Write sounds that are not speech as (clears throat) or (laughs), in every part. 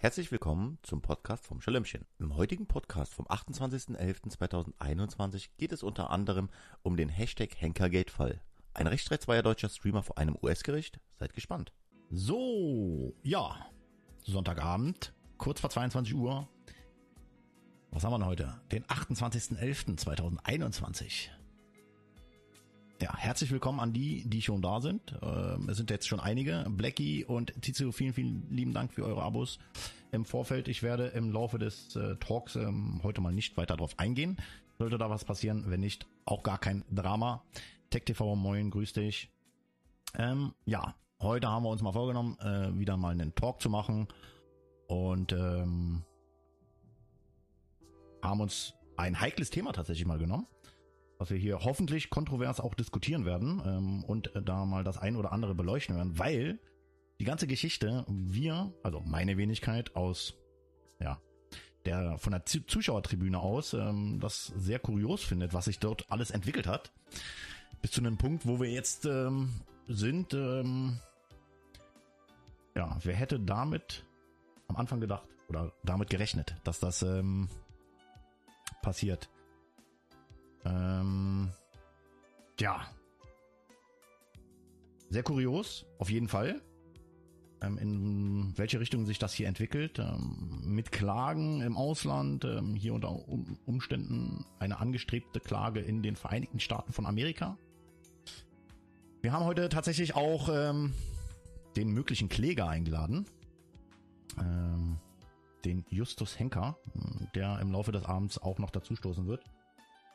Herzlich willkommen zum Podcast vom Schalömchen. Im heutigen Podcast vom 28.11.2021 geht es unter anderem um den Hashtag Henkergate-Fall. Ein rechtsstreitfreier deutscher Streamer vor einem US-Gericht? Seid gespannt. So, ja, Sonntagabend, kurz vor 22 Uhr. Was haben wir denn heute? Den 28.11.2021. Ja, herzlich willkommen an die, die schon da sind. Ähm, es sind jetzt schon einige. Blackie und Tizio, vielen, vielen lieben Dank für eure Abos im Vorfeld. Ich werde im Laufe des äh, Talks ähm, heute mal nicht weiter drauf eingehen. Sollte da was passieren, wenn nicht, auch gar kein Drama. TechTV, moin, grüß dich. Ähm, ja, heute haben wir uns mal vorgenommen, äh, wieder mal einen Talk zu machen und ähm, haben uns ein heikles Thema tatsächlich mal genommen was wir hier hoffentlich kontrovers auch diskutieren werden ähm, und äh, da mal das ein oder andere beleuchten werden, weil die ganze Geschichte wir, also meine Wenigkeit aus, ja, der von der Zuschauertribüne aus, ähm, das sehr kurios findet, was sich dort alles entwickelt hat, bis zu einem Punkt, wo wir jetzt ähm, sind. Ähm, ja, wer hätte damit am Anfang gedacht oder damit gerechnet, dass das ähm, passiert? Ähm, ja. Sehr kurios, auf jeden Fall. Ähm, in welche Richtung sich das hier entwickelt. Ähm, mit Klagen im Ausland, ähm, hier unter um Umständen eine angestrebte Klage in den Vereinigten Staaten von Amerika. Wir haben heute tatsächlich auch ähm, den möglichen Kläger eingeladen. Ähm, den Justus Henker, der im Laufe des Abends auch noch dazustoßen wird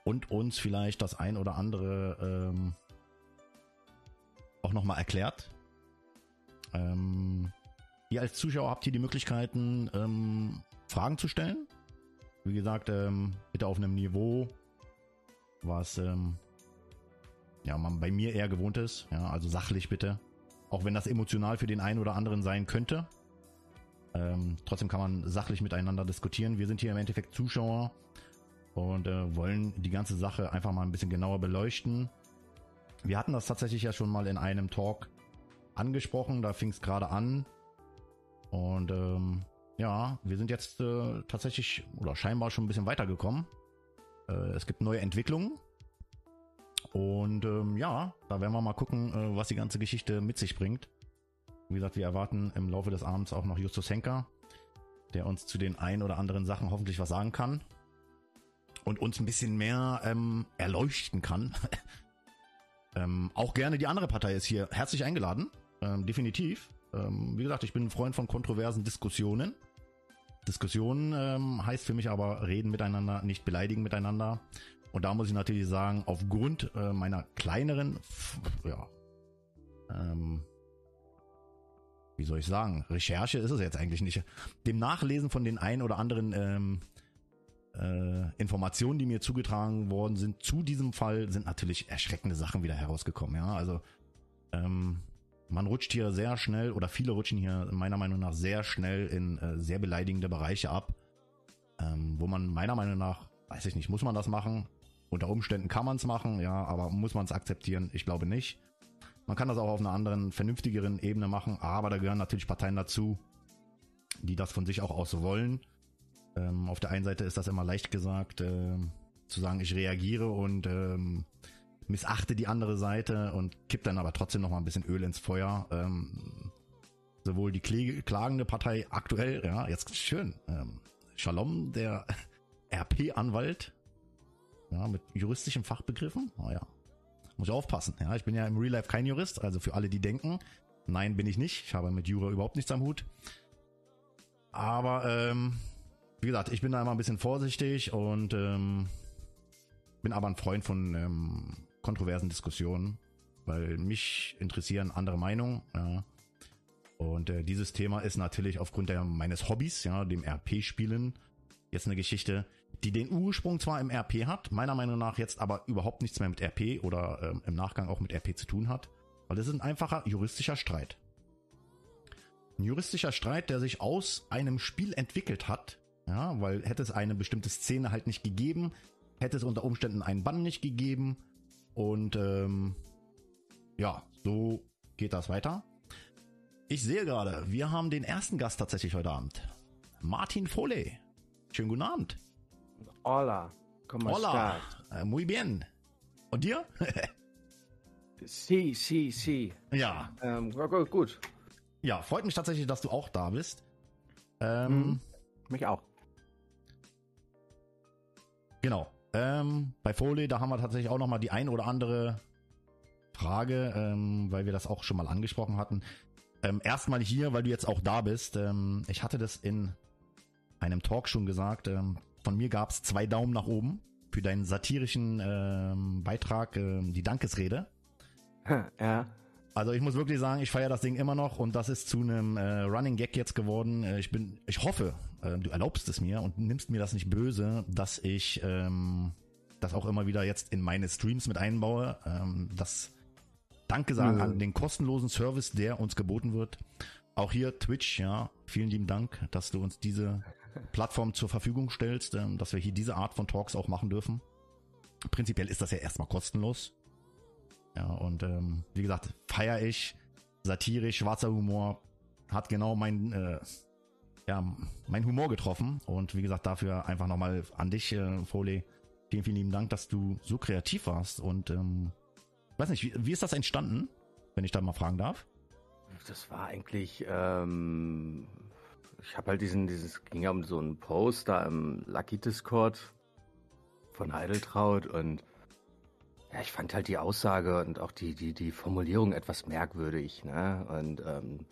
und uns vielleicht das ein oder andere ähm, auch nochmal erklärt. Ähm, ihr als Zuschauer habt hier die Möglichkeiten, ähm, Fragen zu stellen. Wie gesagt, ähm, bitte auf einem Niveau, was ähm, ja man bei mir eher gewohnt ist. Ja, also sachlich bitte. Auch wenn das emotional für den einen oder anderen sein könnte. Ähm, trotzdem kann man sachlich miteinander diskutieren. Wir sind hier im Endeffekt Zuschauer und äh, wollen die ganze Sache einfach mal ein bisschen genauer beleuchten. Wir hatten das tatsächlich ja schon mal in einem Talk angesprochen, da fing es gerade an. Und ähm, ja, wir sind jetzt äh, tatsächlich oder scheinbar schon ein bisschen weitergekommen. Äh, es gibt neue Entwicklungen. Und ähm, ja, da werden wir mal gucken, äh, was die ganze Geschichte mit sich bringt. Wie gesagt, wir erwarten im Laufe des Abends auch noch Justus Henker, der uns zu den ein oder anderen Sachen hoffentlich was sagen kann und uns ein bisschen mehr ähm, erleuchten kann. (laughs) ähm, auch gerne die andere Partei ist hier herzlich eingeladen, ähm, definitiv. Ähm, wie gesagt, ich bin ein Freund von kontroversen Diskussionen. Diskussionen ähm, heißt für mich aber reden miteinander, nicht beleidigen miteinander. Und da muss ich natürlich sagen, aufgrund äh, meiner kleineren, ja, ähm, wie soll ich sagen, Recherche ist es jetzt eigentlich nicht. Dem Nachlesen von den ein oder anderen ähm, äh, Informationen, die mir zugetragen worden sind zu diesem Fall, sind natürlich erschreckende Sachen wieder herausgekommen. Ja, also ähm, man rutscht hier sehr schnell oder viele rutschen hier meiner Meinung nach sehr schnell in äh, sehr beleidigende Bereiche ab, ähm, wo man meiner Meinung nach, weiß ich nicht, muss man das machen? Unter Umständen kann man es machen, ja, aber muss man es akzeptieren? Ich glaube nicht. Man kann das auch auf einer anderen, vernünftigeren Ebene machen, aber da gehören natürlich Parteien dazu, die das von sich auch aus wollen ähm, auf der einen Seite ist das immer leicht gesagt, äh, zu sagen, ich reagiere und ähm, missachte die andere Seite und kipp dann aber trotzdem noch mal ein bisschen Öl ins Feuer. Ähm, sowohl die klagende Partei aktuell, ja, jetzt schön, ähm, Shalom, der (laughs) RP-Anwalt, ja, mit juristischen Fachbegriffen, naja, oh muss ich aufpassen, ja, ich bin ja im Real Life kein Jurist, also für alle, die denken, nein, bin ich nicht, ich habe mit Jura überhaupt nichts am Hut, aber ähm, wie gesagt, ich bin da immer ein bisschen vorsichtig und ähm, bin aber ein Freund von ähm, kontroversen Diskussionen, weil mich interessieren andere Meinungen. Ja. Und äh, dieses Thema ist natürlich aufgrund der, meines Hobbys, ja, dem RP-Spielen, jetzt eine Geschichte, die den Ursprung zwar im RP hat, meiner Meinung nach jetzt aber überhaupt nichts mehr mit RP oder ähm, im Nachgang auch mit RP zu tun hat, weil es ist ein einfacher juristischer Streit. Ein juristischer Streit, der sich aus einem Spiel entwickelt hat, ja, weil hätte es eine bestimmte Szene halt nicht gegeben, hätte es unter Umständen einen Bann nicht gegeben. Und ähm, ja, so geht das weiter. Ich sehe gerade, wir haben den ersten Gast tatsächlich heute Abend. Martin Fole. Schönen guten Abend. Hola, ¿cómo Hola, estás? äh, muy bien. Und dir? (laughs) Sí, sí, sí. ja, Ähm, gut. ja, freut mich tatsächlich, dass du auch da bist. Ähm, Mhm. Mich auch. Genau. Ähm, bei Foley, da haben wir tatsächlich auch nochmal die ein oder andere Frage, ähm, weil wir das auch schon mal angesprochen hatten. Ähm, erstmal hier, weil du jetzt auch da bist. Ähm, ich hatte das in einem Talk schon gesagt. Ähm, von mir gab es zwei Daumen nach oben für deinen satirischen ähm, Beitrag, ähm, die Dankesrede. (laughs) ja. Also ich muss wirklich sagen, ich feiere das Ding immer noch und das ist zu einem äh, Running Gag jetzt geworden. Äh, ich bin, ich hoffe, äh, du erlaubst es mir und nimmst mir das nicht böse, dass ich ähm, das auch immer wieder jetzt in meine Streams mit einbaue. Ähm, das Danke sagen Nö. an den kostenlosen Service, der uns geboten wird. Auch hier Twitch, ja, vielen lieben Dank, dass du uns diese Plattform zur Verfügung stellst, ähm, dass wir hier diese Art von Talks auch machen dürfen. Prinzipiell ist das ja erstmal kostenlos. Ja, und ähm, wie gesagt, feier ich, satirisch, schwarzer Humor, hat genau mein, äh, ja, mein Humor getroffen. Und wie gesagt, dafür einfach nochmal an dich, äh, Foley, vielen, vielen lieben Dank, dass du so kreativ warst. Und ähm, weiß nicht, wie, wie ist das entstanden, wenn ich da mal fragen darf? Das war eigentlich, ähm, ich habe halt diesen, dieses, ging ja um so einen Post da im Lucky Discord von Heideltraut und ja, ich fand halt die Aussage und auch die, die, die Formulierung etwas merkwürdig, ne? Und ähm,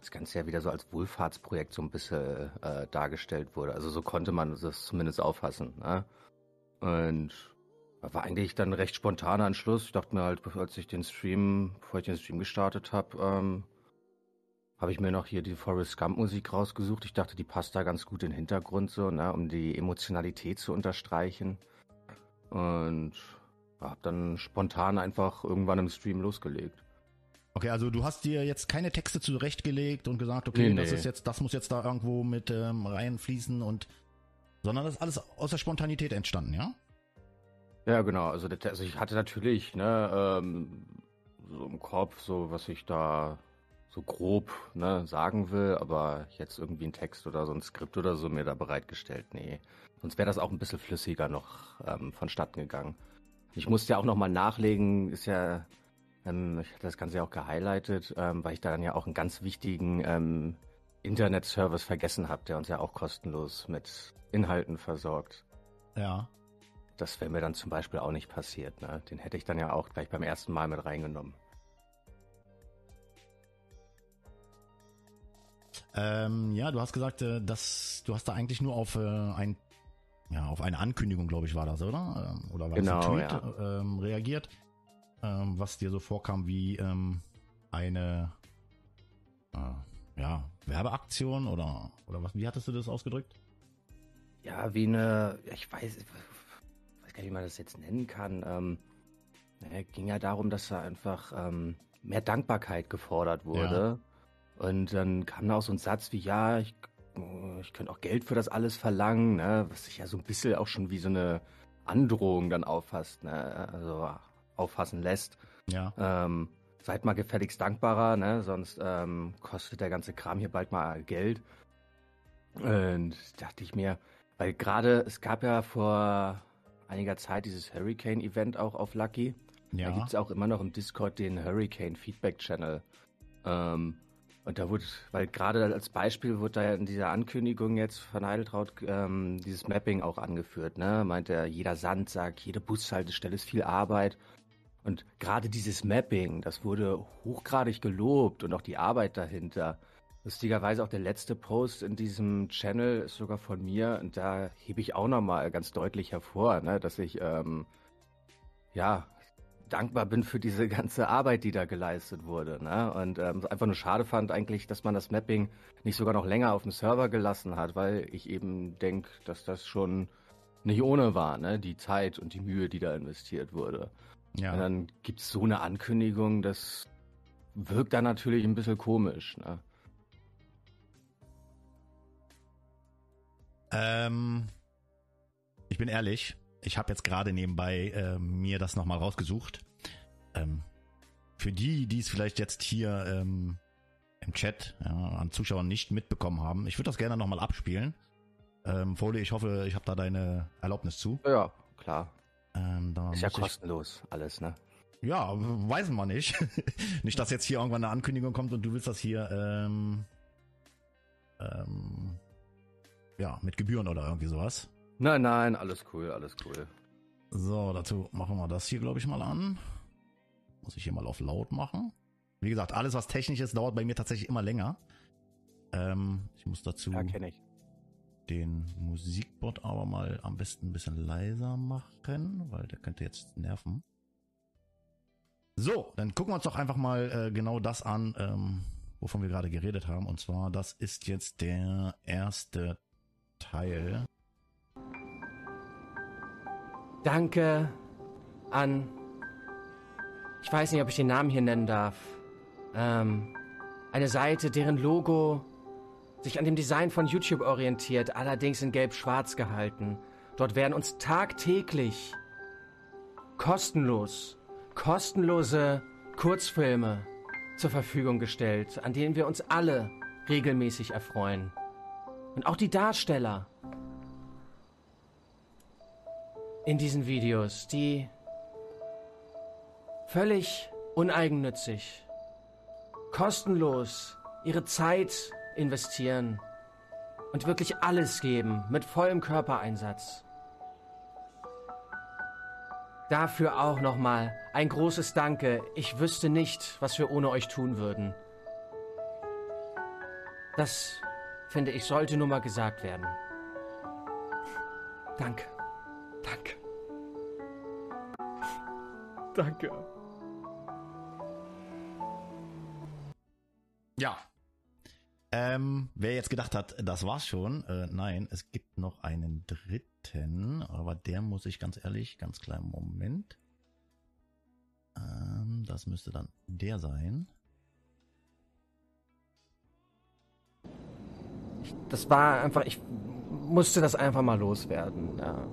das Ganze ja wieder so als Wohlfahrtsprojekt so ein bisschen äh, dargestellt wurde. Also so konnte man das zumindest auffassen, ne? Und war eigentlich dann recht spontaner Entschluss. Ich dachte mir halt, als ich den Stream, bevor ich den Stream gestartet habe, ähm, habe ich mir noch hier die Forrest Gump Musik rausgesucht. Ich dachte, die passt da ganz gut in den Hintergrund so, ne, um die Emotionalität zu unterstreichen. Und habe dann spontan einfach irgendwann im Stream losgelegt. Okay, also du hast dir jetzt keine Texte zurechtgelegt und gesagt, okay, Nee, das nee. ist jetzt, das muss jetzt da irgendwo mit ähm, reinfließen und sondern das ist alles aus der Spontanität entstanden, ja? Ja, genau. Also, also ich hatte natürlich ne, ähm, so im Kopf, so was ich da so grob ne, sagen will, aber jetzt irgendwie ein Text oder so ein Skript oder so mir da bereitgestellt. Nee. Sonst wäre das auch ein bisschen flüssiger noch ähm, vonstatten gegangen. Ich musste ja auch nochmal nachlegen, ist ja, ähm, ich hatte das Ganze ja auch gehighlightet, ähm, weil ich da dann ja auch einen ganz wichtigen ähm, Internet-Service vergessen habe, der uns ja auch kostenlos mit Inhalten versorgt. Ja. Das wäre mir dann zum Beispiel auch nicht passiert. Ne? Den hätte ich dann ja auch gleich beim ersten Mal mit reingenommen. Ähm, ja, du hast gesagt, äh, dass du hast da eigentlich nur auf äh, ein ja, auf eine Ankündigung, glaube ich, war das, oder? Ähm, oder war Genau, das ein Tweet ähm, reagiert, ähm, was dir so vorkam wie ähm, eine äh, ja, Werbeaktion oder oder was? Wie hattest du das ausgedrückt? Ja, wie eine, ja, ich weiß, ich weiß gar nicht, wie man das jetzt nennen kann. Ähm, ne, ging ja darum, dass da einfach ähm, mehr Dankbarkeit gefordert wurde. Und dann kam da auch so ein Satz wie, ja, ich, ich könnte auch Geld für das alles verlangen, ne? was sich ja so ein bisschen auch schon wie so eine Androhung dann auffasst, ne? also auffassen lässt. Ja. Ähm, seid mal gefälligst dankbarer, ne? sonst ähm, kostet der ganze Kram hier bald mal Geld. Und dachte ich mir, weil gerade es gab ja vor einiger Zeit dieses Hurricane-Event auch auf Lucky. Da Ja. gibt es auch immer noch im Discord den Hurricane Feedback Channel. Ähm, und da wurde, weil gerade als Beispiel wurde da ja in dieser Ankündigung jetzt von Heideltraut ähm, dieses Mapping auch angeführt. Ne? Meint er, jeder Sandsack, jede Bushaltestelle ist viel Arbeit. Und gerade dieses Mapping, das wurde hochgradig gelobt und auch die Arbeit dahinter. Lustigerweise auch der letzte Post in diesem Channel ist sogar von mir und da hebe ich auch nochmal ganz deutlich hervor, ne, dass ich ähm, ja dankbar bin für diese ganze Arbeit, die da geleistet wurde. Ne? Und ähm, einfach nur schade fand eigentlich, dass man das Mapping nicht sogar noch länger auf dem Server gelassen hat, weil ich eben denke, dass das schon nicht ohne war, ne? die Zeit und die Mühe, die da investiert wurde. Ja. Und dann gibt es so eine Ankündigung, das wirkt dann natürlich ein bisschen komisch. Ne? Ähm, ich bin ehrlich, ich habe jetzt gerade nebenbei ähm, mir das nochmal rausgesucht. Ähm, für die, die es vielleicht jetzt hier ähm, im Chat ja, an Zuschauern nicht mitbekommen haben. Ich würde das gerne nochmal abspielen. Ähm, Foley, ich hoffe, ich habe da deine Erlaubnis zu. Ja, klar. Ähm, Ist ja muss ich- kostenlos, alles, ne? Ja, weiß man nicht. (laughs) nicht, dass jetzt hier irgendwann eine Ankündigung kommt und du willst das hier ähm, ähm, ja, mit Gebühren oder irgendwie sowas. Nein, nein, alles cool, alles cool. So, dazu machen wir das hier, glaube ich, mal an. Muss ich hier mal auf laut machen. Wie gesagt, alles, was technisch ist, dauert bei mir tatsächlich immer länger. Ähm, ich muss dazu Ja, ich. den Musikbot aber mal am besten ein bisschen leiser machen, weil der könnte jetzt nerven. So, dann gucken wir uns doch einfach mal äh, genau das an, ähm, wovon wir gerade geredet haben. Und zwar, das ist jetzt der erste Teil. Danke an. Ich weiß nicht, ob ich den Namen hier nennen darf. Ähm, eine Seite, deren Logo sich an dem Design von YouTube orientiert, allerdings in gelb-schwarz gehalten. Dort werden uns tagtäglich kostenlos, kostenlose Kurzfilme zur Verfügung gestellt, an denen wir uns alle regelmäßig erfreuen. Und auch die Darsteller in diesen Videos, die völlig uneigennützig, kostenlos ihre Zeit investieren und wirklich alles geben mit vollem Körpereinsatz. Dafür auch nochmal ein großes Danke. Ich wüsste nicht, was wir ohne euch tun würden. Das, finde ich, sollte nur mal gesagt werden. Danke. Danke. Danke. Ja. Ähm, wer jetzt gedacht hat, das war's schon, äh, nein, es gibt noch einen dritten, aber der muss ich ganz ehrlich, ganz kleinen Moment. Ähm, das müsste dann der sein. Das war einfach, ich musste das einfach mal loswerden. Ja.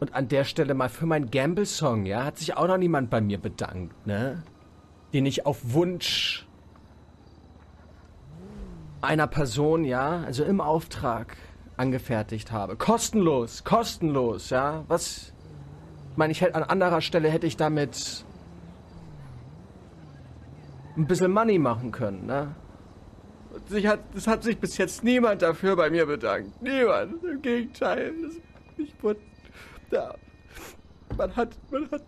Und an der Stelle mal für meinen Gamble-Song, ja, hat sich auch noch niemand bei mir bedankt, ne? Den ich auf Wunsch einer Person, ja, also im Auftrag angefertigt habe. Kostenlos, kostenlos, ja. Was, ich meine, ich hätte an anderer Stelle hätte ich damit ein bisschen Money machen können, ne? Sich hat, es hat sich bis jetzt niemand dafür bei mir bedankt. Niemand. Im Gegenteil. Das, ich wurde. Da. Man hat. Man hat.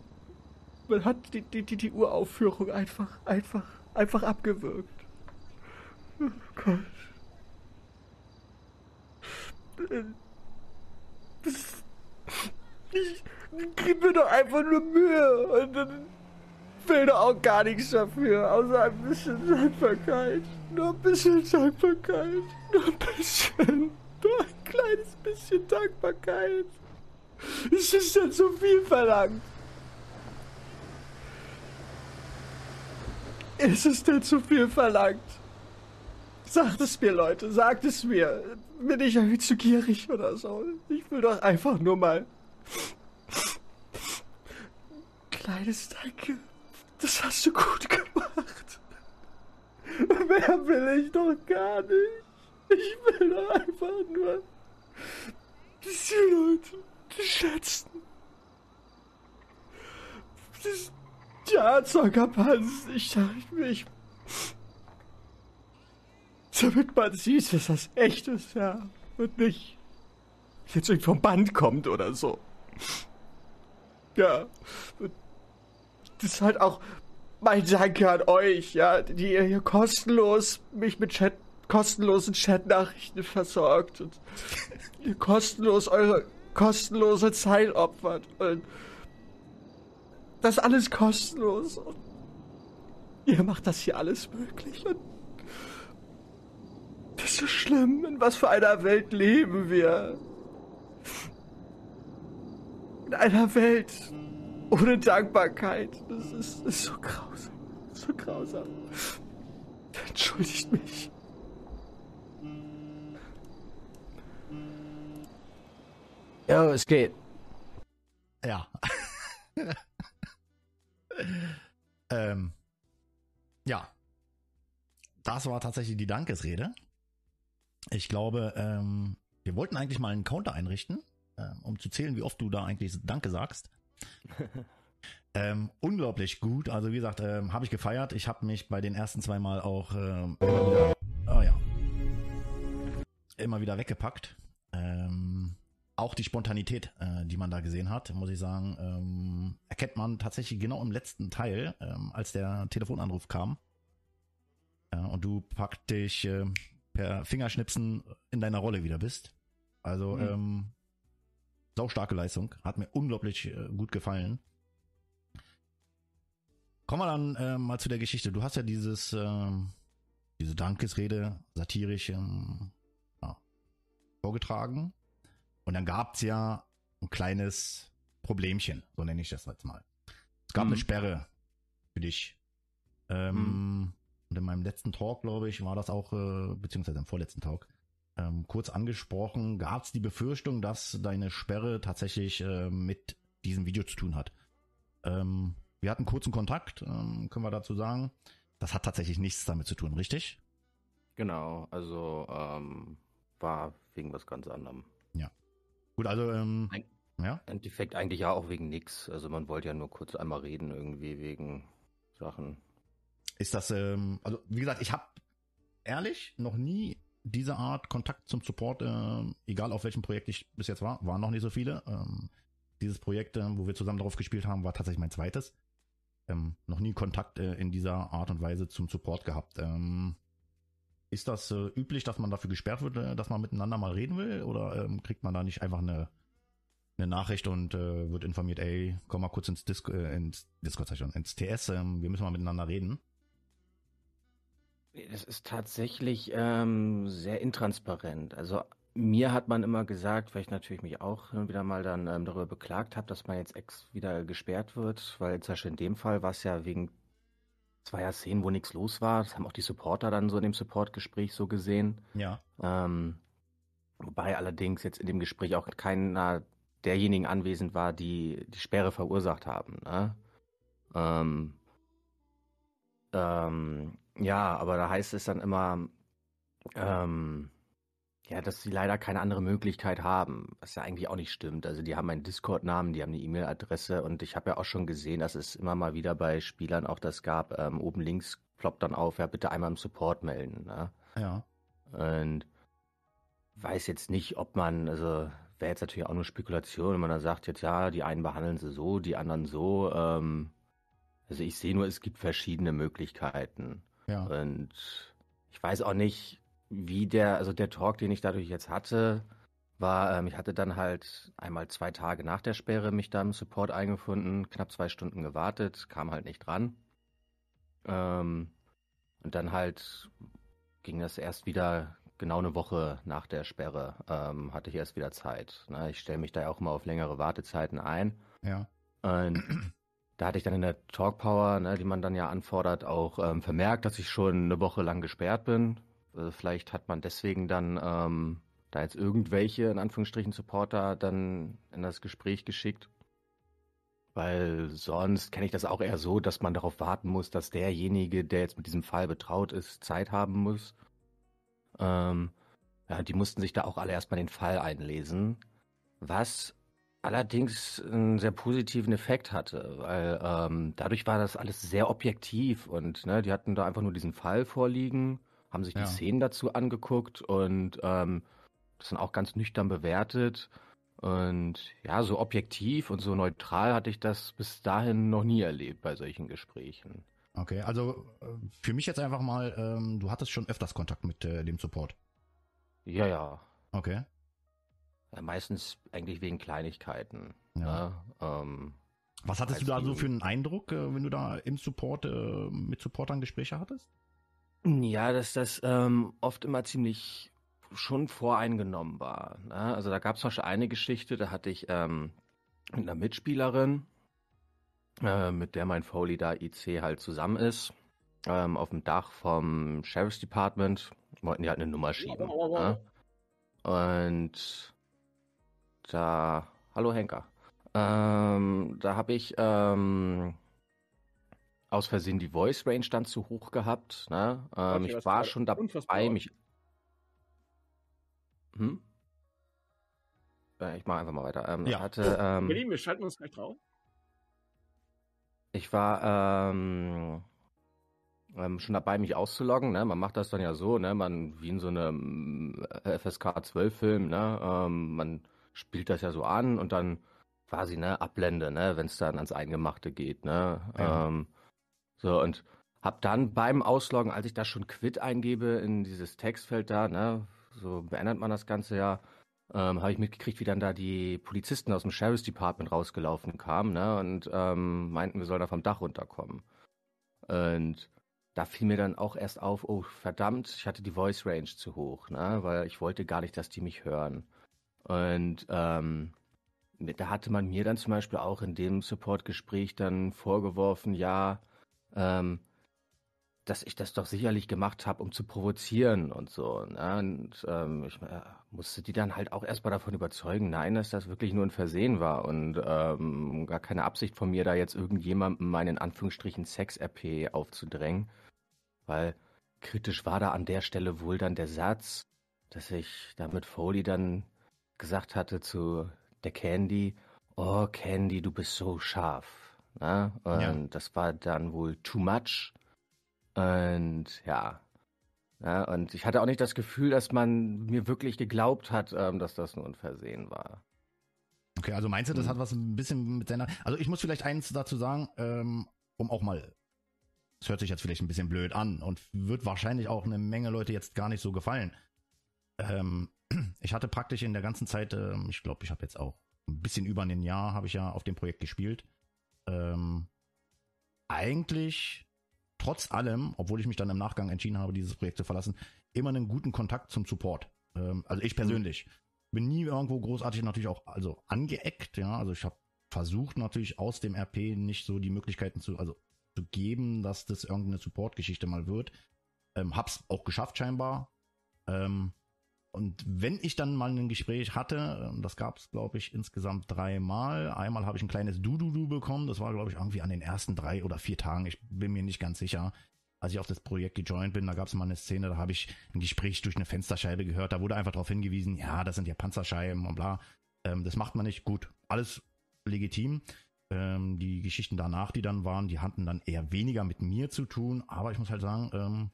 Man hat die, die, die, die Uraufführung einfach, einfach, einfach abgewürgt. Oh Gott. Das, ich gib mir doch einfach nur Mühe und dann will doch auch gar nichts dafür, außer ein bisschen Dankbarkeit. Nur ein bisschen Dankbarkeit. Nur ein bisschen. Nur ein kleines bisschen Dankbarkeit. Es ist ja zu viel verlangt. Ist es denn zu viel verlangt? Sagt es mir, Leute, sagt es mir. Bin ich irgendwie zu gierig oder so? Ich will doch einfach nur mal. Kleines Danke. Das hast du gut gemacht. Mehr will ich doch gar nicht. Ich will doch einfach nur, die Leute das schätzen. Das, ja, Zockerpanz, ich dachte mir, ich. Damit man sieht, dass das echt ist, ja. Und nicht jetzt irgendwie vom Band kommt oder so. Ja. Das ist halt auch mein Danke an euch, ja, die ihr hier kostenlos mich mit Chat, kostenlosen Chatnachrichten versorgt und ihr kostenlos eure kostenlose Zeit opfert und das alles kostenlos und ihr macht das hier alles möglich und das ist so schlimm, in was für einer Welt leben wir? In einer Welt ohne Dankbarkeit. Das ist, ist so grausam. So grausam. Entschuldigt mich. Ja, es geht. Ja. (laughs) ähm, ja. Das war tatsächlich die Dankesrede. Ich glaube, ähm, wir wollten eigentlich mal einen Counter einrichten, äh, um zu zählen, wie oft du da eigentlich Danke sagst. (laughs) ähm, unglaublich gut. Also wie gesagt, ähm, habe ich gefeiert. Ich habe mich bei den ersten zwei Mal auch ähm, immer wieder, oh ja, immer wieder weggepackt. Ähm, auch die Spontanität, äh, die man da gesehen hat, muss ich sagen, ähm, erkennt man tatsächlich genau im letzten Teil, ähm, als der Telefonanruf kam. Ja, und du praktisch äh, per Fingerschnipsen in deiner Rolle wieder bist. Also mhm. ähm, saustarke Leistung, hat mir unglaublich äh, gut gefallen. Kommen wir dann äh, mal zu der Geschichte. Du hast ja dieses, äh, diese Dankesrede satirisch ähm, ja, vorgetragen. Und dann gab's ja ein kleines Problemchen, so nenne ich das jetzt mal. Es gab mhm. eine Sperre für dich. Ähm, mhm. Und in meinem letzten Talk, glaube ich, war das auch, äh, beziehungsweise im vorletzten Talk, ähm, kurz angesprochen, gab's die Befürchtung, dass deine Sperre tatsächlich äh, mit diesem Video zu tun hat. Ähm, wir hatten kurzen Kontakt, ähm, können wir dazu sagen. Das hat tatsächlich nichts damit zu tun, richtig? Genau, also ähm, war wegen was ganz anderem. Gut, also ähm, Ein, ja. Im Endeffekt eigentlich ja auch wegen nichts. Also man wollte ja nur kurz einmal reden irgendwie wegen Sachen. Ist das, ähm, also wie gesagt, ich habe ehrlich noch nie diese Art Kontakt zum Support, äh, egal auf welchem Projekt ich bis jetzt war, waren noch nicht so viele. Ähm, dieses Projekt, äh, wo wir zusammen drauf gespielt haben, war tatsächlich mein zweites. Ähm, noch nie Kontakt äh, in dieser Art und Weise zum Support gehabt. Ähm, ist das äh, üblich, dass man dafür gesperrt wird, äh, dass man miteinander mal reden will? Oder ähm, kriegt man da nicht einfach eine, eine Nachricht und äh, wird informiert, ey, komm mal kurz ins Disco, äh, ins Discord, ins TS, ähm, wir müssen mal miteinander reden? Es ist tatsächlich ähm, sehr intransparent. Also mir hat man immer gesagt, weil ich natürlich mich auch wieder mal dann ähm, darüber beklagt habe, dass man jetzt ex wieder gesperrt wird, weil zum Beispiel in dem Fall war es ja wegen zweier Szenen, wo nichts los war. Das haben auch die Supporter dann so in dem Support-Gespräch so gesehen. Ja. Ähm, wobei allerdings jetzt in dem Gespräch auch keiner derjenigen anwesend war, die die Sperre verursacht haben. Ne? Ähm, ähm, ja, aber da heißt es dann immer, ähm, ja, dass sie leider keine andere Möglichkeit haben, was ja eigentlich auch nicht stimmt. Also die haben einen Discord-Namen, die haben eine E-Mail-Adresse und ich habe ja auch schon gesehen, dass es immer mal wieder bei Spielern auch das gab, ähm, oben links ploppt dann auf, ja, bitte einmal im Support melden. Ne? Ja. Und weiß jetzt nicht, ob man, also wäre jetzt natürlich auch nur Spekulation, wenn man da sagt, jetzt ja, die einen behandeln sie so, die anderen so. Ähm, also ich sehe nur, es gibt verschiedene Möglichkeiten. Ja. Und ich weiß auch nicht, wie der, also der Talk, den ich dadurch jetzt hatte, war, ähm, ich hatte dann halt einmal zwei Tage nach der Sperre mich da im Support eingefunden, knapp zwei Stunden gewartet, kam halt nicht dran. Ähm, und dann halt ging das erst wieder genau eine Woche nach der Sperre, ähm, hatte ich erst wieder Zeit. Ne? Ich stelle mich da ja auch immer auf längere Wartezeiten ein. Ja. Und (clears throat) da hatte ich dann in der Talkpower, ne, die man dann ja anfordert, auch ähm, vermerkt, dass ich schon eine Woche lang gesperrt bin. Also vielleicht hat man deswegen dann ähm, da jetzt irgendwelche, in Anführungsstrichen, Supporter dann in das Gespräch geschickt. Weil sonst kenne ich das auch eher so, dass man darauf warten muss, dass derjenige, der jetzt mit diesem Fall betraut ist, Zeit haben muss. Ähm, ja, die mussten sich da auch alle erstmal den Fall einlesen. Was allerdings einen sehr positiven Effekt hatte, weil ähm, dadurch war das alles sehr objektiv und ne, die hatten da einfach nur diesen Fall vorliegen haben sich die Szenen dazu angeguckt und ähm, das dann auch ganz nüchtern bewertet. Und ja, so objektiv und so neutral hatte ich das bis dahin noch nie erlebt bei solchen Gesprächen. Okay, also äh, für mich jetzt einfach mal, ähm, du hattest schon öfters Kontakt mit äh, dem Support. Ja, ja. Okay. Ja, meistens eigentlich wegen Kleinigkeiten. Ja. Ne? Ähm, Was hattest du da so für einen Eindruck, äh, wenn du da im Support äh, mit Supportern Gespräche hattest? Ja, dass das ähm, oft immer ziemlich schon voreingenommen war. Ne? Also da gab es zum Beispiel eine Geschichte, da hatte ich ähm, mit einer Mitspielerin, äh, mit der mein Foley da IC halt zusammen ist, ähm, auf dem Dach vom Sheriff's Department, wollten die halt eine Nummer schieben. Ne? Und da, hallo Henker. Ähm, da habe ich ähm, aus Versehen die Voice Range dann zu hoch gehabt. Ne? Ähm, ich war schon dabei, mich. Hm? Äh, Ich mache einfach mal weiter. Ähm, Ja. hatte, ähm, Berlin, wir schalten uns gleich drauf. Ich war ähm, ähm, schon dabei, mich auszuloggen. Ne? Man macht das dann ja so, ne? Man wie in so einem äh, FSK 12 Film, ne? Ähm, man spielt das ja so an und dann quasi ne Ablende, ne? Wenn es dann ans Eingemachte geht, ne? Ja. Ähm, so und hab dann beim Ausloggen, als ich da schon Quit eingebe in dieses Textfeld da, ne? So beendet man das Ganze ja. Ähm, habe ich mitgekriegt, wie dann da die Polizisten aus dem Sheriff's Department rausgelaufen kamen, ne? Und ähm, meinten, wir sollen da vom Dach runterkommen. Und da fiel mir dann auch erst auf, oh verdammt, ich hatte die Voice Range zu hoch, ne? Weil ich wollte gar nicht, dass die mich hören. Und ähm, da hatte man mir dann zum Beispiel auch in dem Support-Gespräch dann vorgeworfen, ja, ähm, dass ich das doch sicherlich gemacht habe, um zu provozieren und so. Ne? Und ähm, ich äh, musste die dann halt auch erstmal davon überzeugen, nein, dass das wirklich nur ein Versehen war und ähm, gar keine Absicht von mir, da jetzt irgendjemandem meinen Anführungsstrichen Sex-RP aufzudrängen. Weil kritisch war da an der Stelle wohl dann der Satz, dass ich da mit Foley dann gesagt hatte zu der Candy, oh Candy, du bist so scharf. Ne? Und Ja. das war dann wohl too much. Und ja. ja. Und ich hatte auch nicht das Gefühl, dass man mir wirklich geglaubt hat, ähm, dass das nur ein Versehen war. Okay, also meinst du, das Mhm. hat was ein bisschen mit deiner. Also ich muss vielleicht eins dazu sagen, ähm, um auch mal. Es hört sich jetzt vielleicht ein bisschen blöd an und wird wahrscheinlich auch eine Menge Leute jetzt gar nicht so gefallen. Ähm, (clears throat) ich hatte praktisch in der ganzen Zeit, ähm, ich glaube, ich habe jetzt auch ein bisschen über ein Jahr habe ich ja auf dem Projekt gespielt. Ähm, eigentlich trotz allem, obwohl ich mich dann im Nachgang entschieden habe, dieses Projekt zu verlassen, immer einen guten Kontakt zum Support. Ähm, also ich persönlich bin nie irgendwo großartig natürlich auch also angeeckt, ja, also ich habe versucht natürlich aus dem RP nicht so die Möglichkeiten zu also zu geben, dass das irgendeine Support-Geschichte mal wird. Ähm, hab's auch geschafft scheinbar. Ähm, und wenn ich dann mal ein Gespräch hatte, ähm, das gab es, glaube ich, insgesamt dreimal. Einmal habe ich ein kleines Du-Du-Du bekommen. Das war, glaube ich, irgendwie an den ersten drei oder vier Tagen. Ich bin mir nicht ganz sicher. Als ich auf das Projekt gejoint bin, da gab es mal eine Szene, da habe ich ein Gespräch durch eine Fensterscheibe gehört. Da wurde einfach darauf hingewiesen, ja, das sind ja Panzerscheiben und bla. Ähm, das macht man nicht. Gut, alles legitim. Ähm, die Geschichten danach, die dann waren, die hatten dann eher weniger mit mir zu tun. Aber ich muss halt sagen, ähm,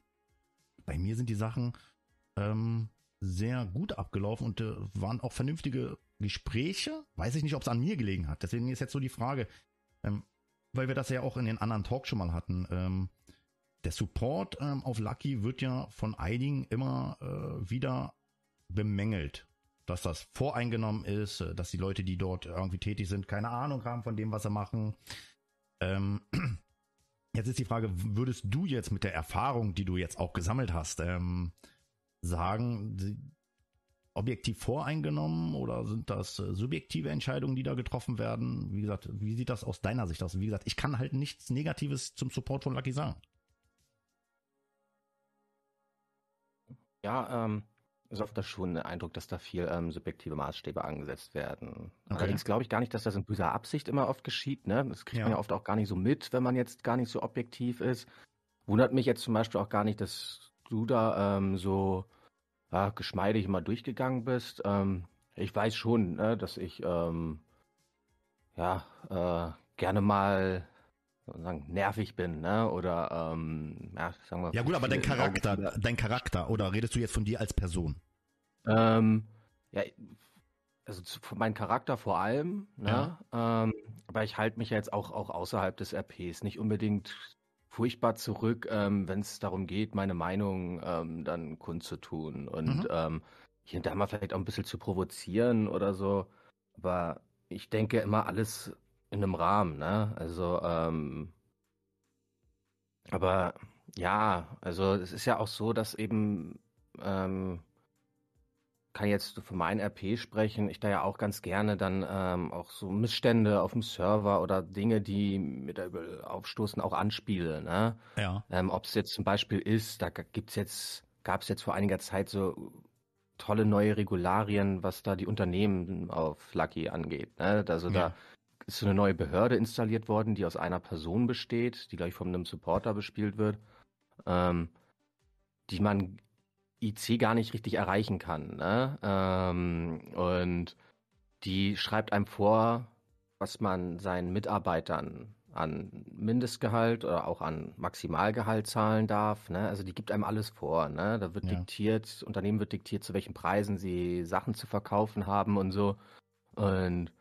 bei mir sind die Sachen ähm, sehr gut abgelaufen und äh, waren auch vernünftige Gespräche. Weiß ich nicht, ob es an mir gelegen hat. Deswegen ist jetzt so die Frage, ähm, weil wir das ja auch in den anderen Talks schon mal hatten. Ähm, der Support ähm, auf Lucky wird ja von einigen immer äh, wieder bemängelt, dass das voreingenommen ist, äh, dass die Leute, die dort irgendwie tätig sind, keine Ahnung haben von dem, was sie machen. Ähm, (clears throat) jetzt ist die Frage, würdest du jetzt mit der Erfahrung, die du jetzt auch gesammelt hast, ähm, sagen, objektiv voreingenommen oder sind das äh, subjektive Entscheidungen, die da getroffen werden? Wie gesagt, wie sieht das aus deiner Sicht aus? Wie gesagt, ich kann halt nichts Negatives zum Support von Lucky sagen. Ja, ähm, ist oft das schon der Eindruck, dass da viel ähm, subjektive Maßstäbe angesetzt werden. Okay. Allerdings glaube ich gar nicht, dass das in böser Absicht immer oft geschieht. Ne? Das kriegt man Ja. ja oft auch gar nicht so mit, wenn man jetzt gar nicht so objektiv ist. Wundert mich jetzt zum Beispiel auch gar nicht, dass du da ähm, so ja, geschmeidig immer durchgegangen bist. Ähm, ich weiß schon, ne, dass ich ähm, ja äh, gerne mal sagen, nervig bin, ne? Oder ähm, ja, sagen wir Ja gut, aber dein Augen Charakter, wieder- dein Charakter, oder redest du jetzt von dir als Person? Ähm, ja, also zu, meinem Charakter vor allem, ne? Ähm, aber ich halte mich ja jetzt auch, auch außerhalb des RPs nicht unbedingt furchtbar zurück, ähm, wenn es darum geht, meine Meinung ähm, dann kundzutun und Mhm. ähm, hier und da mal vielleicht auch ein bisschen zu provozieren oder so. Aber ich denke immer alles in einem Rahmen, ne? Also, ähm, aber ja, also es ist ja auch so, dass eben ähm, kann jetzt von meinem RP sprechen, ich da ja auch ganz gerne dann ähm, auch so Missstände auf dem Server oder Dinge, die mit aufstoßen, auch anspiele. Ne? Ja. Ähm, Ob es jetzt zum Beispiel ist, da gibt's jetzt, gab es jetzt vor einiger Zeit so tolle neue Regularien, was da die Unternehmen auf Lucky angeht. Ne? Also Ja. da ist so eine neue Behörde installiert worden, die aus einer Person besteht, die gleich von einem Supporter bespielt wird, ähm, die man IC gar nicht richtig erreichen kann. Ne? Ähm, und die schreibt einem vor, was man seinen Mitarbeitern an Mindestgehalt oder auch an Maximalgehalt zahlen darf. Ne? Also die gibt einem alles vor. Ne? Da wird Ja. diktiert, Unternehmen wird diktiert, zu welchen Preisen sie Sachen zu verkaufen haben und so. Und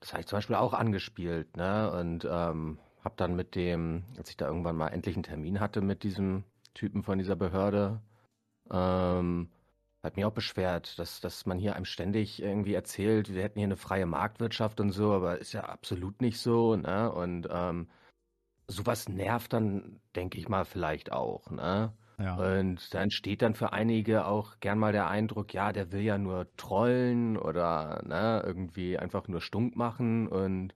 das habe ich zum Beispiel auch angespielt. Ne? Und ähm, habe dann mit dem, als ich da irgendwann mal endlich einen Termin hatte mit diesem Typen von dieser Behörde, ähm, hat mich auch beschwert, dass, dass man hier einem ständig irgendwie erzählt, wir hätten hier eine freie Marktwirtschaft und so, aber ist ja absolut nicht so, ne? Und ähm, sowas nervt dann, denke ich mal, vielleicht auch, ne? Ja. Und da entsteht dann für einige auch gern mal der Eindruck, ja, der will ja nur trollen oder ne, irgendwie einfach nur stunk machen und,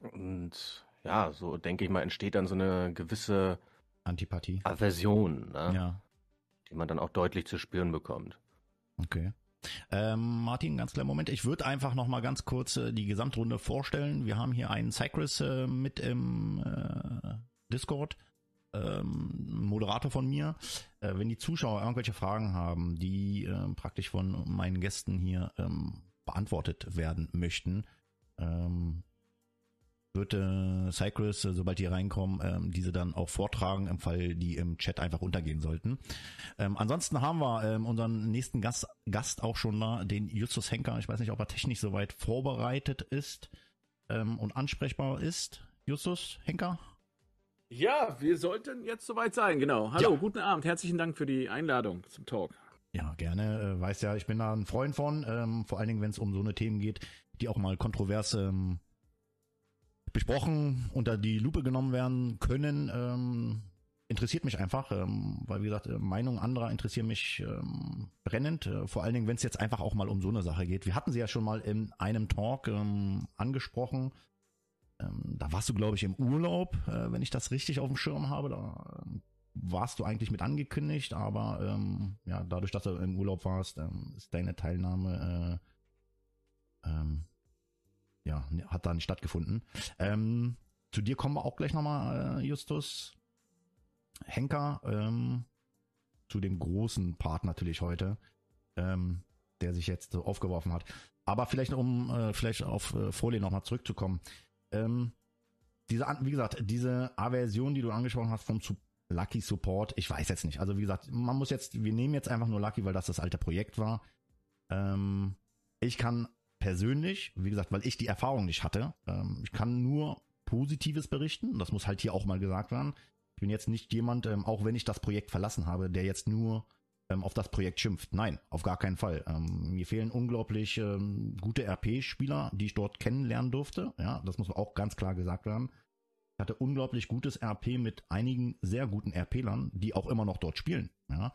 und ja, so denke ich mal, entsteht dann so eine gewisse Antipathie. Aversion, ne? Ja. Die man dann auch deutlich zu spüren bekommt. Okay. Ähm, Martin, ganz kleinen Moment. Ich würde einfach noch mal ganz kurz äh, die Gesamtrunde vorstellen. Wir haben hier einen Cycris äh, mit im äh, Discord, ähm, Moderator von mir. Äh, wenn die Zuschauer irgendwelche Fragen haben, die äh, praktisch von meinen Gästen hier ähm, beantwortet werden möchten, ähm, wird äh, Cycris, äh, sobald die reinkommen, ähm, diese dann auch vortragen, im Fall die im Chat einfach untergehen sollten. Ähm, ansonsten haben wir ähm, unseren nächsten Gast, Gast auch schon da, den Justus Henker. Ich weiß nicht, ob er technisch soweit vorbereitet ist ähm, und ansprechbar ist. Justus Henker? Ja, wir sollten jetzt soweit sein, genau. Hallo, Ja. guten Abend. Herzlichen Dank für die Einladung zum Talk. Ja, gerne. Äh, weiß ja, ich bin da ein Freund von, ähm, vor allen Dingen, wenn es um so eine Themen geht, die auch mal kontrovers ähm, besprochen, unter die Lupe genommen werden können. Ähm, interessiert mich einfach, ähm, weil wie gesagt, äh, Meinungen anderer interessieren mich ähm, brennend, äh, vor allen Dingen, wenn es jetzt einfach auch mal um so eine Sache geht. Wir hatten sie ja schon mal in einem Talk ähm, angesprochen. Ähm, da warst du, glaube ich, im Urlaub, äh, wenn ich das richtig auf dem Schirm habe. Da ähm, warst du eigentlich mit angekündigt, aber ähm, ja, dadurch, dass du im Urlaub warst, ähm, ist deine Teilnahme äh, ähm, ja, hat da nicht stattgefunden. Ähm, zu dir kommen wir auch gleich nochmal, äh, Justus. Henker, ähm, zu dem großen Part natürlich heute, ähm, der sich jetzt so aufgeworfen hat. Aber vielleicht um äh, vielleicht auf äh, Folie nochmal zurückzukommen. Ähm, diese, wie gesagt, diese Aversion, die du angesprochen hast vom Su Lucky Support, ich weiß jetzt nicht. Also wie gesagt, man muss jetzt, wir nehmen jetzt einfach nur Lucky, weil das das alte Projekt war. Ähm, ich kann persönlich, wie gesagt, weil ich die Erfahrung nicht hatte, ähm, ich kann nur Positives berichten. Das muss halt hier auch mal gesagt werden. Ich bin jetzt nicht jemand, ähm, auch wenn ich das Projekt verlassen habe, der jetzt nur ähm, auf das Projekt schimpft. Nein, auf gar keinen Fall. Ähm, mir fehlen unglaublich ähm, gute RP-Spieler, die ich dort kennenlernen durfte. Ja, das muss auch ganz klar gesagt werden. Ich hatte unglaublich gutes RP mit einigen sehr guten RP-Lern, die auch immer noch dort spielen. Ja,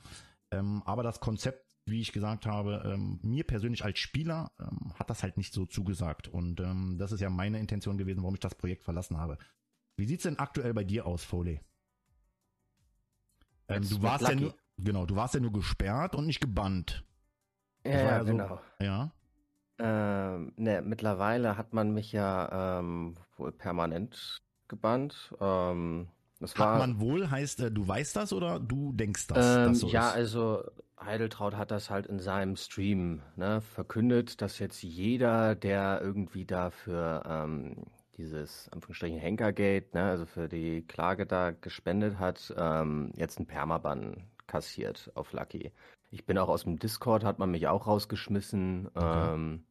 ähm, aber das Konzept, wie ich gesagt habe, ähm, mir persönlich als Spieler ähm, hat das halt nicht so zugesagt. Und ähm, das ist ja meine Intention gewesen, warum ich das Projekt verlassen habe. Wie sieht's denn aktuell bei dir aus, Foley? Ähm, du warst ja nur, genau, du warst ja nur gesperrt und nicht gebannt. Ja, ja, so- genau. Ja. Ähm, ne, mittlerweile hat man mich ja ähm, wohl permanent gebannt. Ähm, das Hat war, man wohl, heißt, äh, du weißt das oder du denkst das, ähm, so ja, ist? also Heideltraut hat das halt in seinem Stream ne, verkündet, dass jetzt jeder, der irgendwie dafür ähm, dieses Anführungsstrichen Henkergate, ne, also für die Klage da gespendet hat, ähm, jetzt einen Permaban kassiert auf Lucky. Ich bin auch aus dem Discord, hat man mich auch rausgeschmissen. Okay. Ähm,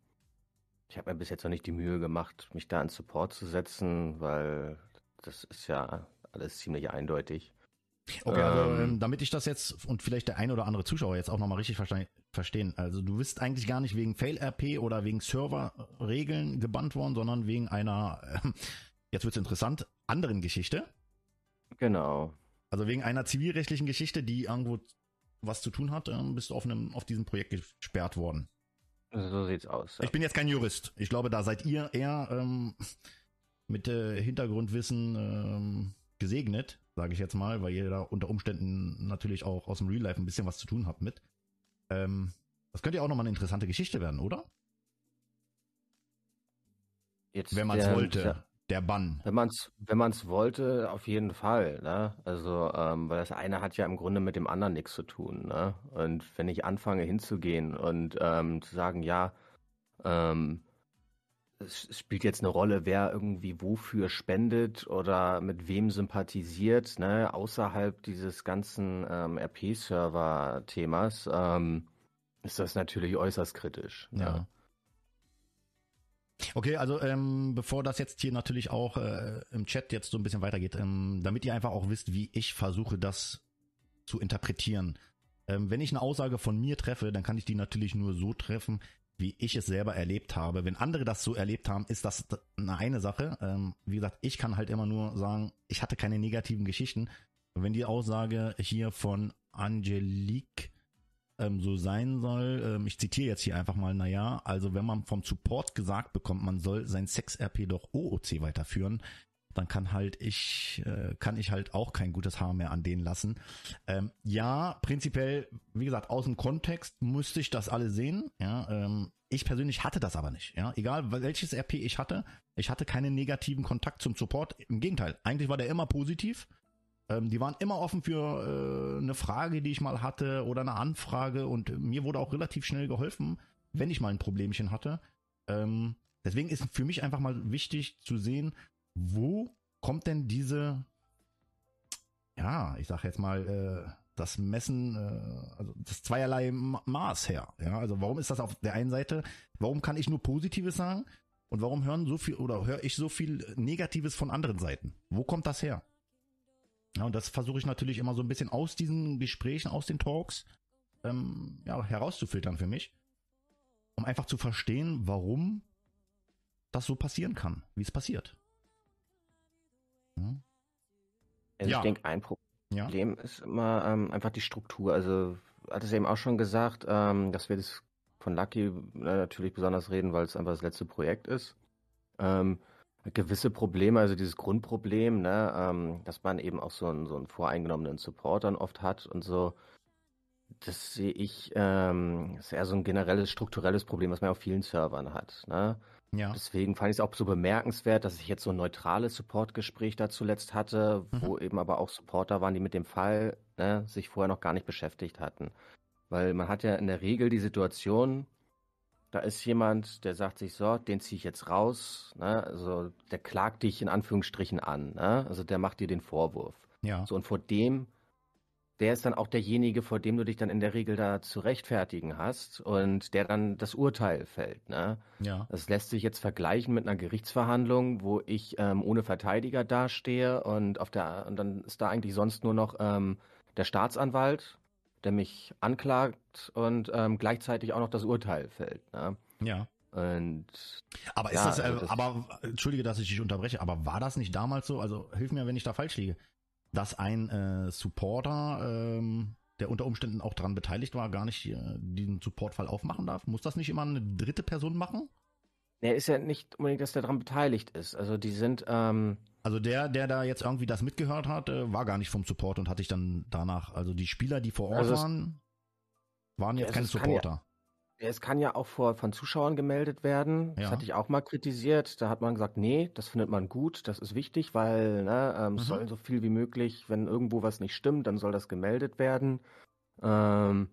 ich habe mir bis jetzt noch nicht die Mühe gemacht, mich da in Support zu setzen, weil das ist ja alles ziemlich eindeutig. Okay, also ähm, ähm, damit ich das jetzt und vielleicht der ein oder andere Zuschauer jetzt auch nochmal richtig verste verstehen. Also du bist eigentlich gar nicht wegen Fail-RP oder wegen Serverregeln gebannt worden, sondern wegen einer, ähm, jetzt wird's interessant, anderen Geschichte. Genau. Also wegen einer zivilrechtlichen Geschichte, die irgendwo was zu tun hat, ähm, bist du auf, einem, auf diesem Projekt gesperrt worden. So sieht's aus. Ja. Ich bin jetzt kein Jurist. Ich glaube, da seid ihr eher ähm, mit äh, Hintergrundwissen ähm, gesegnet, sage ich jetzt mal, weil ihr da unter Umständen natürlich auch aus dem Real Life ein bisschen was zu tun habt mit. Ähm, das könnte ja auch nochmal eine interessante Geschichte werden, oder? Jetzt Wenn man es wollte. der- Der Bann. Wenn man es wenn man's wollte, auf jeden Fall. Ne? Also, ähm, weil das eine hat ja im Grunde mit dem anderen nichts zu tun. Ne? Und wenn ich anfange hinzugehen und ähm, zu sagen, ja, ähm, es spielt jetzt eine Rolle, wer irgendwie wofür spendet oder mit wem sympathisiert, ne? außerhalb dieses ganzen ähm, RP-Server-Themas, ähm, ist das natürlich äußerst kritisch. ne? Ja. Okay, also ähm, bevor das jetzt hier natürlich auch äh, im Chat jetzt so ein bisschen weitergeht, ähm, damit ihr einfach auch wisst, wie ich versuche, das zu interpretieren. Ähm, wenn ich eine Aussage von mir treffe, dann kann ich die natürlich nur so treffen, wie ich es selber erlebt habe. Wenn andere das so erlebt haben, ist das eine, Sache. Ähm, wie gesagt, ich kann halt immer nur sagen, ich hatte keine negativen Geschichten. Wenn die Aussage hier von Angelique ähm, so sein soll, ähm, ich zitiere jetzt hier einfach mal, naja, also wenn man vom Support gesagt bekommt, man soll sein Sex-RP doch OOC weiterführen, dann kann halt ich, äh, kann ich halt auch kein gutes Haar mehr an denen lassen. Ähm, ja, prinzipiell, wie gesagt, aus dem Kontext müsste ich das alle sehen. Ja, ähm, ich persönlich hatte das aber nicht. Ja, egal welches RP ich hatte, ich hatte keinen negativen Kontakt zum Support. Im Gegenteil, eigentlich war der immer positiv. Ähm, die waren immer offen für äh, eine Frage, die ich mal hatte oder eine Anfrage und mir wurde auch relativ schnell geholfen, wenn ich mal ein Problemchen hatte. Ähm, deswegen ist für mich einfach mal wichtig zu sehen, wo kommt denn diese, ja, ich sag jetzt mal, äh, das Messen, äh, also das zweierlei Ma- Maß her. Ja, also warum ist das auf der einen Seite, warum kann ich nur Positives sagen und warum hören so viel oder höre ich so viel Negatives von anderen Seiten? Wo kommt das her? Ja, und das versuche ich natürlich immer so ein bisschen aus diesen Gesprächen, aus den Talks, ähm, ja, herauszufiltern für mich, um einfach zu verstehen, warum das so passieren kann, wie es passiert. Ja. Also Ja. ich denke, ein Pro ja. Problem ist immer ähm, einfach die Struktur. Also, hat es eben auch schon gesagt, ähm, dass wir das von Lucky äh, natürlich besonders reden, weil es einfach das letzte Projekt ist. Ähm, gewisse Probleme, also dieses Grundproblem, ne, ähm, dass man eben auch so einen, so einen voreingenommenen Support dann oft hat und so. Das sehe ich, ähm, ist eher so ein generelles strukturelles Problem, was man auf vielen Servern hat. Ne? Ja. Deswegen fand ich es auch so bemerkenswert, dass ich jetzt so ein neutrales Support-Gespräch da zuletzt hatte, wo eben aber auch Supporter waren, die mit dem Fall ne, sich vorher noch gar nicht beschäftigt hatten. Weil man hat ja in der Regel die Situation, da ist jemand, der sagt sich so, den ziehe ich jetzt raus, ne? also der klagt dich in Anführungsstrichen an, ne? also der macht dir den Vorwurf. Ja. So, und vor dem, der ist dann auch derjenige, vor dem du dich dann in der Regel da zu rechtfertigen hast und der dann das Urteil fällt. Ne? Ja. Das lässt sich jetzt vergleichen mit einer Gerichtsverhandlung, wo ich ähm, ohne Verteidiger dastehe und auf der und dann ist da eigentlich sonst nur noch ähm, der Staatsanwalt, der mich anklagt und ähm, gleichzeitig auch noch das Urteil fällt. Ne? Ja. Und Aber ist Ja, das, äh, also das- aber, entschuldige, dass ich dich unterbreche, aber war das nicht damals so, also hilf mir, wenn ich da falsch liege, dass ein äh, Supporter, ähm, der unter Umständen auch daran beteiligt war, gar nicht äh, diesen Supportfall aufmachen darf? Muss das nicht immer eine dritte Person machen? er ist ja nicht unbedingt, dass der daran beteiligt ist. Also die sind, ähm, Also der, der da jetzt irgendwie das mitgehört hat, äh, war gar nicht vom Support und hatte ich dann danach, also die Spieler, die vor Ort Also waren, waren jetzt keine Supporter. Es kann ja auch vor, von Zuschauern gemeldet werden. Das Ja. hatte ich auch mal kritisiert. Da hat man gesagt, nee, das findet man gut, das ist wichtig, weil ne, ähm, es Mhm. soll so viel wie möglich, wenn irgendwo was nicht stimmt, dann soll das gemeldet werden. Ähm,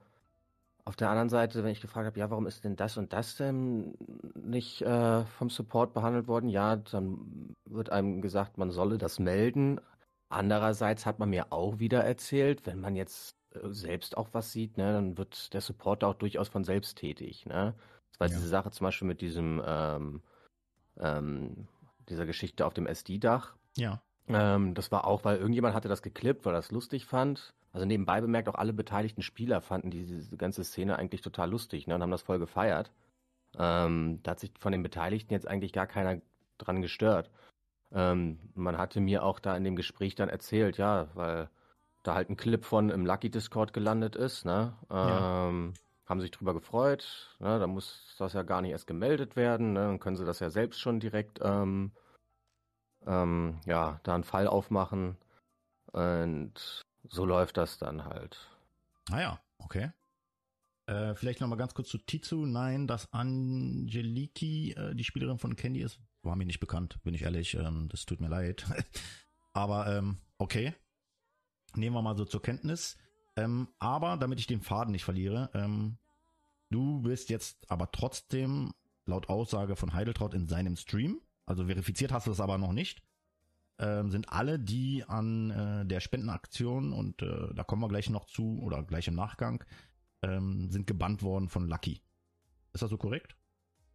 auf der anderen Seite, wenn ich gefragt habe, ja, warum ist denn das und das denn nicht äh, vom Support behandelt worden? Ja, dann wird einem gesagt, man solle das melden. Andererseits hat man mir auch wieder erzählt, wenn man jetzt selbst auch was sieht, ne, dann wird der Supporter auch durchaus von selbst tätig. Ne? Das war Ja. diese Sache zum Beispiel mit diesem ähm, ähm, dieser Geschichte auf dem SD-Dach. Ja. Ähm, das war auch, weil irgendjemand hatte das geklippt, weil er das lustig fand. Also nebenbei bemerkt, auch alle beteiligten Spieler fanden diese ganze Szene eigentlich total lustig ne, und haben das voll gefeiert. Ähm, da hat sich von den Beteiligten jetzt eigentlich gar keiner dran gestört. Ähm, man hatte mir auch da in dem Gespräch dann erzählt, ja, weil da halt ein Clip von im Lucky Discord gelandet ist, ne? Ja. Ähm, haben sich drüber gefreut, ne? Da muss das ja gar nicht erst gemeldet werden, ne? Dann können sie das ja selbst schon direkt ähm, ähm, ja, da einen Fall aufmachen. Und so läuft das dann halt. Ah ja, okay. Äh, vielleicht nochmal ganz kurz zu Tizu. Nein, dass Angeliki, äh, die Spielerin von Candy ist, war mir nicht bekannt, bin ich ehrlich. Ähm, das tut mir leid. (laughs) aber ähm, okay. Nehmen wir mal so zur Kenntnis. Ähm, aber damit ich den Faden nicht verliere, ähm, du bist jetzt aber trotzdem laut Aussage von Heideltraut in seinem Stream, also verifiziert hast du das aber noch nicht, ähm, sind alle, die an äh, der Spendenaktion und äh, da kommen wir gleich noch zu oder gleich im Nachgang, ähm, sind gebannt worden von Lucky. Ist das so korrekt?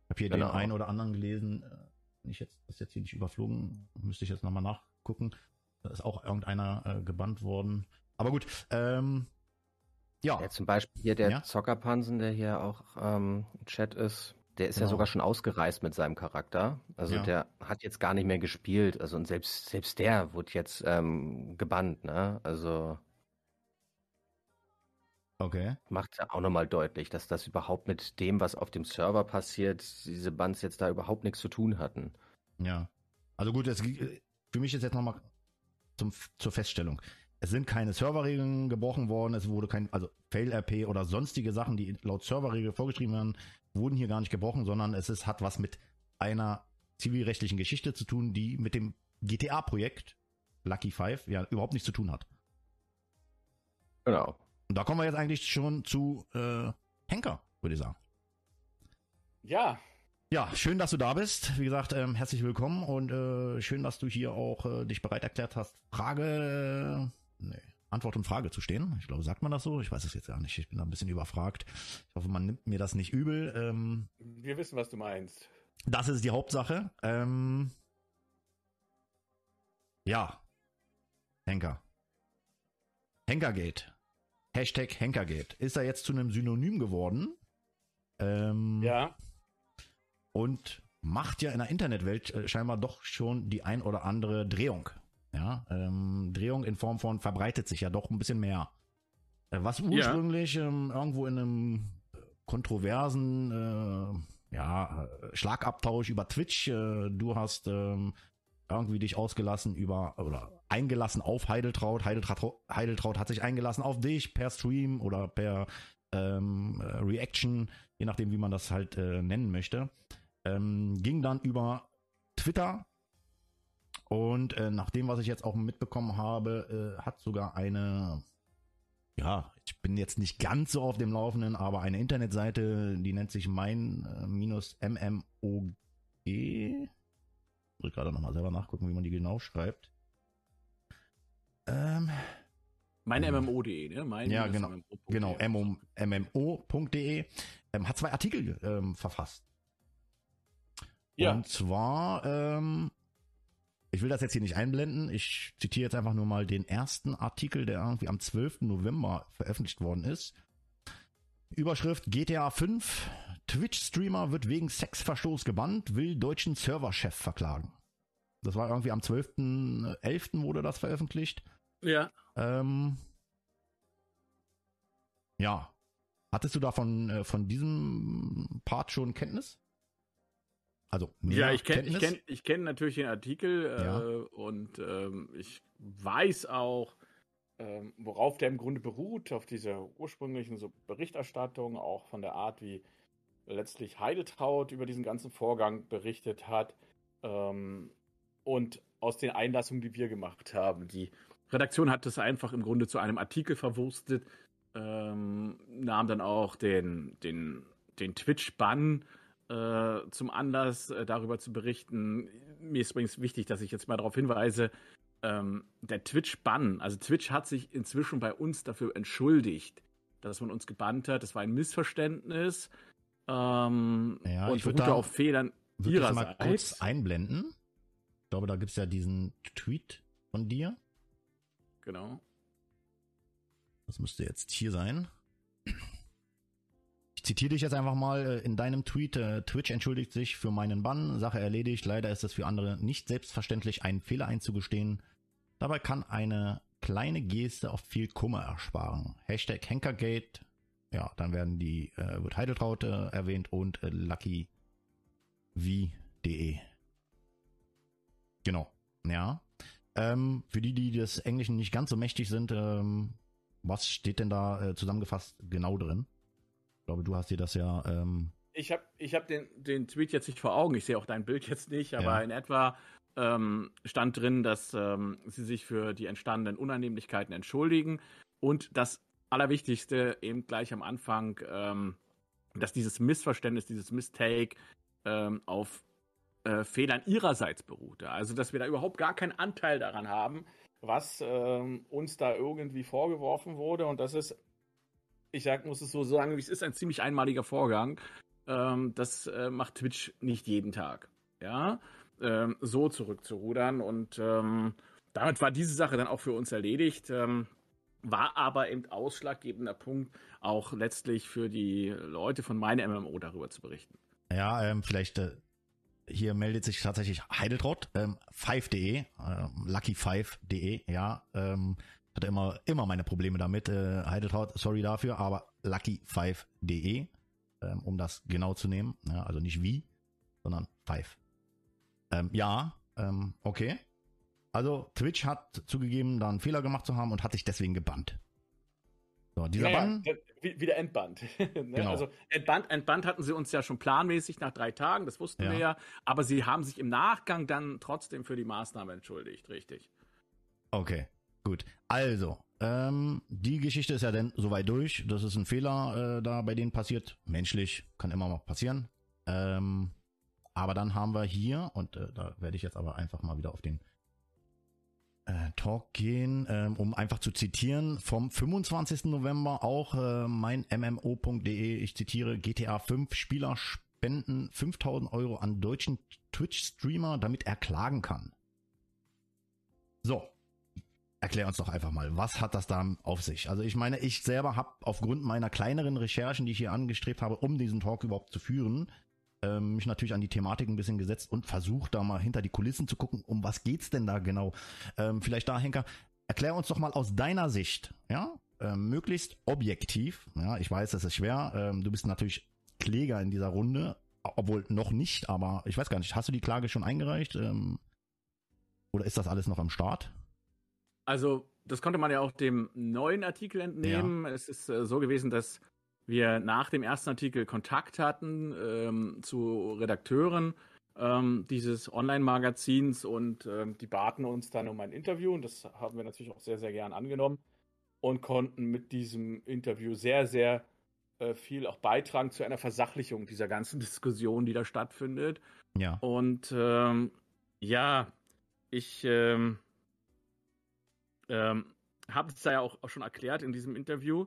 Ich habe hier Genau. den einen oder anderen gelesen. äh, Ich jetzt das jetzt hier nicht überflogen, müsste ich jetzt nochmal nachgucken. Da ist auch irgendeiner äh, gebannt worden. Aber gut, ähm, ja, Ja, zum Beispiel hier der Ja. Zockerpansen, der hier auch ähm, im Chat ist, der ist ja Genau. sogar schon ausgereist mit seinem Charakter. Also Ja. der hat jetzt gar nicht mehr gespielt. Also und selbst, selbst der wurde jetzt ähm, gebannt, ne? Also okay. macht ja auch nochmal deutlich, dass das überhaupt mit dem, was auf dem Server passiert, diese Bans jetzt da überhaupt nichts zu tun hatten. Ja. Also gut, es, für mich ist jetzt nochmal zum, zur Feststellung. Es sind keine Serverregeln gebrochen worden, es wurde kein, also Fail-RP oder sonstige Sachen, die laut Serverregel vorgeschrieben werden, wurden hier gar nicht gebrochen, sondern es ist, hat was mit einer zivilrechtlichen Geschichte zu tun, die mit dem GTA-Projekt Lucky Five ja überhaupt nichts zu tun hat. Genau. Und da kommen wir jetzt eigentlich schon zu äh, Henker, würde ich sagen. Ja, Ja, schön, dass du da bist. Wie gesagt, ähm, herzlich willkommen und äh, schön, dass du hier auch äh, dich bereit erklärt hast, Frage, äh, nee, Antwort und Frage zu stehen. Ich glaube, sagt man das so? Ich weiß es jetzt gar nicht. Ich bin da ein bisschen überfragt. Ich hoffe, man nimmt mir das nicht übel. Ähm, wir wissen, was du meinst. das ist die Hauptsache. Ähm, ja, Henker. Henkergate. Hashtag Henkergate. Ist da jetzt zu einem Synonym geworden? Ähm, Ja, und macht ja in der Internetwelt äh, scheinbar doch schon die ein oder andere Drehung. Ja, ähm, Drehung in Form von verbreitet sich ja doch ein bisschen mehr. Äh, was ursprünglich ähm, irgendwo in einem kontroversen äh, ja, äh, Schlagabtausch über Twitch, äh, du hast ähm, irgendwie dich ausgelassen über oder eingelassen auf Heideltraut. Heideltraut, Heideltraut hat sich eingelassen auf dich per Stream oder per ähm, äh, Reaction, je nachdem, wie man das halt äh, nennen möchte. Ähm, ging dann über Twitter und äh, nach dem, was ich jetzt auch mitbekommen habe, äh, hat sogar eine, ja, ich bin jetzt nicht ganz so auf dem Laufenden, aber eine Internetseite, die nennt sich mein-mmog. Muss ich gerade nochmal selber nachgucken, wie man die genau schreibt. Ähm, meine Mhm. MMO.de, ne? Mein Ja, genau. MMO.de. Genau, MMO mmo.de ähm, hat zwei Artikel ähm, verfasst. Ja. Und zwar, ähm, ich will das jetzt hier nicht einblenden, ich zitiere jetzt einfach nur mal den ersten Artikel, der irgendwie am 12. November veröffentlicht worden ist. Überschrift GTA 5, Twitch-Streamer wird wegen Sexverstoß gebannt, will deutschen Serverchef verklagen. Das war irgendwie am 12.11. wurde das veröffentlicht. Ja, Ähm, ja. Hattest du davon äh, von diesem Part schon Kenntnis? Also mehr ja ich kenne ich kenn, ich kenn natürlich den Artikel Ja. äh, und ähm, ich weiß auch, ähm, worauf der im Grunde beruht, auf dieser ursprünglichen so Berichterstattung, auch von der Art, wie letztlich Heideltraut über diesen ganzen Vorgang berichtet hat ähm, und aus den Einlassungen, die wir gemacht haben. Die Redaktion hat das einfach im Grunde zu einem Artikel verwurstet, ähm, nahm dann auch den, den, den Twitch-Bann äh, zum Anlass, äh, darüber zu berichten. Mir ist übrigens wichtig, dass ich jetzt mal darauf hinweise, ähm, der Twitch-Bann, also Twitch hat sich inzwischen bei uns dafür entschuldigt, dass man uns gebannt hat. Das war ein Missverständnis. Ähm, Ja, und ich würd beruhte da- auf Fehlern Würde ich mal kurz ihrerseits. einblenden. Ich glaube, da gibt's ja diesen Tweet von dir. Genau. Das müsste jetzt hier sein. Zitiere dich jetzt einfach mal äh, in deinem Tweet. äh, Twitch entschuldigt sich für meinen Bann. Sache erledigt. Leider ist es für andere nicht selbstverständlich, einen Fehler einzugestehen. Dabei kann eine kleine Geste oft viel Kummer ersparen. Hashtag Henkergate. Ja, dann werden die, äh, wird Heideltraut äh, erwähnt und äh, luckyv.de. Genau. Ja. Ähm, für die, die des Englischen nicht ganz so mächtig sind, ähm, was steht denn da äh, zusammengefasst genau drin? Ich glaube, du hast dir das ja. Ähm, Ich habe ich habe den, den Tweet jetzt nicht vor Augen, ich sehe auch dein Bild jetzt nicht, aber Ja. in etwa ähm, stand drin, dass ähm, sie sich für die entstandenen Unannehmlichkeiten entschuldigen und das Allerwichtigste eben gleich am Anfang, ähm, dass dieses Missverständnis, dieses Mistake ähm, auf äh, Fehlern ihrerseits beruhte. Also, dass wir da überhaupt gar keinen Anteil daran haben, was ähm, uns da irgendwie vorgeworfen wurde. Und das ist, ich sag, muss es so sagen, es ist, ein ziemlich einmaliger Vorgang. Ähm, das äh, macht Twitch nicht jeden Tag. Ja, ähm, so zurückzurudern. Und ähm, damit war diese Sache dann auch für uns erledigt. Ähm, war aber eben ausschlaggebender Punkt, auch letztlich für die Leute von meinem MMO darüber zu berichten. Ja, ähm, vielleicht äh, hier meldet sich tatsächlich Heideltraut, ähm, 5.de, ähm, lucky5.de, ja, ähm, hatte immer, immer meine Probleme damit, äh, Heideltraut, sorry dafür, aber lucky5.de, ähm, um das genau zu nehmen, ja, also nicht wie, sondern 5. Ähm, ja, ähm, okay. Also Twitch hat zugegeben, da einen Fehler gemacht zu haben und hat sich deswegen gebannt. So, dieser Naja, Bann, der- wie- wieder entbannt. (laughs) ne? Genau. Also entbannt, entbannt hatten sie uns ja schon planmäßig nach drei Tagen, das wussten Ja. wir ja. Aber sie haben sich im Nachgang dann trotzdem für die Maßnahme entschuldigt, richtig. Okay, gut. Also, ähm, die Geschichte ist ja dann soweit durch. Das ist ein Fehler äh, da bei denen passiert. Menschlich, kann immer mal passieren. Ähm, aber dann haben wir hier, und äh, da werde ich jetzt aber einfach mal wieder auf den äh, Talk gehen, ähm, um einfach zu zitieren, vom 25. November auch äh, mein MMO.de, ich zitiere, GTA 5 Spieler spenden 5000 Euro an deutschen Twitch-Streamer, damit er klagen kann. So, erklär uns doch einfach mal, was hat das da auf sich? Also ich meine, ich selber habe aufgrund meiner kleineren Recherchen, die ich hier angestrebt habe, um diesen Talk überhaupt zu führen, ähm, mich natürlich an die Thematik ein bisschen gesetzt und versucht da mal hinter die Kulissen zu gucken, um was geht's denn da genau? Ähm, vielleicht da, Henker, erklär uns doch mal aus deiner Sicht, ja, ähm, möglichst objektiv. Ja, ich weiß, das ist schwer. Ähm, du bist natürlich Kläger in dieser Runde, obwohl noch nicht, aber ich weiß gar nicht, hast du die Klage schon eingereicht? Ähm, oder ist das alles noch am Start? Also, das konnte man ja auch dem neuen Artikel entnehmen. Es ist äh, so gewesen, dass wir nach dem ersten Artikel Kontakt hatten ähm, zu Redakteuren ähm, dieses Online-Magazins und ähm, die baten uns dann um ein Interview und das haben wir natürlich auch sehr, sehr gern angenommen und konnten mit diesem Interview sehr, sehr äh, viel auch beitragen zu einer Versachlichung dieser ganzen (laughs) Diskussion, die da stattfindet. Ja. Und ähm, ja, ich ähm, habe es ja auch, auch schon erklärt in diesem Interview.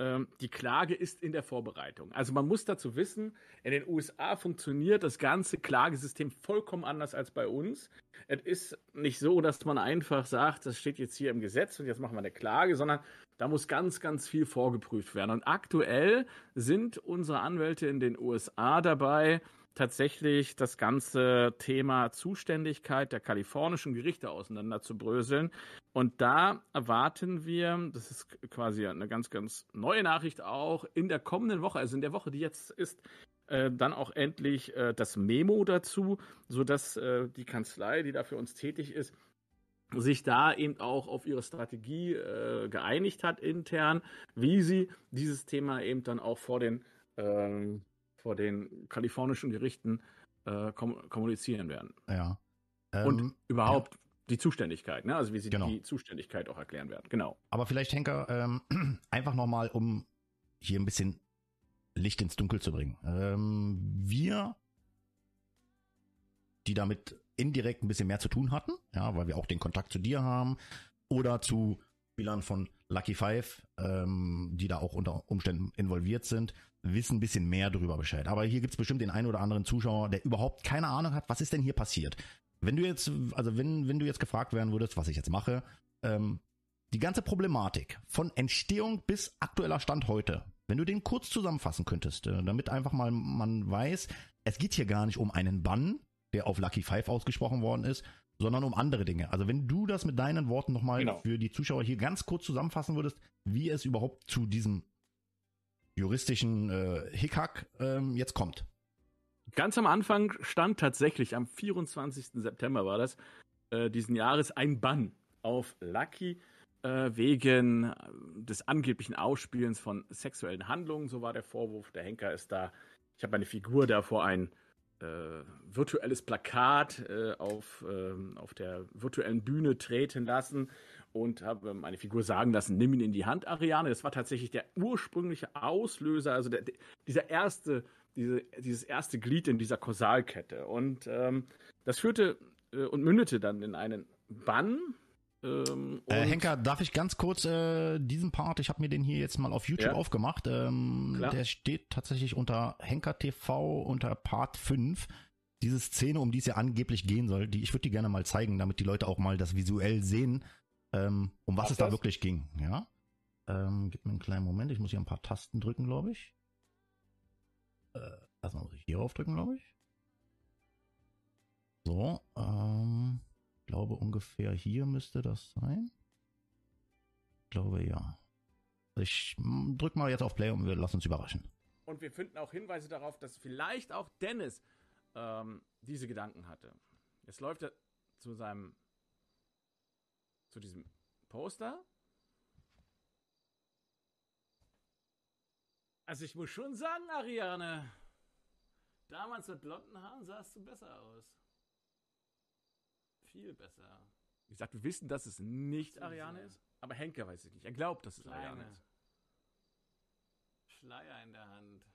Ähm, die Klage ist in der Vorbereitung. Also man muss dazu wissen, in den USA funktioniert das ganze Klagesystem vollkommen anders als bei uns. Es ist nicht so, dass man einfach sagt, das steht jetzt hier im Gesetz und jetzt machen wir eine Klage, sondern da muss ganz, ganz viel vorgeprüft werden. Und aktuell sind unsere Anwälte in den USA dabei, tatsächlich das ganze Thema Zuständigkeit der kalifornischen Gerichte auseinanderzubröseln. Und da erwarten wir, das ist quasi eine ganz, ganz neue Nachricht auch, in der kommenden Woche, also in der Woche, die jetzt ist, äh, dann auch endlich äh, das Memo dazu, sodass äh, die Kanzlei, die da für uns tätig ist, sich da eben auch auf ihre Strategie äh, geeinigt hat intern, wie sie dieses Thema eben dann auch vor den ähm, vor den kalifornischen Gerichten äh, kom kommunizieren werden. Ja. Und Ähm, überhaupt die Zuständigkeit, ne? also wie sie Genau. die Zuständigkeit auch erklären werden. Genau. Aber vielleicht, Henker, ähm, (clears throat) einfach nochmal, um hier ein bisschen Licht ins Dunkel zu bringen. Ähm, wir, die damit indirekt ein bisschen mehr zu tun hatten, ja, weil wir auch den Kontakt zu dir haben oder zu Spielern von Lucky Five, ähm, die da auch unter Umständen involviert sind, wissen ein bisschen mehr darüber Bescheid. Aber hier gibt's bestimmt den einen oder anderen Zuschauer, der überhaupt keine Ahnung hat, was ist denn hier passiert. Wenn du jetzt, also wenn, wenn du jetzt gefragt werden würdest, was ich jetzt mache, ähm, die ganze Problematik von Entstehung bis aktueller Stand heute, wenn du den kurz zusammenfassen könntest, äh, damit einfach mal man weiß, es geht hier gar nicht um einen Bann, der auf Lucky Five ausgesprochen worden ist, sondern um andere Dinge. Also wenn du das mit deinen Worten nochmal Genau. für die Zuschauer hier ganz kurz zusammenfassen würdest, wie es überhaupt zu diesem juristischen äh, Hickhack ähm, jetzt kommt. Ganz am Anfang stand tatsächlich am 24. September war das äh, diesen Jahres ein Bann auf Lucky äh, wegen äh, des angeblichen Ausspielens von sexuellen Handlungen. So war der Vorwurf. Der Henker ist da ich habe meine Figur da vor ein äh, virtuelles Plakat äh, auf, ähm, auf der virtuellen Bühne treten lassen und habe meine Figur sagen lassen, nimm ihn in die Hand, Ariane. Das war tatsächlich der ursprüngliche Auslöser, also der, dieser erste, diese, dieses erste Glied in dieser Kausalkette. Und ähm, das führte äh, und mündete dann in einen Bann. Ähm, äh, Henker, darf ich ganz kurz äh, diesen Part, ich habe mir den hier jetzt mal auf YouTube ja. aufgemacht. Ähm, der steht tatsächlich unter Henker TV unter Part 5 diese Szene, um die es ja angeblich gehen soll, die ich würde die gerne mal zeigen, damit die Leute auch mal das visuell sehen, ähm, um was Ach, es das? da wirklich ging. Ja, ähm, gib mir einen kleinen Moment, ich muss hier ein paar Tasten drücken, glaube ich. Äh, erstmal muss ich hier aufdrücken, glaube ich. So, ähm, glaube ungefähr hier müsste das sein. Ich glaube ja. Ich drück mal jetzt auf Play und wir lassen uns überraschen. Und wir finden auch Hinweise darauf, dass vielleicht auch Dennis ähm, diese Gedanken hatte. Jetzt läuft er zu seinem, zu diesem Poster. Also ich muss schon sagen, Ariane, damals mit blonden Haaren sahst du besser aus. Viel besser. Wie gesagt, wir wissen, dass es nicht Ariane ist, aber Henker weiß es nicht. Er glaubt, dass es Kleine. Ariane ist. Schleier in der Hand.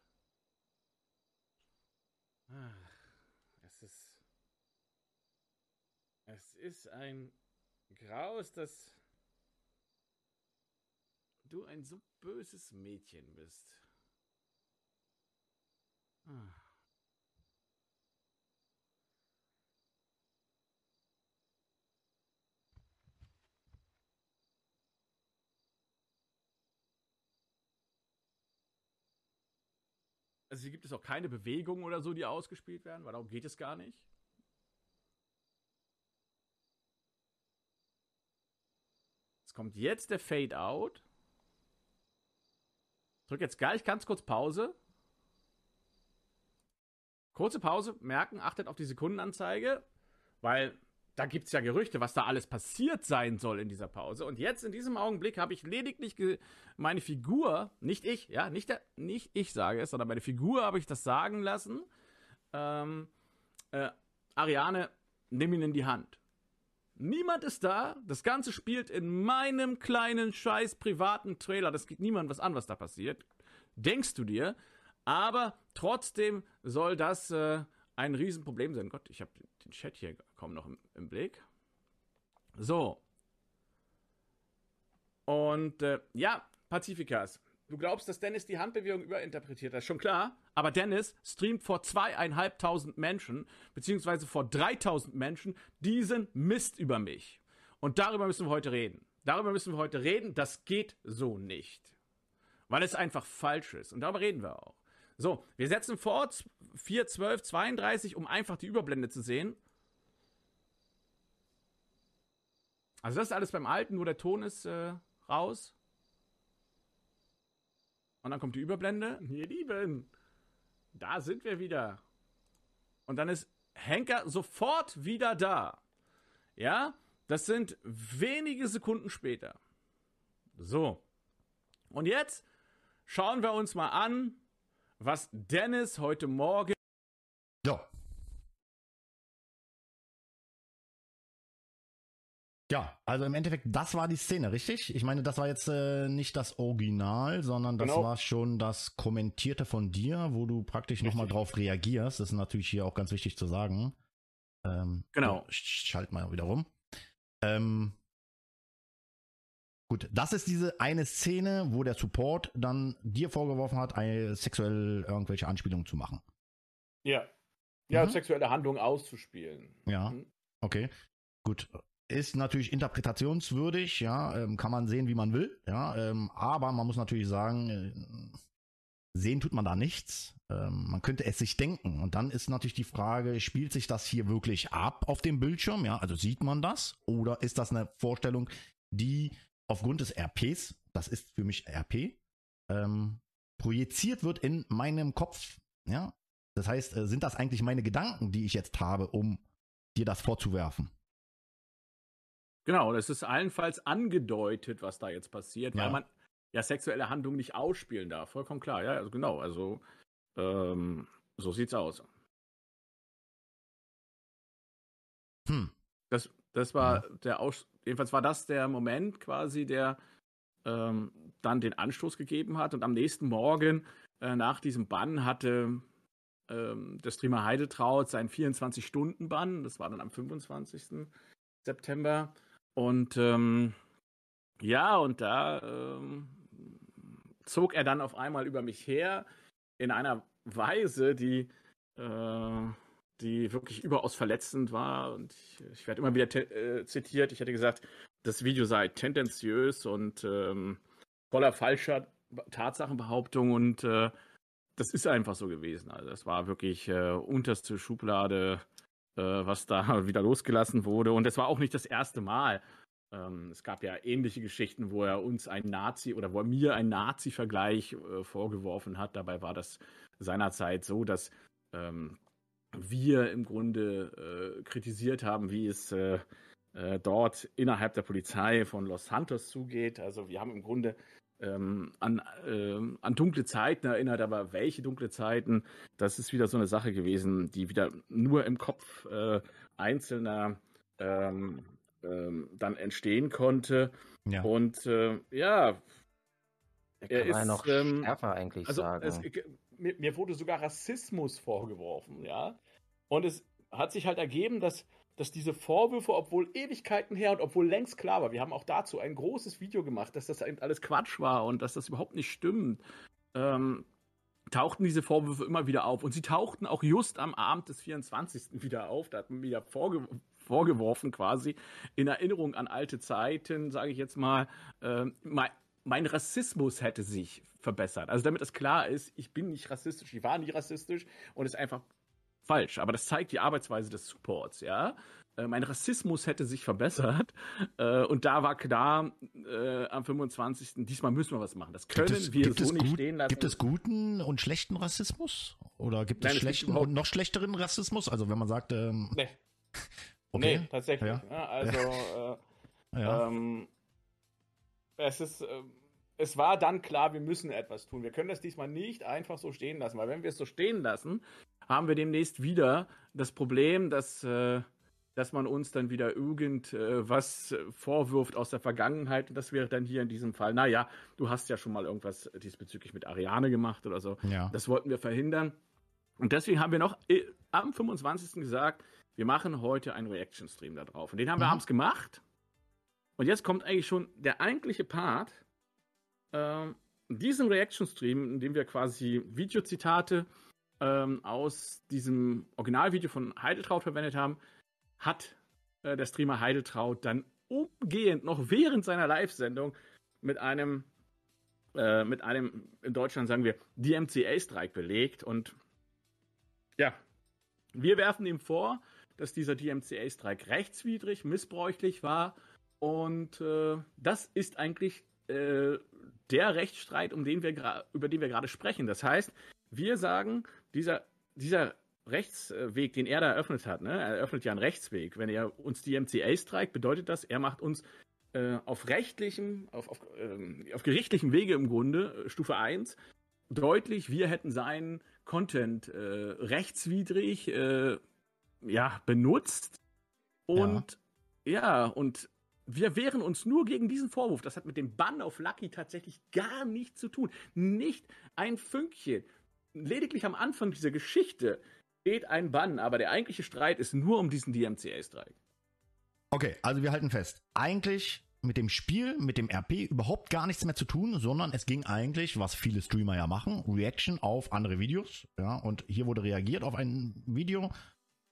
Ach ist. Es ist ein Graus, dass du ein so böses Mädchen bist. Ah. Also hier gibt es auch keine Bewegungen oder so, die ausgespielt werden, weil darum geht es gar nicht. Es kommt jetzt der Fade Out. Drück jetzt gleich ganz kurz Pause. Kurze Pause, merken, achtet auf die Sekundenanzeige, weil da gibt es ja Gerüchte, was da alles passiert sein soll in dieser Pause. Und jetzt in diesem Augenblick habe ich lediglich meine Figur, nicht ich, ja, nicht, der, nicht ich sage es, sondern meine Figur habe ich das sagen lassen. Ähm, äh, Ariane, nimm ihn in die Hand. Niemand ist da. Das Ganze spielt in meinem kleinen, scheiß privaten Trailer. Das geht niemandem was an, was da passiert. Denkst du dir? Aber trotzdem soll das äh, ein Riesenproblem sein. Gott, ich habe den Chat hier kaum noch im, im Blick. So. Und äh, ja, Pazifikas. Du glaubst, dass Dennis die Handbewegung überinterpretiert hat, schon klar. Aber Dennis streamt vor zweieinhalbtausend Menschen, beziehungsweise vor dreitausend Menschen, diesen Mist über mich. Und darüber müssen wir heute reden. Darüber müssen wir heute reden. Das geht so nicht. Weil es einfach falsch ist. Und darüber reden wir auch. So, wir setzen fort 4, 12, 32, um einfach die Überblende zu sehen. Also das ist alles beim Alten, nur der Ton ist äh, raus. Und dann kommt die Überblende. Ihr Lieben, da sind wir wieder. Und dann ist Henker sofort wieder da. Ja, das sind wenige Sekunden später. So. Und jetzt schauen wir uns mal an, was Dennis heute Morgen. Ja. Ja, also im Endeffekt, das war die Szene, richtig? Ich meine, das war jetzt äh, nicht das Original, sondern das genau. war schon das Kommentierte von dir, wo du praktisch nochmal drauf reagierst. Das ist natürlich hier auch ganz wichtig zu sagen. Ähm, genau. Schalt mal wieder rum. Ähm, Gut, das ist diese eine Szene, wo der Support dann dir vorgeworfen hat, sexuell irgendwelche Anspielungen zu machen. Ja. Ja, mhm. sexuelle Handlungen auszuspielen. Ja. Mhm. Okay. Gut. Ist natürlich interpretationswürdig, ja, ähm, kann man sehen, wie man will, ja, ähm, aber man muss natürlich sagen, äh, sehen tut man da nichts. Ähm, man könnte es sich denken. Und dann ist natürlich die Frage, spielt sich das hier wirklich ab auf dem Bildschirm? Ja, also sieht man das? Oder ist das eine Vorstellung, die aufgrund des RPs, das ist für mich RP, ähm, projiziert wird in meinem Kopf. Ja, das heißt, äh, sind das eigentlich meine Gedanken, die ich jetzt habe, um dir das vorzuwerfen? Genau, das ist allenfalls angedeutet, was da jetzt passiert, ja. weil man ja sexuelle Handlungen nicht ausspielen darf. Vollkommen klar, ja, also genau. Also ähm, so sieht's aus. Hm. Das, das war der Aus jedenfalls war das der Moment quasi, der ähm, dann den Anstoß gegeben hat. Und am nächsten Morgen äh, nach diesem Bann hatte ähm, der Streamer Heidetraut seinen 24-Stunden-Bann. Das war dann am 25. September. Und ähm, ja, und da ähm, zog er dann auf einmal über mich her in einer Weise, die, äh, die wirklich überaus verletzend war. Und ich, ich werde immer wieder äh, zitiert. Ich hätte gesagt, das Video sei tendenziös und ähm, voller falscher Tatsachenbehauptungen und äh, das ist einfach so gewesen. Also es war wirklich äh, unterste Schublade, äh, was da (laughs) wieder losgelassen wurde. Und es war auch nicht das erste Mal. Ähm, es gab ja ähnliche Geschichten, wo er uns ein Nazi oder wo er mir einen Nazi-Vergleich äh, vorgeworfen hat. Dabei war das seinerzeit so, dass ähm, wir im Grunde äh, kritisiert haben, wie es äh, äh, dort innerhalb der Polizei von Los Santos zugeht. Also wir haben im Grunde ähm, an, äh, an dunkle Zeiten erinnert, aber welche dunkle Zeiten, das ist wieder so eine Sache gewesen, die wieder nur im Kopf äh, einzelner ähm, ähm, dann entstehen konnte. Ja. Und äh, ja, Er ist, noch ähm, schärfer eigentlich also sagen. es, mir, mir wurde sogar Rassismus vorgeworfen, ja. Und es hat sich halt ergeben, dass, dass diese Vorwürfe, obwohl Ewigkeiten her und obwohl längst klar war, wir haben auch dazu ein großes Video gemacht, dass das alles Quatsch war und dass das überhaupt nicht stimmt, ähm, tauchten diese Vorwürfe immer wieder auf. Und sie tauchten auch just am Abend des 24. wieder auf. Da hat man wieder vorge vorgeworfen, quasi in Erinnerung an alte Zeiten, sage ich jetzt mal, ähm, mein, mein Rassismus hätte sich verbessert. Also damit das klar ist, ich bin nicht rassistisch, ich war nicht rassistisch und ist einfach falsch. Aber das zeigt die Arbeitsweise des Supports, ja. Äh, mein Rassismus hätte sich verbessert äh, und da war klar äh, am 25. diesmal müssen wir was machen. Das können Gibt es, wir so es nicht gut, stehen lassen. gibt es guten und schlechten Rassismus? Oder gibt Nein, es es gibt schlechten und noch schlechteren Rassismus? Also wenn man sagt, ähm, Nee, (laughs) okay, nee, tatsächlich. Ja. (laughs) Ja. also äh, ja, Ähm, es ist, ähm, es war dann klar, wir müssen etwas tun. Wir können das diesmal nicht einfach so stehen lassen, weil wenn wir es so stehen lassen, haben wir demnächst wieder das Problem, dass, äh, dass man uns dann wieder irgend äh, vorwirft aus der Vergangenheit. Und das wäre dann hier in diesem Fall, naja, du hast ja schon mal irgendwas diesbezüglich mit Ariane gemacht oder so. ja. Das wollten wir verhindern. Und deswegen haben wir noch äh, am 25. gesagt, wir machen heute einen Reaction-Stream da drauf. Und den haben wir Mhm. abends gemacht. Und jetzt kommt eigentlich schon der eigentliche Part. Ähm, diesen Reaction-Stream, in dem wir quasi Videozitate ähm, aus diesem Originalvideo von Heideltraut verwendet haben, hat äh, der Streamer Heideltraut dann umgehend noch während seiner Live-Sendung mit einem, äh, mit einem, in Deutschland sagen wir, DMCA-Strike belegt. Und ja, wir werfen ihm vor, dass dieser DMCA-Strike rechtswidrig, missbräuchlich war. Und äh, das ist eigentlich äh, der Rechtsstreit, um den wir über den wir gerade sprechen. Das heißt, wir sagen, dieser, dieser Rechtsweg, den er da eröffnet hat, ne, er eröffnet ja einen Rechtsweg. Wenn er uns DMCA streikt, bedeutet das, er macht uns äh, auf rechtlichem, auf, auf, ähm, auf gerichtlichem Wege im Grunde, äh, Stufe 1, deutlich, wir hätten seinen Content äh, rechtswidrig äh, ja, benutzt. Und ja. und wir wehren uns nur gegen diesen Vorwurf. Das hat mit dem Bann auf Lucky tatsächlich gar nichts zu tun. Nicht ein Fünkchen. Lediglich am Anfang dieser Geschichte steht ein Bann, aber der eigentliche Streit ist nur um diesen DMCA-Strike. Okay, also wir halten fest. Eigentlich mit dem Spiel, mit dem RP überhaupt gar nichts mehr zu tun, sondern es ging eigentlich, was viele Streamer ja machen, Reaction auf andere Videos. Ja, und hier wurde reagiert auf ein Video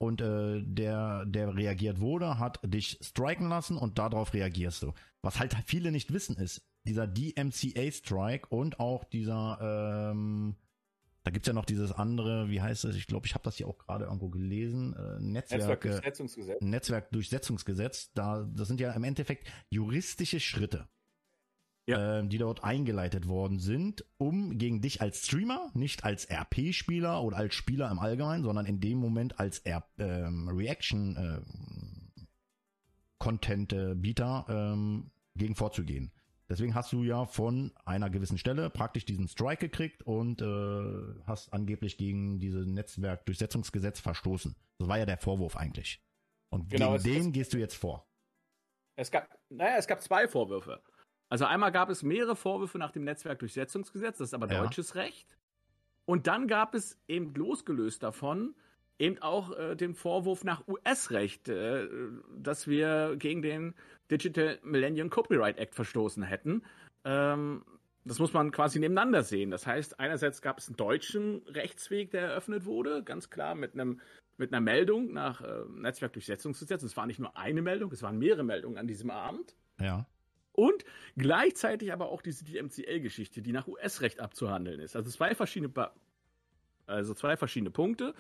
und äh, der, der reagiert wurde, hat dich striken lassen und darauf reagierst du. Was halt viele nicht wissen ist, dieser DMCA-Strike und auch dieser, ähm, da gibt's ja noch dieses andere, wie heißt es? Ich glaube, ich habe das hier auch gerade irgendwo gelesen. Äh, Netzwerke. Netzwerkdurchsetzungsgesetz. Netzwerkdurchsetzungsgesetz, da das sind ja im Endeffekt juristische Schritte, Ja. ähm, die dort eingeleitet worden sind, um gegen dich als Streamer, nicht als RP-Spieler oder als Spieler im Allgemeinen, sondern in dem Moment als R ähm, Reaction äh, Content-Bieter ähm, gegen vorzugehen. Deswegen hast du ja von einer gewissen Stelle praktisch diesen Strike gekriegt und äh, hast angeblich gegen dieses Netzwerkdurchsetzungsgesetz verstoßen. Das war ja der Vorwurf eigentlich. Und Genau, gegen den gehst du jetzt vor. Es gab, naja, es gab zwei Vorwürfe. Also einmal gab es mehrere Vorwürfe nach dem Netzwerkdurchsetzungsgesetz, das ist aber Ja. deutsches Recht. Und dann gab es eben losgelöst davon eben auch äh, den Vorwurf nach US-Recht, äh, dass wir gegen den Digital Millennium Copyright Act verstoßen hätten. Ähm, das muss man quasi nebeneinander sehen. Das heißt, einerseits gab es einen deutschen Rechtsweg, der eröffnet wurde, ganz klar mit einem mit einer Meldung nach äh, Netzwerkdurchsetzungsgesetz. Es war nicht nur eine Meldung, es waren mehrere Meldungen an diesem Abend. Ja. Und gleichzeitig aber auch diese DMCA-Geschichte, die nach US-Recht abzuhandeln ist. Also zwei verschiedene, ba also zwei verschiedene Punkte.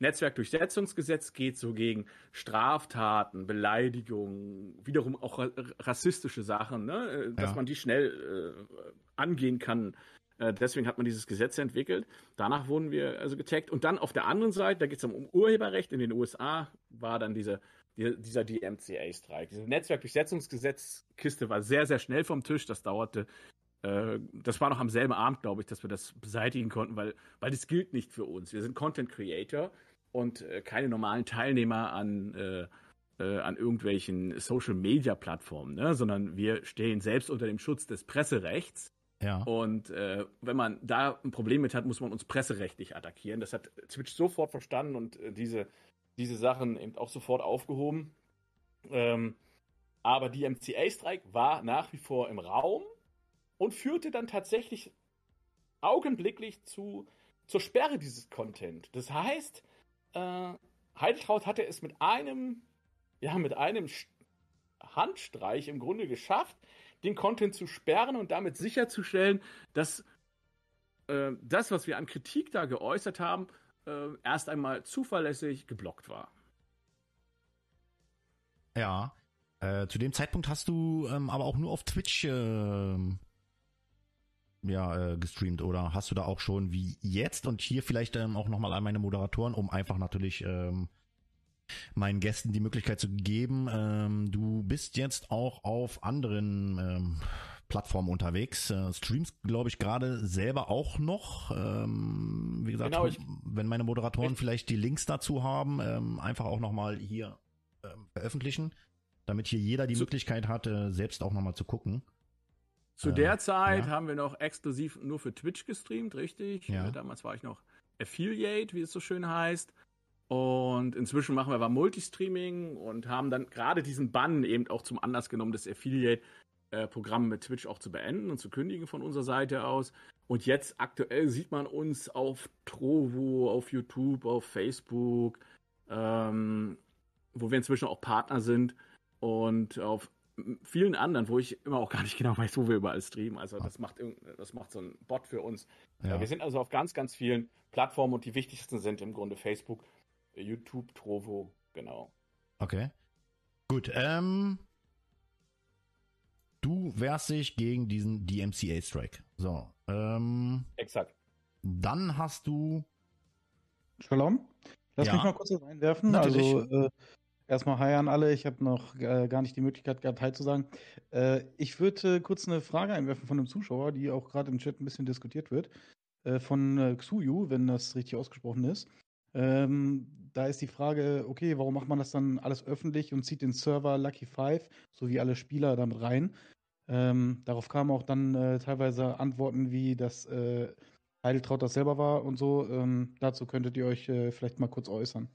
Netzwerkdurchsetzungsgesetz geht so gegen Straftaten, Beleidigungen, wiederum auch ra rassistische Sachen, ne? äh, dass Ja. man die schnell äh, angehen kann. Äh, deswegen hat man dieses Gesetz entwickelt. Danach wurden wir also getaggt. Und dann auf der anderen Seite, da geht es um Urheberrecht. In den USA war dann diese, die, dieser DMCA-Strike. Diese Netzwerkdurchsetzungsgesetzkiste war sehr, sehr schnell vom Tisch. Das dauerte äh, das war noch am selben Abend, glaube ich, dass wir das beseitigen konnten, weil, weil das gilt nicht für uns. Wir sind Content Creator und äh, keine normalen Teilnehmer an, äh, äh, an irgendwelchen Social Media Plattformen, ne? sondern wir stehen selbst unter dem Schutz des Presserechts. Ja. Und äh, wenn man da ein Problem mit hat, muss man uns presserechtlich attackieren. Das hat Twitch sofort verstanden und äh, diese, diese Sachen eben auch sofort aufgehoben. Ähm, aber die MCA-Strike war nach wie vor im Raum und führte dann tatsächlich augenblicklich zu, zur Sperre dieses Content. Das heißt, äh, Heideltraut hatte es mit einem, ja, mit einem Handstreich im Grunde geschafft, den Content zu sperren und damit sicherzustellen, dass äh, das, was wir an Kritik da geäußert haben, äh, erst einmal zuverlässig geblockt war. Ja. Äh, zu dem Zeitpunkt hast du ähm, aber auch nur auf Twitch ähm, ja, äh, gestreamt oder hast du da auch schon wie jetzt und hier vielleicht ähm, auch nochmal an meine Moderatoren, um einfach natürlich ähm, meinen Gästen die Möglichkeit zu geben. Ähm, du bist jetzt auch auf anderen ähm, Plattformen unterwegs, äh, streamst, glaube ich, gerade selber auch noch. Ähm, wie gesagt, Genau, ich- wenn meine Moderatoren ich- vielleicht die Links dazu haben, ähm, einfach auch nochmal hier ähm, veröffentlichen, damit hier jeder die Zu- Möglichkeit hat, äh, selbst auch nochmal zu gucken. Zu Äh, der Zeit ja. haben wir noch exklusiv nur für Twitch gestreamt, richtig? Ja. Äh, Damals war ich noch Affiliate, wie es so schön heißt. Und inzwischen machen wir aber Multistreaming und haben dann gerade diesen Bann eben auch zum Anlass genommen, das Affiliate-Programm mit Twitch auch zu beenden und zu kündigen von unserer Seite aus. Und jetzt aktuell sieht man uns auf Trovo, auf YouTube, auf Facebook, ähm, wo wir inzwischen auch Partner sind und auf vielen anderen, wo ich immer auch gar nicht genau weiß, wo wir überall streamen. Also das macht das macht so ein Bot für uns. Ja. Wir sind also auf ganz, ganz vielen Plattformen und die wichtigsten sind im Grunde Facebook, YouTube, Trovo, genau. Okay. Gut, ähm. Du wehrst dich gegen diesen DMCA-Strike. So, ähm. Exakt. Dann hast du. Shalom. Lass Ja. mich mal kurz was einwerfen. Natürlich. Also äh, erstmal Hi an alle. Ich habe noch äh, gar nicht die Möglichkeit gehabt, Hi zu sagen. Äh, ich würde äh, kurz eine Frage einwerfen von einem Zuschauer, die auch gerade im Chat ein bisschen diskutiert wird. Äh, von äh, Xuyu, wenn das richtig ausgesprochen ist. Ähm, da ist die Frage, okay, warum macht man das dann alles öffentlich und zieht den Server Lucky Five sowie alle Spieler damit rein? Ähm, darauf kamen auch dann äh, teilweise Antworten wie, dass äh, Heideltraut das selber war und so. Ähm, dazu könntet ihr euch äh, vielleicht mal kurz äußern.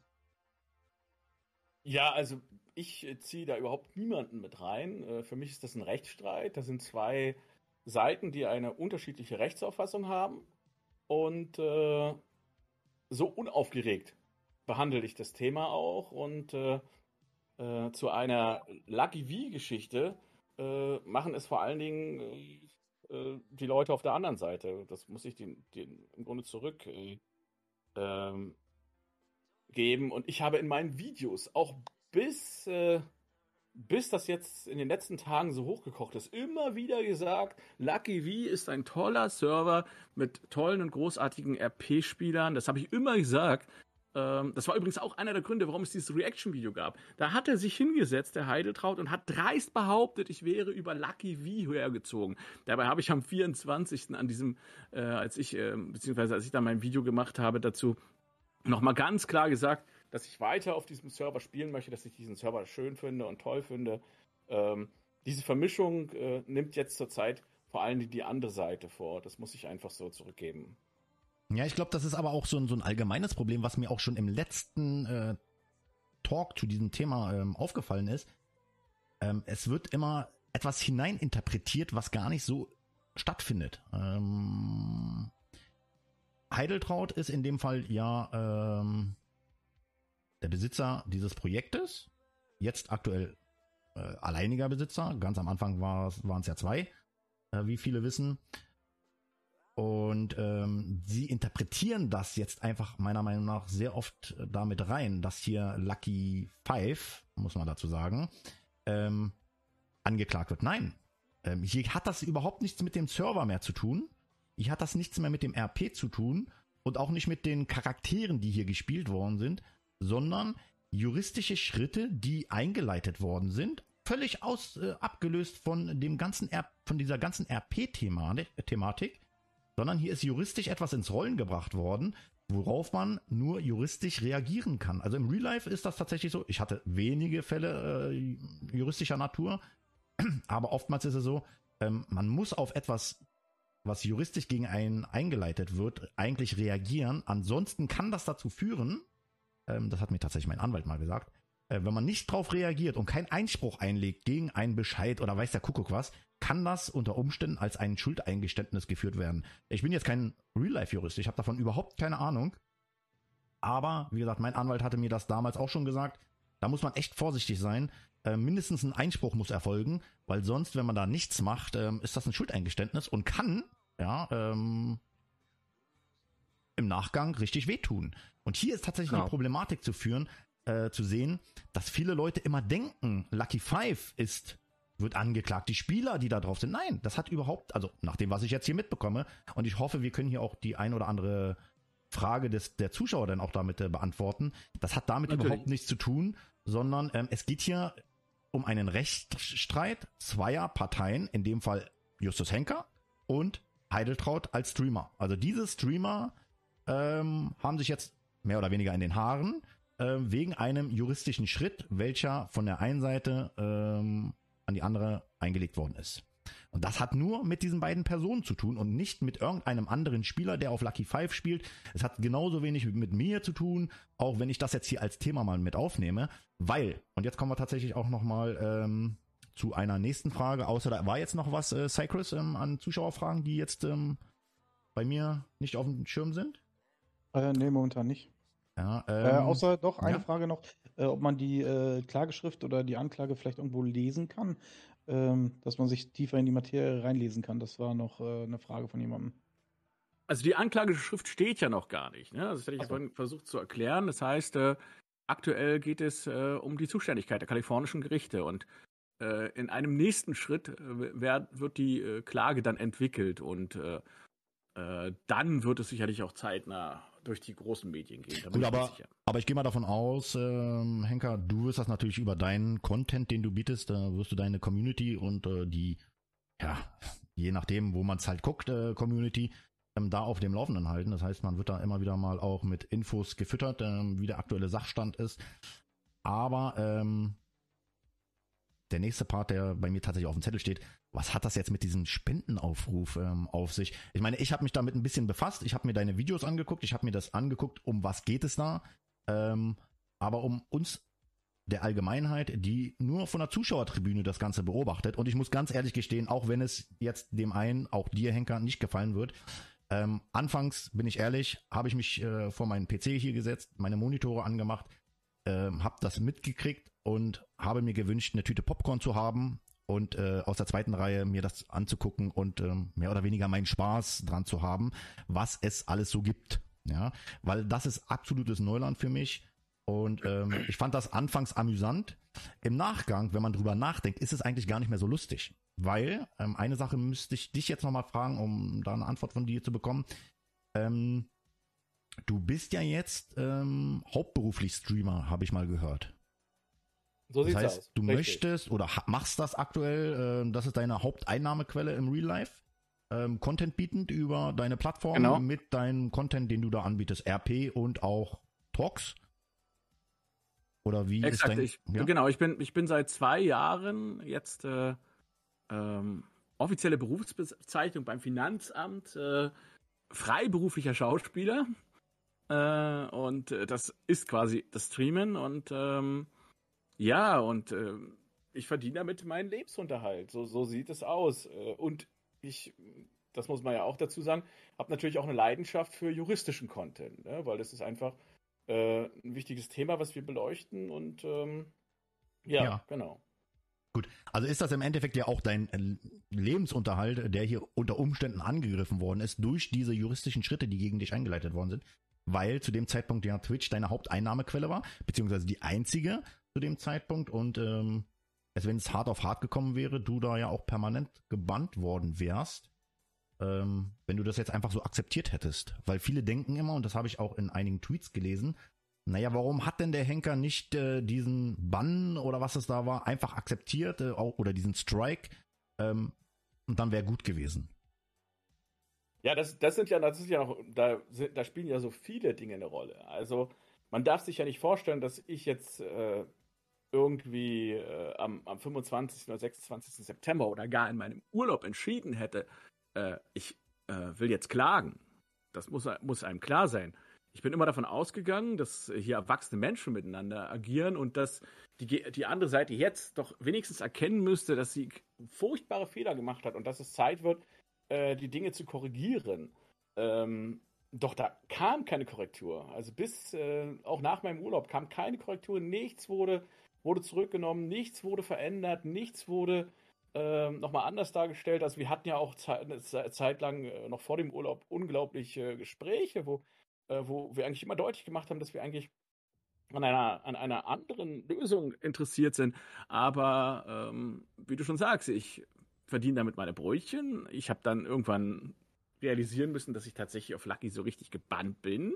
Ja, also ich äh, ziehe da überhaupt niemanden mit rein. Äh, für mich ist das ein Rechtsstreit. Da sind zwei Seiten, die eine unterschiedliche Rechtsauffassung haben. Und äh, so unaufgeregt behandle ich das Thema auch. Und äh, äh, zu einer Lucky V-Geschichte äh, machen es vor allen Dingen äh, äh, die Leute auf der anderen Seite. Das muss ich den, den im Grunde zurück äh, ähm, geben. Und ich habe in meinen Videos auch bis, bis das jetzt in den letzten Tagen so hochgekocht ist, immer wieder gesagt, Lucky V ist ein toller Server mit tollen und großartigen RP-Spielern. Das habe ich immer gesagt. ähm, das war übrigens auch einer der Gründe, warum es dieses Reaction-Video gab. Da hat er sich hingesetzt, der Heideltraut, und hat dreist behauptet, ich wäre über Lucky V hergezogen. Dabei habe ich am 24. an diesem, äh, als ich, äh, beziehungsweise als ich da mein Video gemacht habe dazu, nochmal ganz klar gesagt, dass ich weiter auf diesem Server spielen möchte, dass ich diesen Server schön finde und toll finde. Ähm, diese Vermischung äh, nimmt jetzt zurzeit vor allem die, die andere Seite vor. Das muss ich einfach so zurückgeben. Ja, ich glaube, das ist aber auch so ein, so ein allgemeines Problem, was mir auch schon im letzten äh, Talk zu diesem Thema ähm, aufgefallen ist. Ähm, es wird immer etwas hineininterpretiert, was gar nicht so stattfindet. Ähm, Heideltraut ist in dem Fall ja ähm, der Besitzer dieses Projektes, jetzt aktuell äh, alleiniger Besitzer. Ganz am Anfang waren es ja zwei, äh, wie viele wissen. Und ähm, sie interpretieren das jetzt einfach meiner Meinung nach sehr oft äh, damit rein, dass hier Lucky Five, muss man dazu sagen, ähm, angeklagt wird. Nein, ähm, hier hat das überhaupt nichts mit dem Server mehr zu tun. Hier hat das nichts mehr mit dem RP zu tun und auch nicht mit den Charakteren, die hier gespielt worden sind, sondern juristische Schritte, die eingeleitet worden sind, völlig aus äh, abgelöst von dem ganzen R von dieser ganzen RP-Thematik sondern hier ist juristisch etwas ins Rollen gebracht worden, worauf man nur juristisch reagieren kann. Also im Real Life ist das tatsächlich so. Ich hatte wenige Fälle äh, juristischer Natur, (clears throat) aber oftmals ist es so, ähm, man muss auf etwas, was juristisch gegen einen eingeleitet wird, eigentlich reagieren. Ansonsten kann das dazu führen, ähm, das hat mir tatsächlich mein Anwalt mal gesagt, äh, wenn man nicht drauf reagiert und keinen Einspruch einlegt gegen einen Bescheid oder weiß der Kuckuck was, kann das unter Umständen als ein Schuldeingeständnis geführt werden. Ich bin jetzt kein Real-Life-Jurist, ich habe davon überhaupt keine Ahnung. Aber, wie gesagt, mein Anwalt hatte mir das damals auch schon gesagt. Da muss man echt vorsichtig sein. Äh, mindestens ein Einspruch muss erfolgen, weil sonst, wenn man da nichts macht, ähm, ist das ein Schuldeingeständnis und kann, ja, ähm, im Nachgang richtig wehtun. Und hier ist tatsächlich genau. die Problematik zu führen, äh, zu sehen, dass viele Leute immer denken, Lucky Five ist wird angeklagt. Die Spieler, die da drauf sind, nein, das hat überhaupt, also nach dem, was ich jetzt hier mitbekomme, und ich hoffe, wir können hier auch die ein oder andere Frage des, der Zuschauer dann auch damit äh, beantworten. Das hat damit Natürlich. überhaupt nichts zu tun, sondern ähm, es geht hier um einen Rechtsstreit zweier Parteien, in dem Fall Justus Henker und Heideltraut als Streamer. Also diese Streamer ähm, haben sich jetzt mehr oder weniger in den Haaren äh, wegen einem juristischen Schritt, welcher von der einen Seite ähm, an die andere eingelegt worden ist. Und das hat nur mit diesen beiden Personen zu tun und nicht mit irgendeinem anderen Spieler, der auf Lucky Five spielt. Es hat genauso wenig mit mir zu tun, auch wenn ich das jetzt hier als Thema mal mit aufnehme, weil, und jetzt kommen wir tatsächlich auch nochmal ähm, zu einer nächsten Frage, außer da war jetzt noch was, äh, Cycris, ähm, an Zuschauerfragen, die jetzt ähm, bei mir nicht auf dem Schirm sind? Äh, nee, momentan nicht. Ja, äh, ähm, äh, außer doch eine ja. Frage noch, äh, ob man die äh, Klageschrift oder die Anklage vielleicht irgendwo lesen kann, ähm, dass man sich tiefer in die Materie reinlesen kann. Das war noch äh, eine Frage von jemandem. Also die Anklageschrift steht ja noch gar nicht. Ne? Also das hätte ich also. vorhin versucht zu erklären. Das heißt, äh, aktuell geht es um die Zuständigkeit der kalifornischen Gerichte und in einem nächsten Schritt wird die Klage dann entwickelt und dann wird es sicherlich auch zeitnah durch die großen Medien gehen. Gut, aber, aber ich gehe mal davon aus, ähm, Henker, du wirst das natürlich über deinen Content, den du bietest, da wirst du deine Community und äh, die, ja, je nachdem, wo man es halt guckt, äh, Community, ähm, da auf dem Laufenden halten. Das heißt, man wird da immer wieder mal auch mit Infos gefüttert, ähm, wie der aktuelle Sachstand ist. Aber ähm, der nächste Part, der bei mir tatsächlich auf dem Zettel steht, was hat das jetzt mit diesem Spendenaufruf ähm, auf sich? Ich meine, ich habe mich damit ein bisschen befasst, ich habe mir deine Videos angeguckt, ich habe mir das angeguckt, um was geht es da, ähm, aber um uns der Allgemeinheit, die nur von der Zuschauertribüne das Ganze beobachtet. Und ich muss ganz ehrlich gestehen, auch wenn es jetzt dem einen, auch dir Henker, nicht gefallen wird, ähm, anfangs, bin ich ehrlich, habe ich mich äh, vor meinen PC hier gesetzt, meine Monitore angemacht, ähm, habe das mitgekriegt und habe mir gewünscht, eine Tüte Popcorn zu haben, und äh, aus der zweiten Reihe mir das anzugucken und ähm, mehr oder weniger meinen Spaß dran zu haben, was es alles so gibt. Ja, weil das ist absolutes Neuland für mich. Und ähm, ich fand das anfangs amüsant. Im Nachgang, wenn man drüber nachdenkt, ist es eigentlich gar nicht mehr so lustig. Weil, ähm, eine Sache müsste ich dich jetzt nochmal fragen, um da eine Antwort von dir zu bekommen. Ähm, Du bist ja jetzt ähm, hauptberuflich Streamer, habe ich mal gehört. So Das heißt, aus. du Richtig. möchtest oder machst das aktuell, äh, das ist deine Haupteinnahmequelle im Real Life, ähm, Content bietend über deine Plattform Genau. mit deinem Content, den du da anbietest, RP und auch Talks? Oder wie Exakt, ist dein... ich, ja? genau, ich bin, ich bin seit zwei Jahren jetzt äh, ähm, offizielle Berufsbezeichnung beim Finanzamt, äh, freiberuflicher Schauspieler. Äh, und äh, das ist quasi das Streamen und ähm, ja, und äh, ich verdiene damit meinen Lebensunterhalt. So, so sieht es aus. Äh, und ich, das muss man ja auch dazu sagen, habe natürlich auch eine Leidenschaft für juristischen Content, ne? weil das ist einfach äh, ein wichtiges Thema, was wir beleuchten und ähm, ja, Ja. genau. Gut, also ist das im Endeffekt ja auch dein äh, Lebensunterhalt, der hier unter Umständen angegriffen worden ist durch diese juristischen Schritte, die gegen dich eingeleitet worden sind, weil zu dem Zeitpunkt ja Twitch deine Haupteinnahmequelle war, beziehungsweise die einzige zu dem Zeitpunkt und ähm, als wenn es hart auf hart gekommen wäre, du da ja auch permanent gebannt worden wärst, ähm, wenn du das jetzt einfach so akzeptiert hättest. Weil viele denken immer, und das habe ich auch in einigen Tweets gelesen, naja, warum hat denn der Henker nicht äh, diesen Bann oder was es da war, einfach akzeptiert äh, auch, oder diesen Strike ähm, und dann wäre gut gewesen. Ja, das, das sind ja, das ist ja noch, da, da spielen ja so viele Dinge eine Rolle. Also man darf sich ja nicht vorstellen, dass ich jetzt äh, irgendwie äh, am, am 25. oder 26. September oder gar in meinem Urlaub entschieden hätte, äh, ich äh, will jetzt klagen. Das muss, muss einem klar sein. Ich bin immer davon ausgegangen, dass hier erwachsene Menschen miteinander agieren und dass die, die andere Seite jetzt doch wenigstens erkennen müsste, dass sie furchtbare Fehler gemacht hat und dass es Zeit wird, äh, die Dinge zu korrigieren. Ähm, doch da kam keine Korrektur. Also bis äh, auch nach meinem Urlaub kam keine Korrektur. Nichts wurde, wurde zurückgenommen, nichts wurde verändert, nichts wurde ähm, nochmal anders dargestellt. Also wir hatten ja auch Zeit, Zeit lang äh, noch vor dem Urlaub unglaubliche Gespräche, wo, äh, wo wir eigentlich immer deutlich gemacht haben, dass wir eigentlich an einer, an einer anderen Lösung interessiert sind. Aber ähm, wie du schon sagst, ich verdiene damit meine Brötchen. Ich habe dann irgendwann realisieren müssen, dass ich tatsächlich auf Lucky so richtig gebannt bin.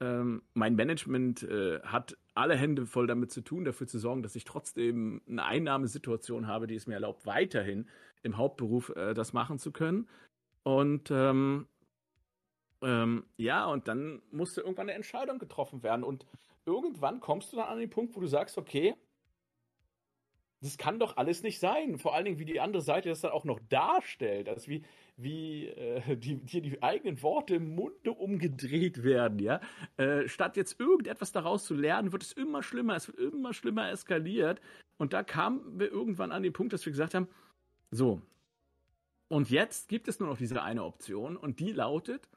Ähm, mein Management äh, hat alle Hände voll damit zu tun, dafür zu sorgen, dass ich trotzdem eine Einnahmesituation habe, die es mir erlaubt, weiterhin im Hauptberuf äh, das machen zu können. Und ähm, ähm, ja, und dann musste irgendwann eine Entscheidung getroffen werden. Und irgendwann kommst du dann an den Punkt, wo du sagst, okay, das kann doch alles nicht sein. Vor allen Dingen, wie die andere Seite das dann auch noch darstellt. Also wie, wie äh, die, dir die eigenen Worte im Munde umgedreht werden, ja. Äh, statt jetzt irgendetwas daraus zu lernen, wird es immer schlimmer, es wird immer schlimmer eskaliert. Und da kamen wir irgendwann an den Punkt, dass wir gesagt haben, so, und jetzt gibt es nur noch diese eine Option und die lautet,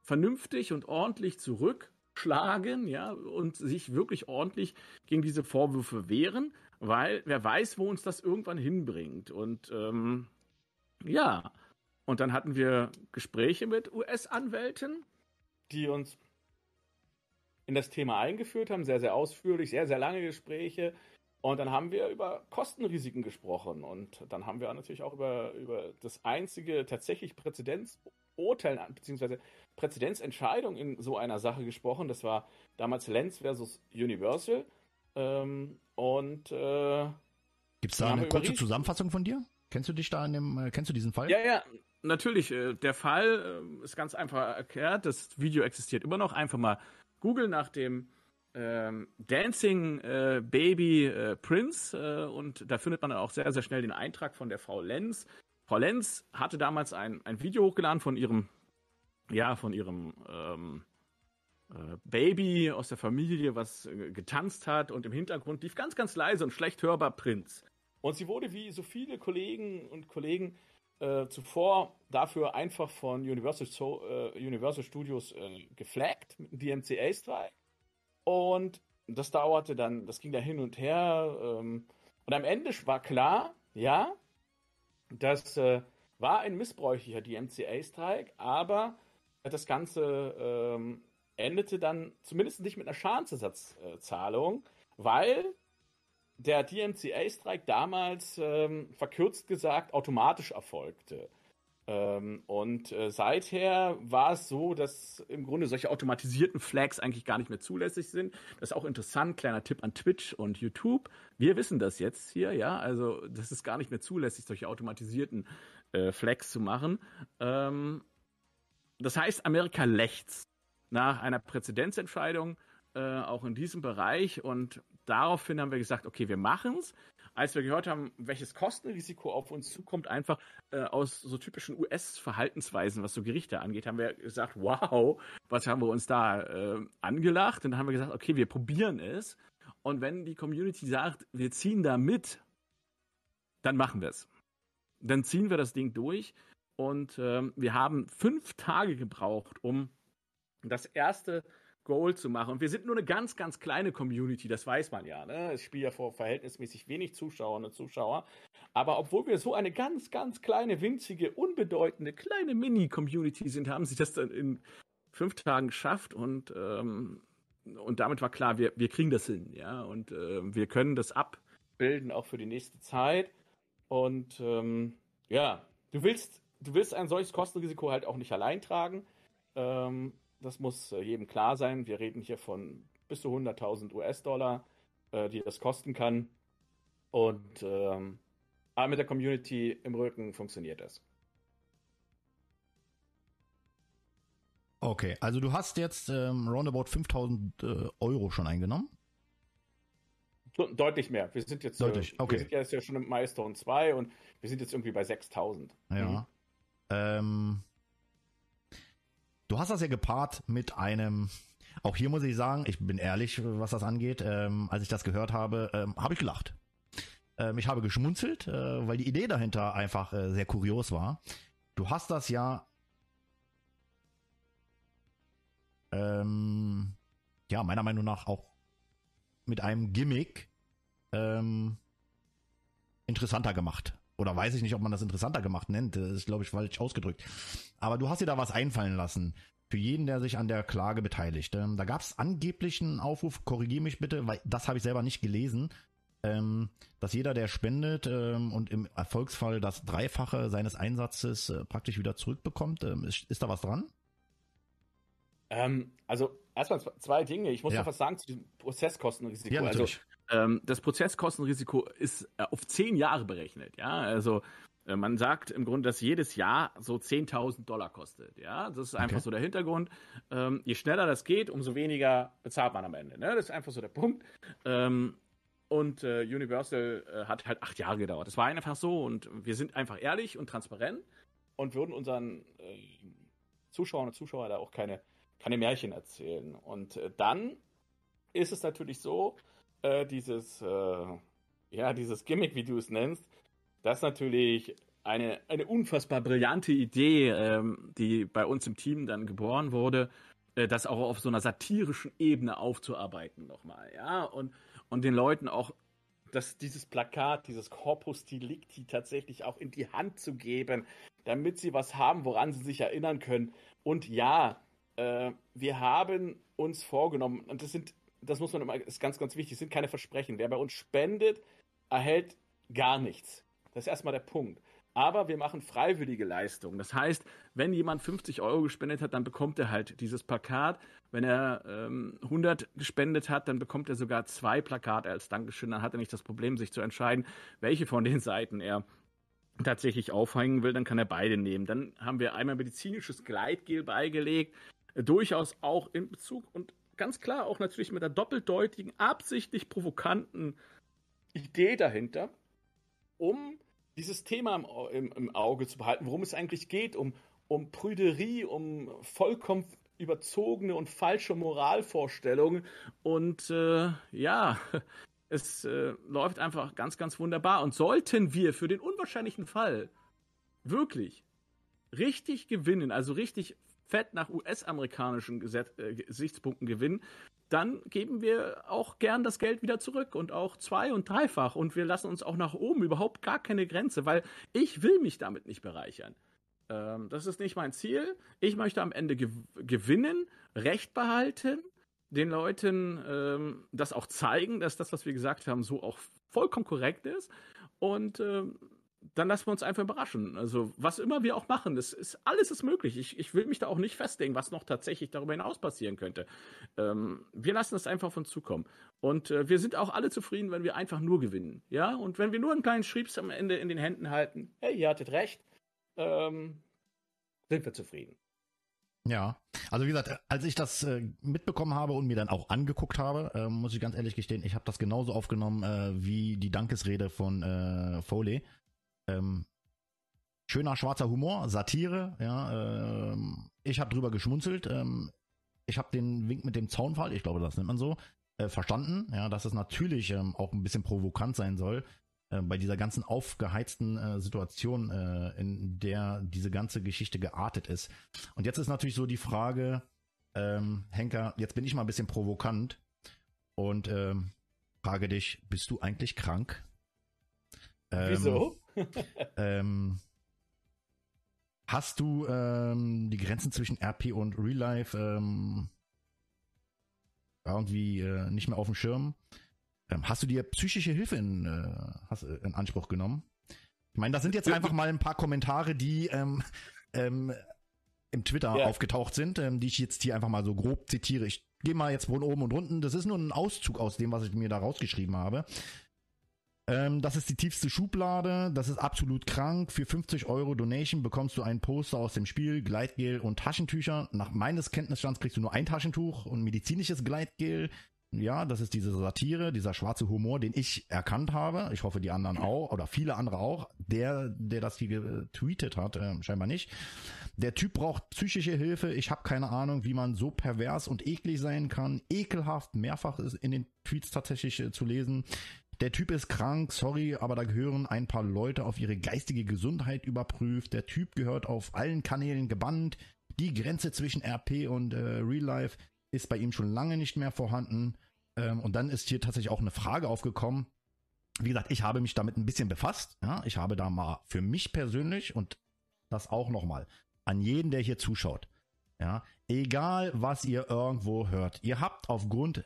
vernünftig und ordentlich zurückschlagen, ja, und sich wirklich ordentlich gegen diese Vorwürfe wehren, weil wer weiß, wo uns das irgendwann hinbringt. Und ähm, ja, und dann hatten wir Gespräche mit US-Anwälten, die uns in das Thema eingeführt haben, sehr, sehr ausführlich, sehr, sehr lange Gespräche. Und dann haben wir über Kostenrisiken gesprochen. Und dann haben wir natürlich auch über, über das einzige tatsächlich Präzedenzurteil, beziehungsweise Präzedenzentscheidung in so einer Sache gesprochen. Das war damals Lenz versus Universal. Ähm, und äh, Gibt es da eine kurze Zusammenfassung von dir? Kennst du dich da in dem, äh, kennst du diesen Fall? Ja, ja, natürlich. äh, Der Fall äh, ist ganz einfach erklärt. Das Video existiert immer noch. Einfach mal googeln nach dem ähm, Dancing äh, Baby äh, Prince äh, und da findet man dann auch sehr, sehr schnell den Eintrag von der Frau Lenz. Frau Lenz hatte damals ein, ein Video hochgeladen von ihrem, ja, von ihrem ähm, äh, Baby aus der Familie, was äh, getanzt hat und im Hintergrund lief ganz, ganz leise und schlecht hörbar Prinz. Und sie wurde wie so viele Kollegen und Kollegen äh, zuvor dafür einfach von Universal, so äh, Universal Studios geflaggt mit einem DMCA-Strike. Und das dauerte dann, das ging da hin und her. Ähm, und am Ende war klar, ja, das äh, war ein missbräuchlicher DMCA-Strike, aber das Ganze ähm, endete dann zumindest nicht mit einer Schadensersatzzahlung, weil der DMCA-Strike damals ähm, verkürzt gesagt automatisch erfolgte. Ähm, und äh, seither war es so, dass im Grunde solche automatisierten Flags eigentlich gar nicht mehr zulässig sind. Das ist auch interessant, kleiner Tipp an Twitch und YouTube. Wir wissen das jetzt hier, ja, also das ist gar nicht mehr zulässig, solche automatisierten äh, Flags zu machen. Ähm, das heißt, Amerika lächzt nach einer Präzedenzentscheidung äh, auch in diesem Bereich und daraufhin haben wir gesagt, okay, wir machen es als wir gehört haben, welches Kostenrisiko auf uns zukommt, einfach äh, aus so typischen US-Verhaltensweisen, was so Gerichte angeht, haben wir gesagt, wow, was haben wir uns da äh, angelacht? Und dann haben wir gesagt, okay, wir probieren es. Und wenn die Community sagt, wir ziehen da mit, dann machen wir es. Dann ziehen wir das Ding durch. Und ähm, wir haben fünf Tage gebraucht, um das erste Goal zu machen. Und wir sind nur eine ganz, ganz kleine Community, das weiß man ja. Ne? Es spielt ja vor verhältnismäßig wenig Zuschauerinnen und Zuschauer. Aber obwohl wir so eine ganz, ganz kleine, winzige, unbedeutende, kleine Mini-Community sind, haben sie das dann in fünf Tagen geschafft und, ähm, und damit war klar, wir, wir kriegen das hin, ja. Und äh, wir können das abbilden, auch für die nächste Zeit. Und ähm, ja, du willst, du willst ein solches Kostenrisiko halt auch nicht allein tragen. Ähm, das muss äh, jedem klar sein. Wir reden hier von bis zu 100.000 US-Dollar, äh, die das kosten kann. Und ähm, aber mit der Community im Rücken funktioniert das. Okay, also du hast jetzt ähm, roundabout 5000 äh, Euro schon eingenommen? Deutlich mehr. Wir sind jetzt, Deutlich, okay. wir sind jetzt ja schon im Milestone 2 und wir sind jetzt irgendwie bei 6000. Ja. Mhm. Ähm, Du hast das ja gepaart mit einem, auch hier muss ich sagen, ich bin ehrlich, was das angeht, ähm, als ich das gehört habe, ähm, habe ich gelacht. Ähm, ich habe geschmunzelt, äh, weil die Idee dahinter einfach äh, sehr kurios war. Du hast das ja, ähm, ja, meiner Meinung nach auch mit einem Gimmick ähm, interessanter gemacht. Oder weiß ich nicht, ob man das interessanter gemacht nennt. Das ist, glaube ich, falsch ausgedrückt. Aber du hast dir da was einfallen lassen. Für jeden, der sich an der Klage beteiligt. Ähm, da gab es angeblich einen Aufruf, korrigier mich bitte, weil das habe ich selber nicht gelesen, ähm, dass jeder, der spendet ähm, und im Erfolgsfall das Dreifache seines Einsatzes äh, praktisch wieder zurückbekommt. Ähm, ist, ist da was dran? Ähm, also erstmal zwei Dinge. Ich muss ja. noch was sagen zu diesem Prozesskostenrisiko. Ja, also ähm, das Prozesskostenrisiko ist äh, auf zehn Jahre berechnet. Ja, also äh, man sagt im Grunde, dass jedes Jahr so 10.000 Dollar kostet. Ja, das ist einfach okay. so der Hintergrund. Ähm, je schneller das geht, umso weniger bezahlt man am Ende. Ne? Das ist einfach so der Punkt. Ähm, und äh, Universal äh, hat halt acht Jahre gedauert. Das war einfach so und wir sind einfach ehrlich und transparent und würden unseren äh, Zuschauern und Zuschauern da auch keine, keine Märchen erzählen. Und äh, dann ist es natürlich so, äh, dieses, äh, ja, dieses Gimmick, wie du es nennst, das natürlich eine, eine unfassbar brillante Idee, ähm, die bei uns im Team dann geboren wurde, äh, das auch auf so einer satirischen Ebene aufzuarbeiten nochmal, ja, und, und den Leuten auch dass dieses Plakat, dieses Corpus Delicti tatsächlich auch in die Hand zu geben, damit sie was haben, woran sie sich erinnern können. Und ja, äh, wir haben uns vorgenommen, und das sind das muss man immer, ist ganz, ganz wichtig, sind keine Versprechen. Wer bei uns spendet, erhält gar nichts. Das ist erstmal der Punkt. Aber wir machen freiwillige Leistungen. Das heißt, wenn jemand 50 Euro gespendet hat, dann bekommt er halt dieses Plakat. Wenn er ähm, 100 gespendet hat, dann bekommt er sogar zwei Plakate als Dankeschön. Dann hat er nicht das Problem, sich zu entscheiden, welche von den Seiten er tatsächlich aufhängen will. Dann kann er beide nehmen. Dann haben wir einmal medizinisches Gleitgel beigelegt. Durchaus auch in Bezug und ganz klar auch natürlich mit der doppeldeutigen, absichtlich provokanten Idee dahinter, um dieses Thema im, im, im, Auge zu behalten, worum es eigentlich geht, um, um Prüderie, um vollkommen überzogene und falsche Moralvorstellungen. Und äh, ja, (laughs) es äh, läuft einfach ganz, ganz wunderbar. Und sollten wir für den unwahrscheinlichen Fall wirklich richtig gewinnen, also richtig fett nach US-amerikanischen äh, Gesichtspunkten gewinnen, dann geben wir auch gern das Geld wieder zurück und auch zwei- und dreifach und wir lassen uns auch nach oben überhaupt gar keine Grenze, weil ich will mich damit nicht bereichern. Ähm, das ist nicht mein Ziel. Ich möchte am Ende gew gewinnen, Recht behalten, den Leuten ähm, das auch zeigen, dass das, was wir gesagt haben, so auch vollkommen korrekt ist und ähm, dann lassen wir uns einfach überraschen. Also, was immer wir auch machen, das ist, alles ist möglich. Ich, ich will mich da auch nicht festlegen, was noch tatsächlich darüber hinaus passieren könnte. Ähm, wir lassen es einfach auf uns zukommen. Und äh, wir sind auch alle zufrieden, wenn wir einfach nur gewinnen. Ja, und wenn wir nur einen kleinen Schriebs am Ende in den Händen halten, hey, ihr hattet recht, ähm, sind wir zufrieden. Ja, also wie gesagt, als ich das äh, mitbekommen habe und mir dann auch angeguckt habe, äh, muss ich ganz ehrlich gestehen, ich habe das genauso aufgenommen äh, wie die Dankesrede von äh, Foley. Ähm, schöner schwarzer Humor, Satire, ja. Ähm, ich habe drüber geschmunzelt. Ähm, ich habe den Wink mit dem Zaunfall, ich glaube, das nennt man so, äh, verstanden. Ja, dass es natürlich ähm, auch ein bisschen provokant sein soll äh, bei dieser ganzen aufgeheizten äh, Situation, äh, in der diese ganze Geschichte geartet ist. Und jetzt ist natürlich so die Frage, ähm, Henker, jetzt bin ich mal ein bisschen provokant und ähm, frage dich, bist du eigentlich krank? Ähm, Wieso? ähm, hast du ähm, die Grenzen zwischen RP und Real Life ähm, irgendwie äh, nicht mehr auf dem Schirm? Ähm, hast du dir psychische Hilfe in, äh, hast, äh, in Anspruch genommen? Ich meine, das sind jetzt einfach mal ein paar Kommentare, die ähm, ähm, im Twitter ja. aufgetaucht sind, ähm, die ich jetzt hier einfach mal so grob zitiere. Ich gehe mal jetzt von oben und unten. Das ist nur ein Auszug aus dem, was ich mir da rausgeschrieben habe. Ähm, das ist die tiefste Schublade. Das ist absolut krank. Für 50 Euro Donation bekommst du ein Poster aus dem Spiel, Gleitgel und Taschentücher. Nach meines Kenntnisstands kriegst du nur ein Taschentuch und medizinisches Gleitgel. Ja, das ist diese Satire, dieser schwarze Humor, den ich erkannt habe. Ich hoffe, die anderen auch oder viele andere auch. Der, der das hier getweetet hat, äh, scheinbar nicht. Der Typ braucht psychische Hilfe. Ich habe keine Ahnung, wie man so pervers und eklig sein kann. Ekelhaft, mehrfach ist in den Tweets tatsächlich äh, zu lesen. Der Typ ist krank, sorry, aber da gehören ein paar Leute auf ihre geistige Gesundheit überprüft. Der Typ gehört auf allen Kanälen gebannt. Die Grenze zwischen RP und äh, Real Life ist bei ihm schon lange nicht mehr vorhanden. Ähm, und dann ist hier tatsächlich auch eine Frage aufgekommen. Wie gesagt, ich habe mich damit ein bisschen befasst. Ja, ich habe da mal für mich persönlich und das auch nochmal an jeden, der hier zuschaut. Ja, egal was ihr irgendwo hört, ihr habt aufgrund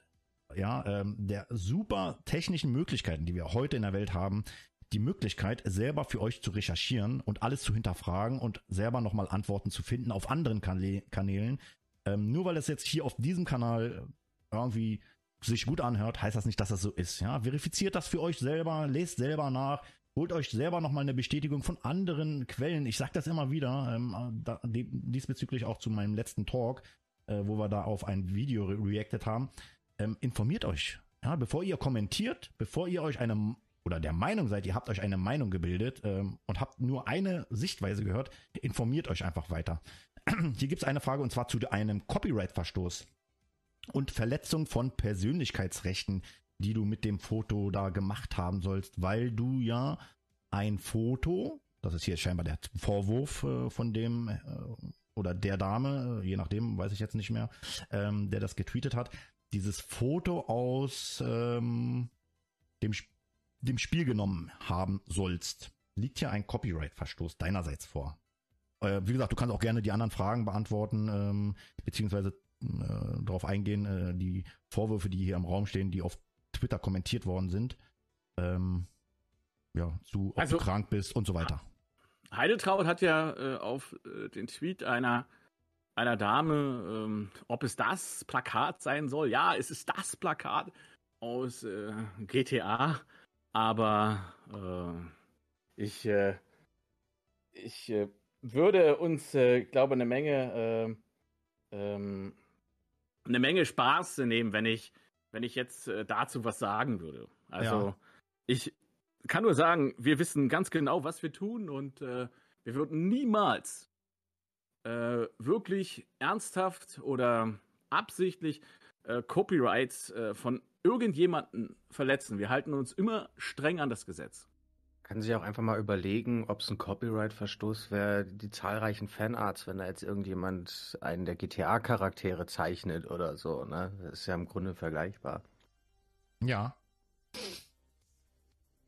ja, ähm, der super technischen Möglichkeiten, die wir heute in der Welt haben, die Möglichkeit, selber für euch zu recherchieren und alles zu hinterfragen und selber nochmal Antworten zu finden auf anderen Kanälen. Ähm, nur weil es jetzt hier auf diesem Kanal irgendwie sich gut anhört, heißt das nicht, dass das so ist. Ja, verifiziert das für euch selber, lest selber nach, holt euch selber nochmal eine Bestätigung von anderen Quellen. Ich sage das immer wieder, ähm, da, diesbezüglich auch zu meinem letzten Talk, äh, wo wir da auf ein Video re reacted haben. Ähm, informiert euch, ja, bevor ihr kommentiert, bevor ihr euch eine oder der Meinung seid, ihr habt euch eine Meinung gebildet ähm, und habt nur eine Sichtweise gehört, informiert euch einfach weiter. (clears throat) Hier gibt es eine Frage und zwar zu einem Copyright-Verstoß und Verletzung von Persönlichkeitsrechten, die du mit dem Foto da gemacht haben sollst, weil du ja ein Foto, das ist hier scheinbar der Vorwurf äh, von dem äh, oder der Dame, äh, je nachdem, weiß ich jetzt nicht mehr, ähm, der das getweetet hat, dieses Foto aus ähm, dem, dem Spiel genommen haben sollst. Liegt hier ein Copyright-Verstoß deinerseits vor? Äh, wie gesagt, du kannst auch gerne die anderen Fragen beantworten, ähm, beziehungsweise äh, darauf eingehen, äh, die Vorwürfe, die hier im Raum stehen, die auf Twitter kommentiert worden sind. Ähm, ja, zu, ob also, du krank bist und so weiter. Heideltraut hat ja äh, auf äh, den Tweet einer, einer Dame, ähm, ob es das Plakat sein soll. Ja, es ist das Plakat aus äh, GTA, aber äh, ich, äh, ich äh, würde uns, äh, glaube eine Menge äh, ähm, eine Menge Spaß nehmen, wenn ich, wenn ich jetzt dazu was sagen würde. Also ja. ich kann nur sagen, wir wissen ganz genau, was wir tun und wir würden niemals äh, wirklich ernsthaft oder absichtlich äh, Copyrights äh, von irgendjemanden verletzen. Wir halten uns immer streng an das Gesetz. Kann sich auch einfach mal überlegen, ob es ein Copyright-Verstoß wäre, die zahlreichen Fanarts, wenn da jetzt irgendjemand einen der GTA-Charaktere zeichnet oder so, ne? Das ist ja im Grunde vergleichbar. Ja.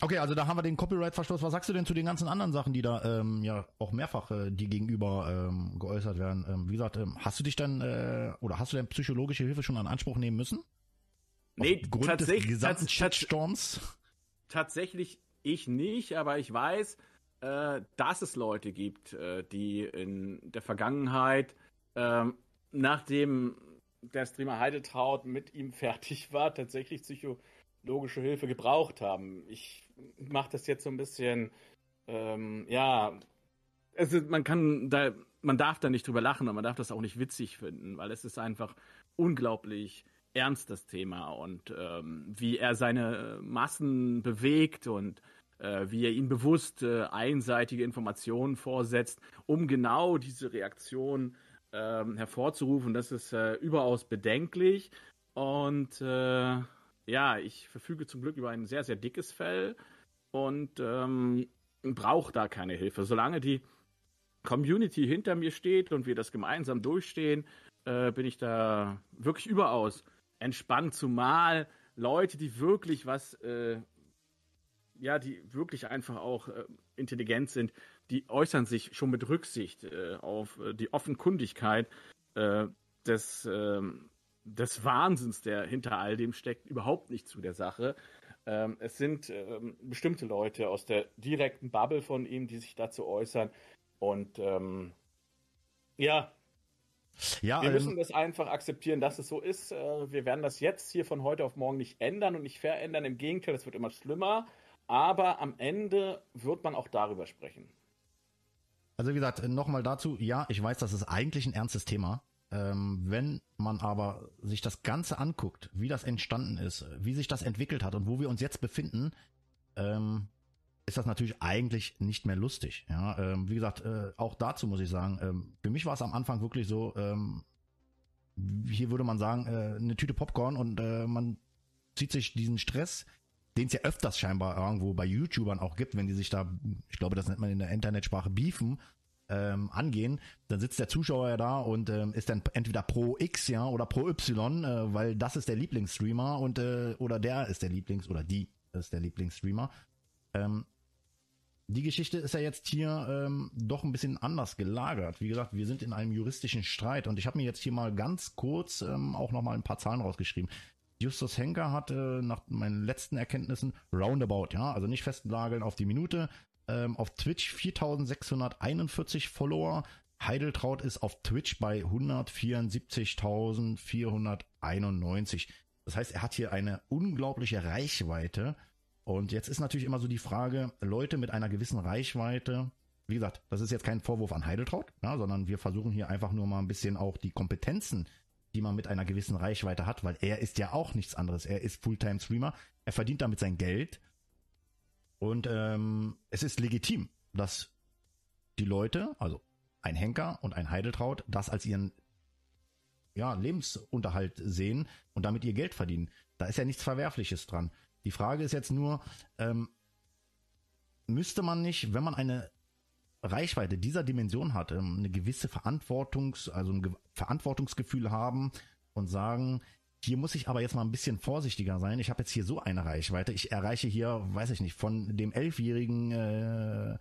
Okay, also da haben wir den Copyright-Verstoß. Was sagst du denn zu den ganzen anderen Sachen, die da ähm, ja auch mehrfach äh, die gegenüber ähm, geäußert werden? Ähm, wie gesagt, ähm, hast du dich dann äh, oder hast du denn psychologische Hilfe schon in Anspruch nehmen müssen? Nee, Aufgrund tatsächlich. Des gesamten Shitstorms? Tatsächlich ich nicht, aber ich weiß, äh, dass es Leute gibt, äh, die in der Vergangenheit, ähm, nachdem der Streamer Heideltraut mit ihm (laughs) fertig war, tatsächlich psychologische Hilfe gebraucht haben. Ich mache das jetzt so ein bisschen, ähm, ja, also man kann da, man darf da nicht drüber lachen und man darf das auch nicht witzig finden, weil es ist einfach unglaublich ernst das Thema und ähm, wie er seine Massen bewegt und äh, wie er ihnen bewusst äh, einseitige Informationen vorsetzt, um genau diese Reaktion ähm, hervorzurufen. Das ist äh, überaus bedenklich und äh, ja, ich verfüge zum Glück über ein sehr, sehr dickes Fell und ähm, brauche da keine Hilfe. Solange die Community hinter mir steht und wir das gemeinsam durchstehen, äh, bin ich da wirklich überaus entspannt, zumal Leute, die wirklich was, äh, ja, die wirklich einfach auch äh, intelligent sind, die äußern sich schon mit Rücksicht äh, auf äh, die Offenkundigkeit äh, des, ähm, des Wahnsinns, der hinter all dem steckt, überhaupt nicht zu der Sache. Ähm, es sind ähm, bestimmte Leute aus der direkten Bubble von ihm, die sich dazu äußern. Und ähm, ja, Ja, wir ähm, müssen das einfach akzeptieren, dass es so ist. Äh, Wir werden das jetzt hier von heute auf morgen nicht ändern und nicht verändern. Im Gegenteil, es wird immer schlimmer. Aber am Ende wird man auch darüber sprechen. Also wie gesagt, nochmal dazu, ja, ich weiß, das ist eigentlich ein ernstes Thema. Ähm, wenn man aber sich das Ganze anguckt, wie das entstanden ist, wie sich das entwickelt hat und wo wir uns jetzt befinden, ähm, ist das natürlich eigentlich nicht mehr lustig. Ja, ähm, wie gesagt, äh, auch dazu muss ich sagen, für mich war es am Anfang wirklich so, hier würde man sagen, äh, eine Tüte Popcorn und äh, man zieht sich diesen Stress, den es ja öfters scheinbar irgendwo bei YouTubern auch gibt, wenn die sich da, ich glaube, das nennt man in der Internetsprache beefen, ähm, angehen, dann sitzt der Zuschauer ja da und ähm, ist dann entweder pro X, ja, oder pro Y, äh, weil das ist der Lieblingsstreamer und äh, oder der ist der Lieblings oder die ist der Lieblingsstreamer. Ähm, die Geschichte ist ja jetzt hier ähm, doch ein bisschen anders gelagert. Wie gesagt, wir sind in einem juristischen Streit und ich habe mir jetzt hier mal ganz kurz ähm, auch noch mal ein paar Zahlen rausgeschrieben. Justus Henker hat äh, nach meinen letzten Erkenntnissen roundabout, ja, also nicht festnageln auf die Minute, ähm, auf Twitch 4641 Follower. Heideltraut ist auf Twitch bei 174.491. Das heißt, er hat hier eine unglaubliche Reichweite. Und jetzt ist natürlich immer so die Frage, Leute mit einer gewissen Reichweite, wie gesagt, das ist jetzt kein Vorwurf an Heideltraut, ja, sondern wir versuchen hier einfach nur mal ein bisschen auch die Kompetenzen, die man mit einer gewissen Reichweite hat, weil er ist ja auch nichts anderes. Er ist Fulltime-Streamer, er verdient damit sein Geld und ähm, es ist legitim, dass die Leute, also ein Henker und ein Heideltraut, das als ihren ja, Lebensunterhalt sehen und damit ihr Geld verdienen. Da ist ja nichts Verwerfliches dran. Die Frage ist jetzt nur, ähm, müsste man nicht, wenn man eine Reichweite dieser Dimension hat, ähm, eine gewisse Verantwortungs, also ein Ge Verantwortungsgefühl haben und sagen, hier muss ich aber jetzt mal ein bisschen vorsichtiger sein. Ich habe jetzt hier so eine Reichweite. Ich erreiche hier, weiß ich nicht, von dem elfjährigen äh,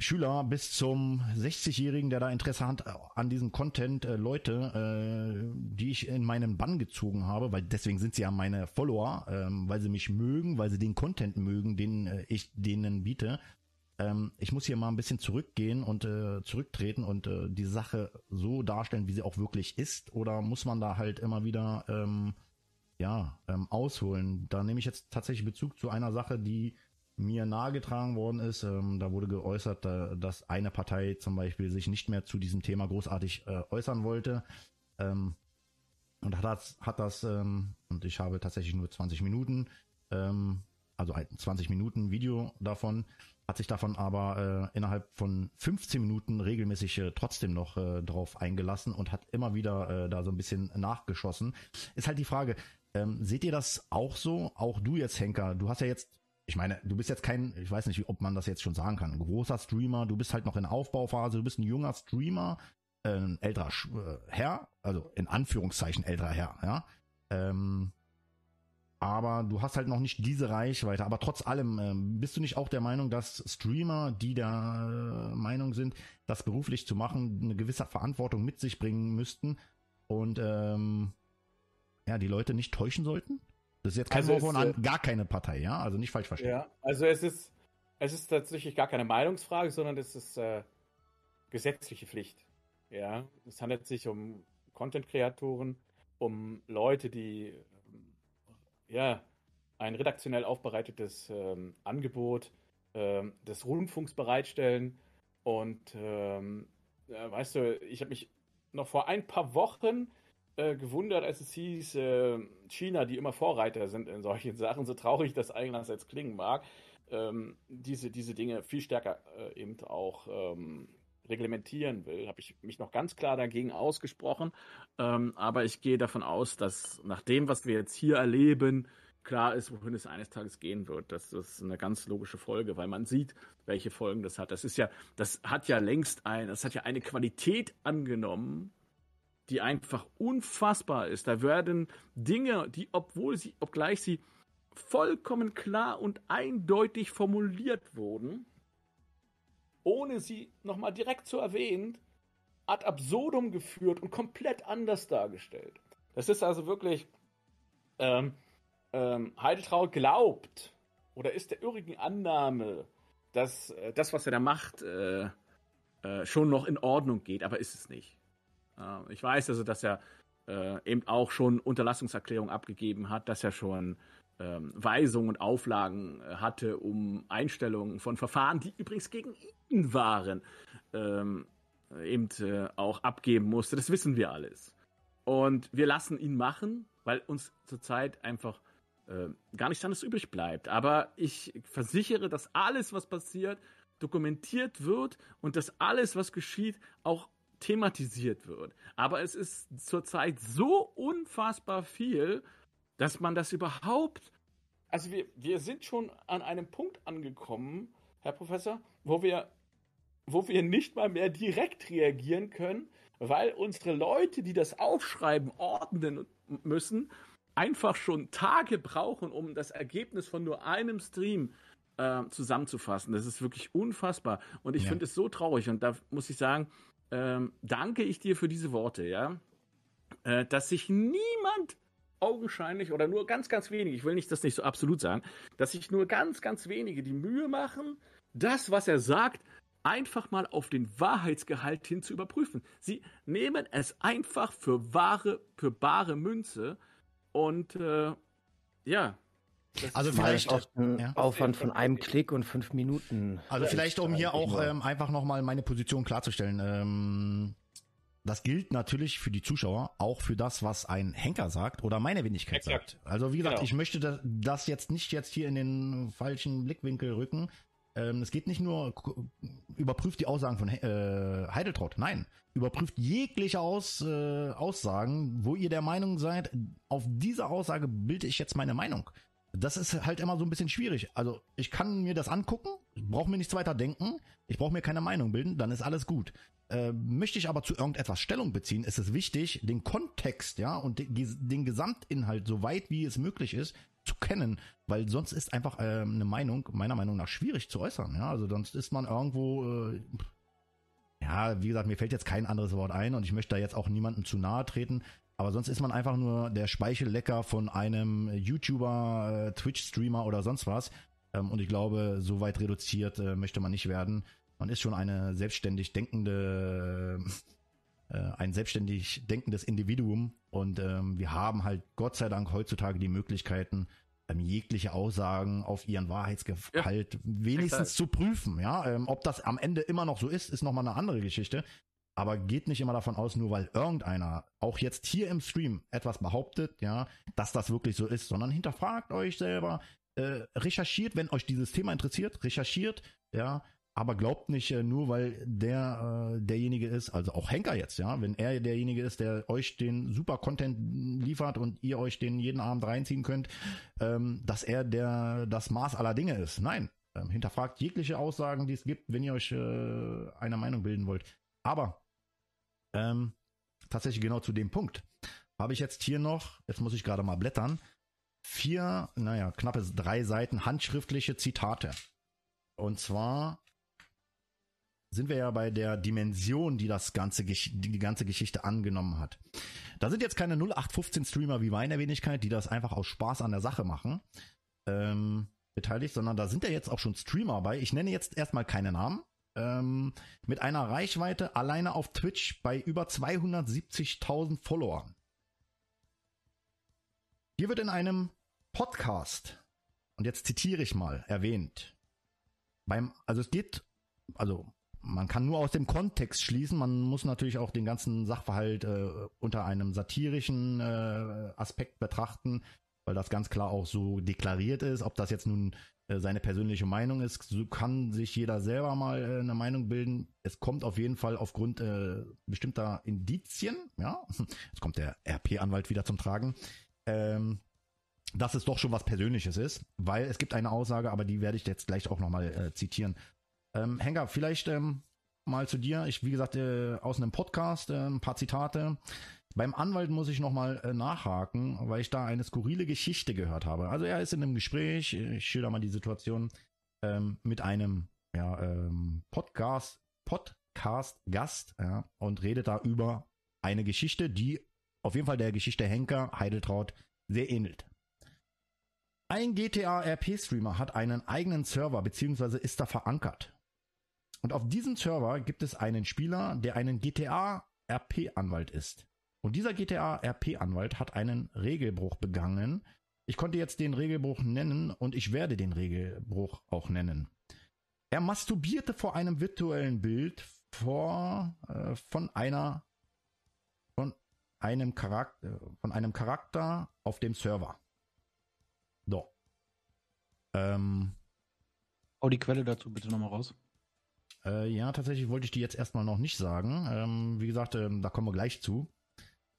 Schüler bis zum 60-Jährigen, der da Interesse hat an diesem Content, äh, Leute, äh, die ich in meinen Bann gezogen habe, weil deswegen sind sie ja meine Follower, ähm, weil sie mich mögen, weil sie den Content mögen, den äh, ich denen biete. Ähm, ich muss hier mal ein bisschen zurückgehen und äh, zurücktreten und äh, die Sache so darstellen, wie sie auch wirklich ist, oder muss man da halt immer wieder ähm, ja ähm, ausholen? Da nehme ich jetzt tatsächlich Bezug zu einer Sache, die mir nahegetragen worden ist. Ähm, da wurde geäußert, äh, dass eine Partei zum Beispiel sich nicht mehr zu diesem Thema großartig äh, äußern wollte. Ähm, und hat das, hat das, ähm, und ich habe tatsächlich nur 20 Minuten, ähm, also ein 20 Minuten Video davon, hat sich davon aber äh, innerhalb von 15 Minuten regelmäßig äh, trotzdem noch äh, drauf eingelassen und hat immer wieder äh, da so ein bisschen nachgeschossen. Ist halt die Frage, ähm, seht ihr das auch so? Auch du jetzt, Henker, du hast ja jetzt ich meine, du bist jetzt kein, ich weiß nicht, ob man das jetzt schon sagen kann, großer Streamer, du bist halt noch in Aufbauphase, du bist ein junger Streamer, äh, ein älterer Sch äh, Herr, also in Anführungszeichen älterer Herr, ja. Ähm, aber du hast halt noch nicht diese Reichweite. Aber trotz allem, ähm, bist du nicht auch der Meinung, dass Streamer, die der äh, Meinung sind, das beruflich zu machen, eine gewisse Verantwortung mit sich bringen müssten und ähm, ja, die Leute nicht täuschen sollten? Das ist jetzt kein Also Vorwurf an gar keine Partei, ja? Also nicht falsch verstehen. Ja, also es ist, es ist tatsächlich gar keine Meinungsfrage, sondern es ist äh, gesetzliche Pflicht. Ja, es handelt sich um Content-Kreatoren, um Leute, die ja ein redaktionell aufbereitetes ähm, Angebot ähm, des Rundfunks bereitstellen. Und ähm, ja, weißt du, ich habe mich noch vor ein paar Wochen äh, gewundert, als es hieß, äh, China, die immer Vorreiter sind in solchen (laughs) Sachen, so traurig das einerseits klingen mag, ähm, diese, diese Dinge viel stärker äh, eben auch ähm, reglementieren will, habe ich mich noch ganz klar dagegen ausgesprochen. Ähm, aber ich gehe davon aus, dass nach dem, was wir jetzt hier erleben, klar ist, wohin es eines Tages gehen wird. Das ist eine ganz logische Folge, weil man sieht, welche Folgen das hat. Das ist ja, das hat ja längst ein, das hat ja eine Qualität angenommen, die einfach unfassbar ist. Da werden Dinge, die, obwohl sie, obgleich sie vollkommen klar und eindeutig formuliert wurden, ohne sie nochmal direkt zu erwähnen, ad absurdum geführt und komplett anders dargestellt. Das ist also wirklich, ähm, ähm, Heideltraut glaubt oder ist der irrigen Annahme, dass äh, das, was er da macht, äh, äh, schon noch in Ordnung geht, aber ist es nicht. Ich weiß also, dass er äh, eben auch schon Unterlassungserklärungen abgegeben hat, dass er schon ähm, Weisungen und Auflagen äh, hatte, um Einstellungen von Verfahren, die übrigens gegen ihn waren, ähm, eben auch abgeben musste. Das wissen wir alles. Und wir lassen ihn machen, weil uns zurzeit einfach äh, gar nichts anderes übrig bleibt. Aber ich versichere, dass alles, was passiert, dokumentiert wird und dass alles, was geschieht, auch thematisiert wird. Aber es ist zurzeit so unfassbar viel, dass man das überhaupt. Also wir, wir sind schon an einem Punkt angekommen, Herr Professor, wo wir, wo wir nicht mal mehr direkt reagieren können, weil unsere Leute, die das aufschreiben, ordnen müssen, einfach schon Tage brauchen, um das Ergebnis von nur einem Stream äh, zusammenzufassen. Das ist wirklich unfassbar. Und ich ja. finde es so traurig. Und da muss ich sagen, ähm, danke ich dir für diese Worte, ja. Äh, dass sich niemand augenscheinlich oder nur ganz, ganz wenige, ich will nicht das nicht so absolut sagen, dass sich nur ganz, ganz wenige die Mühe machen, das, was er sagt, einfach mal auf den Wahrheitsgehalt hin zu überprüfen. Sie nehmen es einfach für wahre, für bare Münze und äh, ja. Also vielleicht auch ein ja. Aufwand von einem Klick und fünf Minuten. Also vielleicht, um hier auch ähm, einfach nochmal meine Position klarzustellen. Ähm, das gilt natürlich für die Zuschauer, auch für das, was ein Henker sagt oder meine Wenigkeit Exakt. sagt. Also wie gesagt, genau. ich möchte das, das jetzt nicht jetzt hier in den falschen Blickwinkel rücken. Ähm, es geht nicht nur, überprüft die Aussagen von äh, Heideltraut. Nein, überprüft jegliche Aus, äh, Aussagen, wo ihr der Meinung seid, auf diese Aussage bilde ich jetzt meine Meinung. Das ist halt immer so ein bisschen schwierig. Also ich kann mir das angucken, brauche mir nichts weiter denken, ich brauche mir keine Meinung bilden, dann ist alles gut. Äh, möchte ich aber zu irgendetwas Stellung beziehen, ist es wichtig, den Kontext, ja, und den, Gesamtinhalt, so weit wie es möglich ist, zu kennen, weil sonst ist einfach äh, eine Meinung meiner Meinung nach schwierig zu äußern. Ja, also sonst ist man irgendwo, äh, ja, wie gesagt, mir fällt jetzt kein anderes Wort ein und ich möchte da jetzt auch niemandem zu nahe treten. Aber sonst ist man einfach nur der Speichellecker von einem YouTuber, äh, Twitch-Streamer oder sonst was. Ähm, und ich glaube, so weit reduziert äh, möchte man nicht werden. Man ist schon eine selbstständig denkende äh, ein selbstständig denkendes Individuum und ähm, wir haben halt Gott sei Dank heutzutage die Möglichkeiten, ähm, jegliche Aussagen auf ihren Wahrheitsgehalt ja, wenigstens zu prüfen. Ja, ähm, ob das am Ende immer noch so ist, ist nochmal eine andere Geschichte. Aber geht nicht immer davon aus, nur weil irgendeiner auch jetzt hier im Stream etwas behauptet, ja, dass das wirklich so ist, sondern hinterfragt euch selber, äh, recherchiert, wenn euch dieses Thema interessiert, recherchiert, ja, aber glaubt nicht äh, nur, weil der äh, derjenige ist, also auch Henker jetzt, ja, wenn er derjenige ist, der euch den super Content liefert und ihr euch den jeden Abend reinziehen könnt, ähm, dass er der das Maß aller Dinge ist. Nein, ähm, hinterfragt jegliche Aussagen, die es gibt, wenn ihr euch äh, eine Meinung bilden wollt. Aber ähm, tatsächlich genau zu dem Punkt habe ich jetzt hier noch, jetzt muss ich gerade mal blättern, vier, naja, knappe drei Seiten handschriftliche Zitate. Und zwar sind wir ja bei der Dimension, die das ganze, die ganze Geschichte angenommen hat. Da sind jetzt keine 0815 Streamer wie meine Wenigkeit, die das einfach aus Spaß an der Sache machen. Ähm, beteiligt, sondern da sind ja jetzt auch schon Streamer bei. Ich nenne jetzt erstmal keine Namen. Ähm, mit einer Reichweite alleine auf Twitch bei über 270.000 Followern. Hier wird in einem Podcast, und jetzt zitiere ich mal, erwähnt, beim, also es geht, also man kann nur aus dem Kontext schließen, man muss natürlich auch den ganzen Sachverhalt äh, unter einem satirischen äh, Aspekt betrachten, weil das ganz klar auch so deklariert ist. Ob das jetzt nun äh, seine persönliche Meinung ist, so kann sich jeder selber mal äh, eine Meinung bilden. Es kommt auf jeden Fall aufgrund äh, bestimmter Indizien, ja, (laughs) jetzt kommt der RP-Anwalt wieder zum Tragen, ähm, dass es doch schon was Persönliches ist, weil es gibt eine Aussage, aber die werde ich jetzt gleich auch nochmal äh, zitieren. Ähm, Henker, vielleicht ähm, mal zu dir. Ich, wie gesagt, äh, aus einem Podcast äh, ein paar Zitate. Beim Anwalt muss ich nochmal äh, nachhaken, weil ich da eine skurrile Geschichte gehört habe. Also er ist in einem Gespräch, ich schilder mal die Situation, ähm, mit einem ja, ähm, Podcast, Podcast-Gast ja, und redet da über eine Geschichte, die auf jeden Fall der Geschichte Henker Heideltraut sehr ähnelt. Ein GTA RP-Streamer hat einen eigenen Server beziehungsweise ist da verankert. Und auf diesem Server gibt es einen Spieler, der einen GTA RP-Anwalt ist. Und dieser GTA RP-Anwalt hat einen Regelbruch begangen. Ich konnte jetzt den Regelbruch nennen und ich werde den Regelbruch auch nennen. Er masturbierte vor einem virtuellen Bild vor äh, von einer von einem Charakter von einem Charakter auf dem Server. So. Ähm, Hau die Quelle dazu bitte nochmal raus. Äh, ja, tatsächlich wollte ich die jetzt erstmal noch nicht sagen. Ähm, wie gesagt, ähm, da kommen wir gleich zu.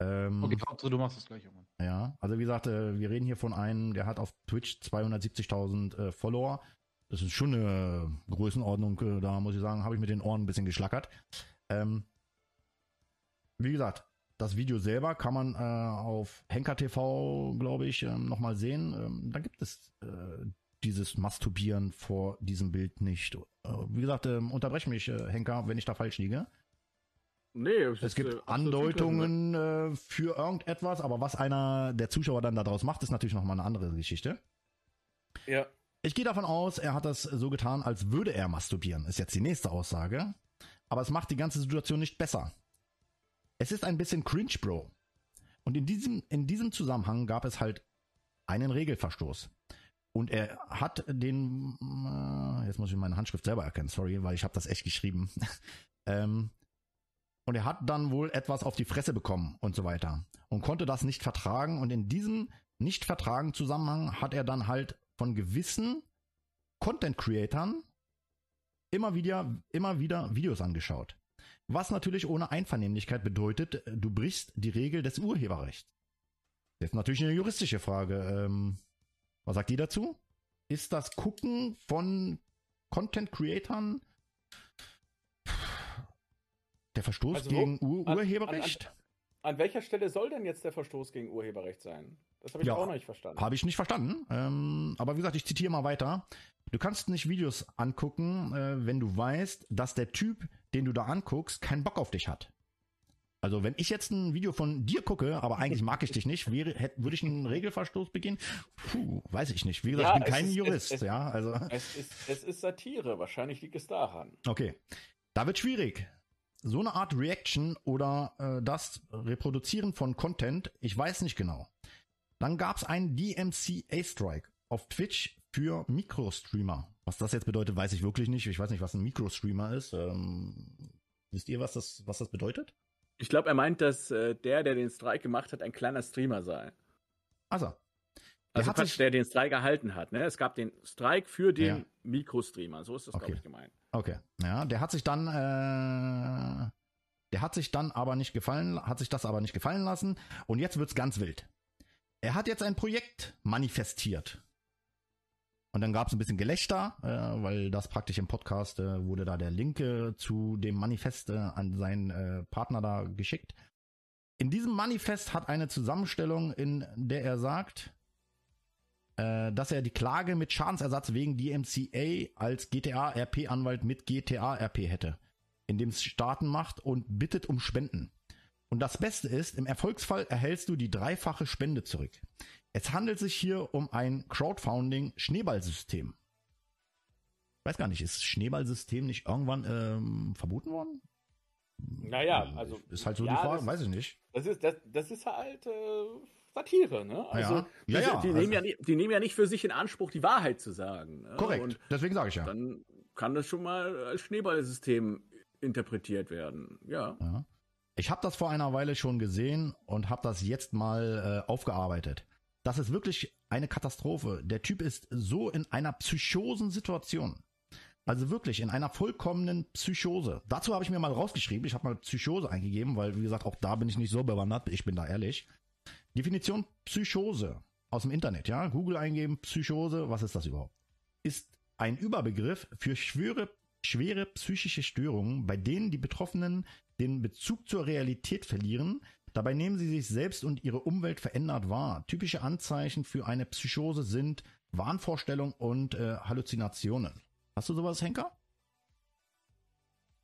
Ähm, Okay, Hauptsache du machst das gleich irgendwann. Ja, also wie gesagt, äh, wir reden hier von einem, der hat auf Twitch 270.000 äh, Follower. Das ist schon eine Größenordnung, äh, da muss ich sagen, habe ich mit den Ohren ein bisschen geschlackert. Ähm, wie gesagt, das Video selber kann man äh, auf Henker TV, glaube ich, ähm, nochmal sehen. Ähm, da gibt es äh, dieses Masturbieren vor diesem Bild nicht. Äh, wie gesagt, ähm, unterbrech mich, äh, Henker, wenn ich da falsch liege. Nee, Es ist, gibt äh, Andeutungen äh, für irgendetwas, aber was einer der Zuschauer dann daraus macht, ist natürlich nochmal eine andere Geschichte. Ja. Ich gehe davon aus, er hat das so getan, als würde er masturbieren, ist jetzt die nächste Aussage. Aber es macht die ganze Situation nicht besser. Es ist ein bisschen cringe, Bro. Und in diesem, in diesem Zusammenhang gab es halt einen Regelverstoß. Und er hat den, äh, jetzt muss ich meine Handschrift selber erkennen, sorry, weil ich habe das echt geschrieben. (laughs) ähm, und er hat dann wohl etwas auf die Fresse bekommen und so weiter. Und konnte das nicht vertragen. Und in diesem Nicht-Vertragen-Zusammenhang hat er dann halt von gewissen Content-Creatern immer wieder, immer wieder Videos angeschaut. Was natürlich ohne Einvernehmlichkeit bedeutet, du brichst die Regel des Urheberrechts. Jetzt natürlich eine juristische Frage. Ähm, was sagt ihr dazu? Ist das Gucken von Content-Creatern der Verstoß Also gegen Ur an- Urheberrecht? An welcher Stelle soll denn jetzt der Verstoß gegen Urheberrecht sein? Das habe ich Ja, auch noch nicht verstanden. Habe ich nicht verstanden. Ähm, aber wie gesagt, ich zitiere mal weiter. Du kannst nicht Videos angucken, äh, wenn du weißt, dass der Typ, den du da anguckst, keinen Bock auf dich hat. Also wenn ich jetzt ein Video von dir gucke, aber eigentlich mag ich dich nicht, wäre, hätte, würde ich einen Regelverstoß begehen? Puh, weiß ich nicht. Wie gesagt, Ja, ich bin kein ist- Jurist, es- ja. Also Es ist, es ist Satire, wahrscheinlich liegt es daran. okay, da wird schwierig. So eine Art Reaction oder äh, das Reproduzieren von Content, ich weiß nicht genau. Dann gab es einen DMCA-Strike auf Twitch für Mikrostreamer. Was das jetzt bedeutet, weiß ich wirklich nicht. Ich weiß nicht, was ein Mikrostreamer ist. Ähm, wisst ihr, was das, was das bedeutet? Ich glaube, er meint, dass äh, der, der den Strike gemacht hat, ein kleiner Streamer sei. Also, Also hat Quatsch, sich- der den Strike erhalten hat. Ne? Es gab den Strike für den Ja. Mikrostreamer. So ist das, Okay. glaube ich, gemeint. Okay, ja, der hat sich dann, äh, der hat sich dann aber nicht gefallen, hat sich das aber nicht gefallen lassen und jetzt wird's ganz wild. Er hat jetzt ein Projekt manifestiert. Und dann gab's ein bisschen Gelächter, äh, weil das praktisch im Podcast äh, wurde da der Link äh, zu dem Manifest äh, an seinen äh, Partner da geschickt. In diesem Manifest hat eine Zusammenstellung, in der er sagt, äh, dass er die Klage mit Schadensersatz wegen DMCA als GTA-RP-Anwalt mit GTA-RP hätte, indem es Staaten macht und bittet um Spenden. Und das Beste ist, im Erfolgsfall erhältst du die dreifache Spende zurück. Es handelt sich hier um ein Crowdfunding-Schneeballsystem. Weiß gar nicht, ist Schneeballsystem nicht irgendwann ähm, verboten worden? Naja, also. Ist halt so ja, die Frage, das- weiß ich nicht. Das ist, das, das ist halt äh, Satire, ne? Also, Ja. die, Ja, ja, die, also- nehmen ja nicht, die nehmen ja nicht für sich in Anspruch, die Wahrheit zu sagen. Ne? Korrekt, Und deswegen sage ich ja. dann kann das schon mal als Schneeballsystem interpretiert werden. Ja. ja. Ich habe das vor einer Weile schon gesehen und habe das jetzt mal äh, aufgearbeitet. Das ist wirklich eine Katastrophe. Der Typ ist so in einer psychosen Situation. Also wirklich in einer vollkommenen Psychose. Dazu habe ich mir mal rausgeschrieben. Ich habe mal Psychose eingegeben, weil wie gesagt, auch da bin ich nicht so bewandert. Ich bin da ehrlich. Definition Psychose aus dem Internet, ja. Google eingeben, Psychose, was ist das überhaupt? Ist ein Überbegriff für schwere, schwere psychische Störungen, bei denen die Betroffenen den Bezug zur Realität verlieren. Dabei nehmen sie sich selbst und ihre Umwelt verändert wahr. Typische Anzeichen für eine Psychose sind Wahnvorstellung und äh, Halluzinationen. Hast du sowas, Henker?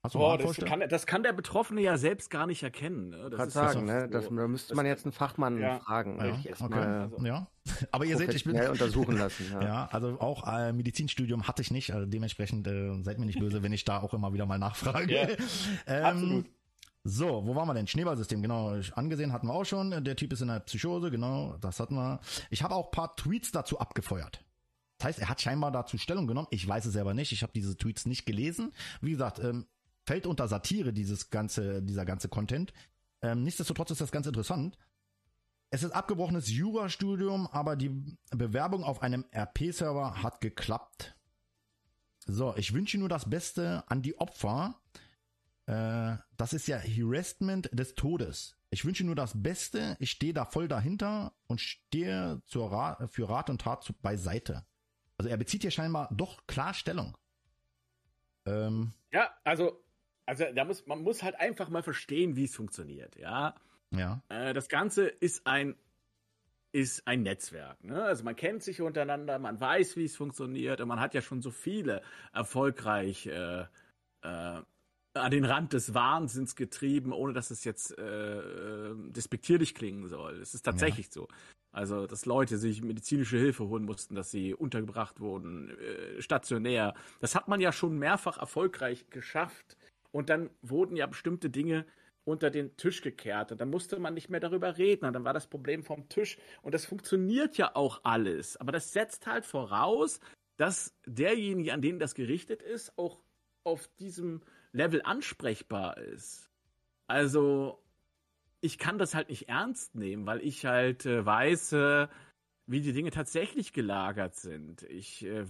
Hast du Boah, das kann, das kann der Betroffene ja selbst gar nicht erkennen. Ne? Das Kann ist sagen, ne? Das, da müsste man jetzt einen Fachmann Ja. fragen. Ja, und okay. erstmal ja. (laughs) Aber ihr seht, ich bin untersuchen lassen. Ja. (laughs) Ja, also auch äh, Medizinstudium hatte ich nicht, also dementsprechend äh, seid mir nicht böse, wenn ich da auch immer wieder mal nachfrage. Ja, (laughs) ähm, absolut. So, wo waren wir denn? Schneeballsystem, genau. Angesehen hatten wir auch schon. Der Typ ist in der Psychose, genau, das hatten wir. Ich habe auch ein paar Tweets dazu abgefeuert. Das heißt, er hat scheinbar dazu Stellung genommen. Ich weiß es selber nicht. Ich habe diese Tweets nicht gelesen. Wie gesagt, ähm, fällt unter Satire dieses ganze, dieser ganze Content. Ähm, nichtsdestotrotz ist das ganz interessant. Es ist abgebrochenes Jurastudium, aber die Bewerbung auf einem RP-Server hat geklappt. So, ich wünsche nur das Beste an die Opfer. Äh, das ist ja Harassment des Todes. Ich wünsche nur das Beste. Ich stehe da voll dahinter und stehe zur Ra für Rat und Tat beiseite. Also er bezieht hier scheinbar doch klar Stellung. Ähm, Ja, also, also da muss, man muss halt einfach mal verstehen, wie es funktioniert, ja. ja. Äh, das Ganze ist ein, ist ein Netzwerk. Ne? Also man kennt sich untereinander, man weiß, wie es funktioniert und man hat ja schon so viele erfolgreich äh, äh, an den Rand des Wahnsinns getrieben, ohne dass es jetzt äh, äh, despektierlich klingen soll. Es ist tatsächlich so. Also, dass Leute sich medizinische Hilfe holen mussten, dass sie untergebracht wurden, äh, stationär. Das hat man ja schon mehrfach erfolgreich geschafft. Und dann wurden ja bestimmte Dinge unter den Tisch gekehrt und dann musste man nicht mehr darüber reden und dann war das Problem vom Tisch und das funktioniert ja auch alles, aber das setzt halt voraus, dass derjenige, an den das gerichtet ist, auch auf diesem Level ansprechbar ist. Also ich kann das halt nicht ernst nehmen, weil ich halt äh, weiß, äh, wie die Dinge tatsächlich gelagert sind. Ich äh,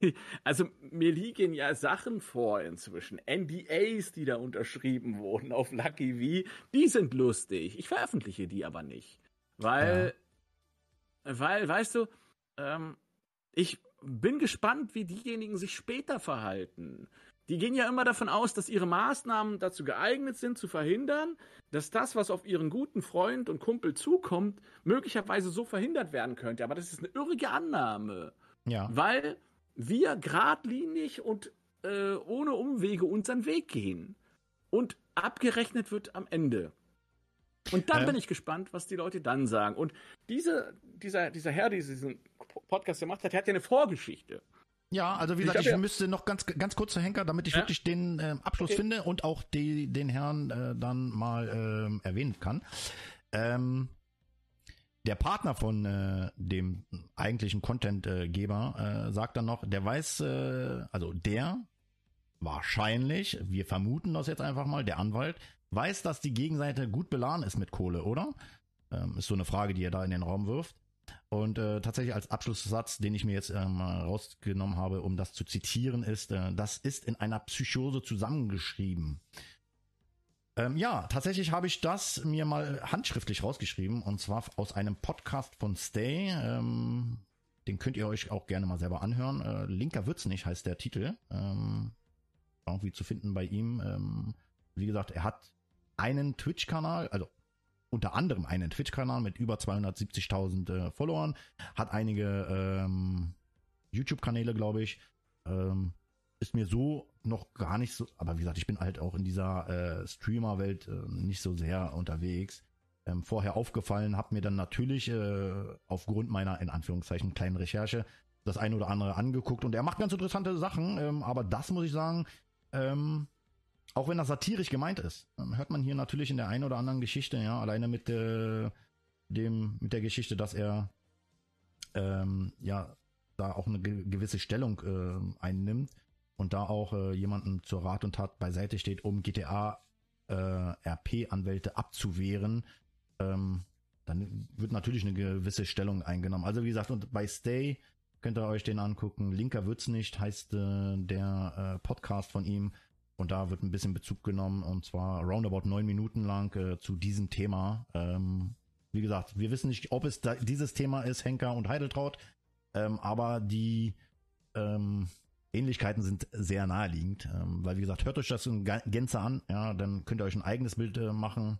(laughs) also mir liegen ja Sachen vor inzwischen. NDAs, die da unterschrieben wurden auf Lucky V, die sind lustig. Ich veröffentliche die aber nicht. Weil, weil, weißt du, ähm, ich bin gespannt, wie diejenigen sich später verhalten. Die gehen ja immer davon aus, dass ihre Maßnahmen dazu geeignet sind, zu verhindern, dass das, was auf ihren guten Freund und Kumpel zukommt, möglicherweise so verhindert werden könnte. Aber das ist eine irrige Annahme Ja. weil wir geradlinig und äh, ohne Umwege unseren Weg gehen. Und abgerechnet wird am Ende. Und dann Ähm. bin ich gespannt, was die Leute dann sagen. Und diese, dieser, dieser Herr, der diesen Podcast gemacht hat, der hat ja eine Vorgeschichte. Ja, also wie Ich gesagt, hab ich, ja- müsste noch ganz ganz kurz, Herr Henker, damit ich Ja. wirklich den ähm, Abschluss Okay. finde und auch die, den Herrn äh, dann mal ähm, erwähnen kann. Ähm, der Partner von äh, dem eigentlichen Contentgeber äh, sagt dann noch, der weiß, äh, also der wahrscheinlich, wir vermuten das jetzt einfach mal, der Anwalt weiß, dass die Gegenseite gut beladen ist mit Kohle, oder? Ähm, ist so eine Frage, die er da in den Raum wirft. Und äh, tatsächlich als Abschlusssatz, den ich mir jetzt ähm, rausgenommen habe, um das zu zitieren, ist, äh, das ist in einer Psychose zusammengeschrieben. Ähm, ja, tatsächlich habe ich das mir mal handschriftlich rausgeschrieben und zwar aus einem Podcast von Stay. Ähm, den könnt ihr euch auch gerne mal selber anhören. Äh, Linker wird's nicht heißt der Titel. Ähm, irgendwie zu finden bei ihm. Ähm, wie gesagt, er hat einen Twitch-Kanal, also unter anderem einen Twitch-Kanal mit über 270.000 äh, Followern, hat einige ähm, YouTube-Kanäle, glaube ich. Ähm, ist mir so noch gar nicht so, aber wie gesagt, ich bin halt auch in dieser äh, Streamer-Welt äh, nicht so sehr unterwegs. Ähm, vorher aufgefallen, habe mir dann natürlich äh, aufgrund meiner, in Anführungszeichen, kleinen Recherche das eine oder andere angeguckt und er macht ganz interessante Sachen, ähm, aber das muss ich sagen, ähm, auch wenn das satirisch gemeint ist, ähm, hört man hier natürlich in der einen oder anderen Geschichte, ja, alleine mit äh, dem, mit der Geschichte, dass er ähm, ja da auch eine ge gewisse Stellung äh, einnimmt und da auch äh, jemanden zur Rat und Tat beiseite steht, um GTA äh, RP-Anwälte abzuwehren, ähm, dann wird natürlich eine gewisse Stellung eingenommen. Also wie gesagt, und bei Stay könnt ihr euch den angucken. Linker wird's nicht, heißt äh, der äh, Podcast von ihm. Und da wird ein bisschen Bezug genommen, und zwar roundabout neun Minuten lang äh, zu diesem Thema. Ähm, wie gesagt, wir wissen nicht, ob es da, dieses Thema ist, Henker und Heideltraut, ähm, aber die ähm, Ähnlichkeiten sind sehr naheliegend, ähm, weil wie gesagt, hört euch das in Gänze an, ja, dann könnt ihr euch ein eigenes Bild äh, machen.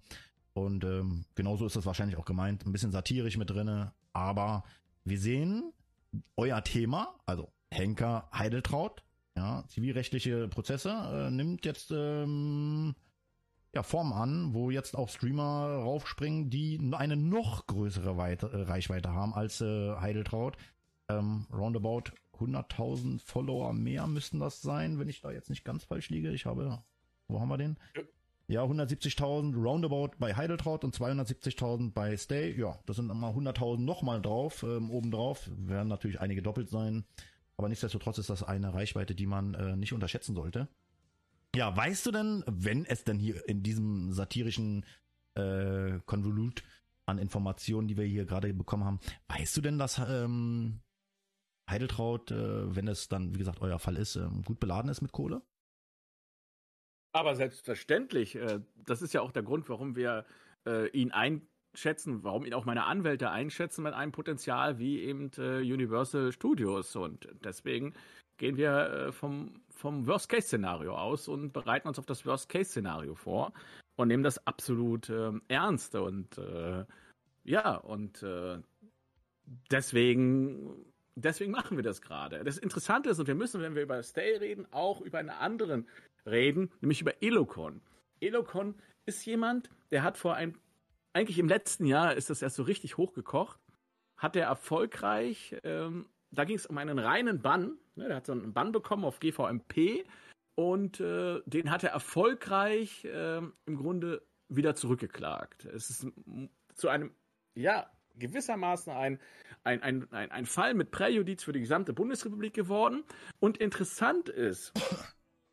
Und ähm, genauso ist das wahrscheinlich auch gemeint, ein bisschen satirisch mit drinne, aber wir sehen euer Thema, also Henker Heideltraut, ja, zivilrechtliche Prozesse, äh, nimmt jetzt ähm, ja, Form an, wo jetzt auch Streamer raufspringen, die eine noch größere Weite, äh, Reichweite haben als äh, Heideltraut. Ähm, roundabout 100.000 Follower mehr müssten das sein, wenn ich da jetzt nicht ganz falsch liege. Ich habe, wo haben wir den? Ja, 170.000 roundabout bei Heideltraut und 270.000 bei Stay. Ja, das sind nochmal 100.000 nochmal drauf, ähm, obendrauf. Werden natürlich einige doppelt sein. Aber nichtsdestotrotz ist das eine Reichweite, die man äh, nicht unterschätzen sollte. Ja, weißt du denn, wenn es denn hier in diesem satirischen äh, Konvolut an Informationen, die wir hier gerade bekommen haben, weißt du denn, dass ähm, Heideltraut, äh, wenn es dann, wie gesagt, euer Fall ist, ähm, gut beladen ist mit Kohle? Aber selbstverständlich. Äh, das ist ja auch der Grund, warum wir äh, ihn einschätzen, warum ihn auch meine Anwälte einschätzen mit einem Potenzial wie eben äh, Universal Studios. Und deswegen gehen wir äh, vom, vom Worst-Case-Szenario aus und bereiten uns auf das Worst-Case-Szenario vor und nehmen das absolut äh, ernst. Und äh, ja, und äh, deswegen, deswegen machen wir das gerade. Das Interessante ist, und wir müssen, wenn wir über Stay reden, auch über einen anderen reden, nämlich über Elocon. Elocon ist jemand, der hat vor ein, eigentlich im letzten Jahr ist das erst so richtig hochgekocht, hat er erfolgreich ähm, da ging es um einen reinen Bann. Ne, der hat so einen Bann bekommen auf GVMP und äh, den hat er erfolgreich äh, im Grunde wieder zurückgeklagt. Es ist zu einem, ja, gewissermaßen ein, ein, ein, ein, ein Fall mit Präjudiz für die gesamte Bundesrepublik geworden. Und interessant ist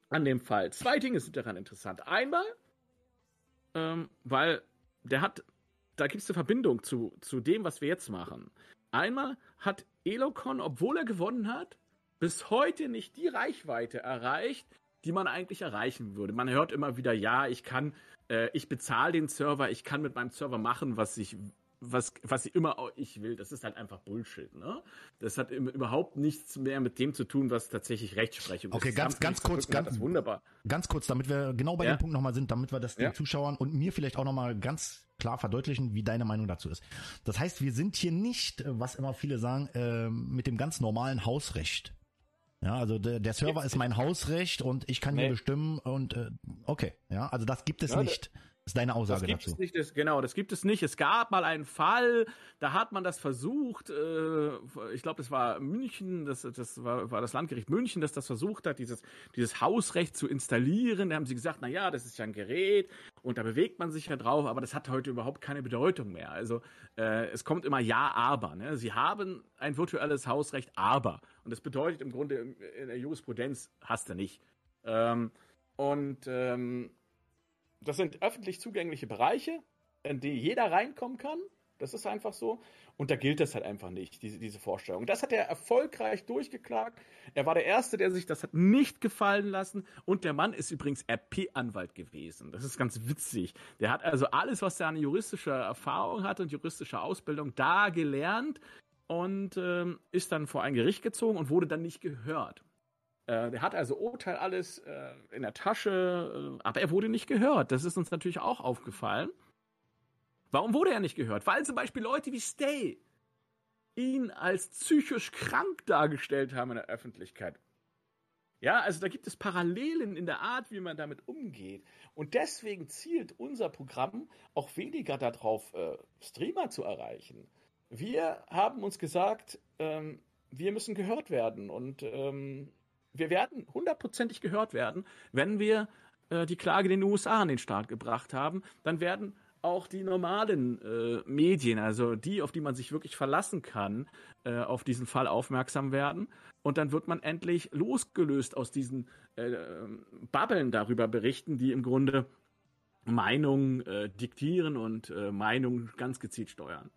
an dem Fall, zwei Dinge sind daran interessant. Einmal, ähm, weil der hat, da gibt es eine Verbindung zu, zu dem, was wir jetzt machen. Einmal hat Elocon, obwohl er gewonnen hat, bis heute nicht die Reichweite erreicht, die man eigentlich erreichen würde. Man hört immer wieder, ja, ich kann, äh, ich bezahle den Server, ich kann mit meinem Server machen, was ich was, was immer ich will, das ist halt einfach Bullshit, ne? Das hat überhaupt nichts mehr mit dem zu tun, was tatsächlich Rechtsprechung okay, ist. Okay, ganz, ganz kurz, ganz, wunderbar. Ganz kurz, damit wir genau bei ja? dem Punkt nochmal sind, damit wir das den ja. Zuschauern und mir vielleicht auch nochmal ganz klar verdeutlichen, wie deine Meinung dazu ist. Das heißt, wir sind hier nicht, was immer viele sagen, äh, mit dem ganz normalen Hausrecht. Ja, also der, der Server ist mein Hausrecht und ich kann nee. hier bestimmen und äh, okay, ja, also das gibt es ja, nicht ist deine Aussage das gibt dazu. Nicht, das, genau, das gibt es nicht. Es gab mal einen Fall, da hat man das versucht, äh, ich glaube, das war München, das, das war, war, das Landgericht München, das das versucht hat, dieses, dieses Hausrecht zu installieren. Da haben sie gesagt, na ja, das ist ja ein Gerät und da bewegt man sich ja drauf, aber das hat heute überhaupt keine Bedeutung mehr. Also äh, es kommt immer ja, aber. Ne? Sie haben ein virtuelles Hausrecht, aber. Und das bedeutet im Grunde in der Jurisprudenz hast du nicht. Ähm, und ähm, das sind öffentlich zugängliche Bereiche, in die jeder reinkommen kann. Das ist einfach so. Und da gilt das halt einfach nicht, diese, diese Vorstellung. Das hat er erfolgreich durchgeklagt. Er war der Erste, der sich das hat nicht gefallen lassen. Und der Mann ist übrigens RP-Anwalt gewesen. Das ist ganz witzig. Der hat also alles, was er an juristischer Erfahrung hat und juristischer Ausbildung da gelernt und ähm, ist dann vor ein Gericht gezogen und wurde dann nicht gehört. Äh, der hat also Urteil alles äh, in der Tasche, äh, aber er wurde nicht gehört. Das ist uns natürlich auch aufgefallen. Warum wurde er nicht gehört? Weil zum Beispiel Leute wie Stay ihn als psychisch krank dargestellt haben in der Öffentlichkeit. Ja, also da gibt es Parallelen in der Art, wie man damit umgeht. Und deswegen zielt unser Programm auch weniger darauf, äh, Streamer zu erreichen. Wir haben uns gesagt, ähm, wir müssen gehört werden und ähm, wir werden hundertprozentig gehört werden, wenn wir äh, die Klage den USA an den Start gebracht haben. Dann werden auch die normalen äh, Medien, also die, auf die man sich wirklich verlassen kann, äh, auf diesen Fall aufmerksam werden. Und dann wird man endlich losgelöst aus diesen äh, Bubbeln darüber berichten, die im Grunde Meinungen äh, diktieren und äh, Meinungen ganz gezielt steuern.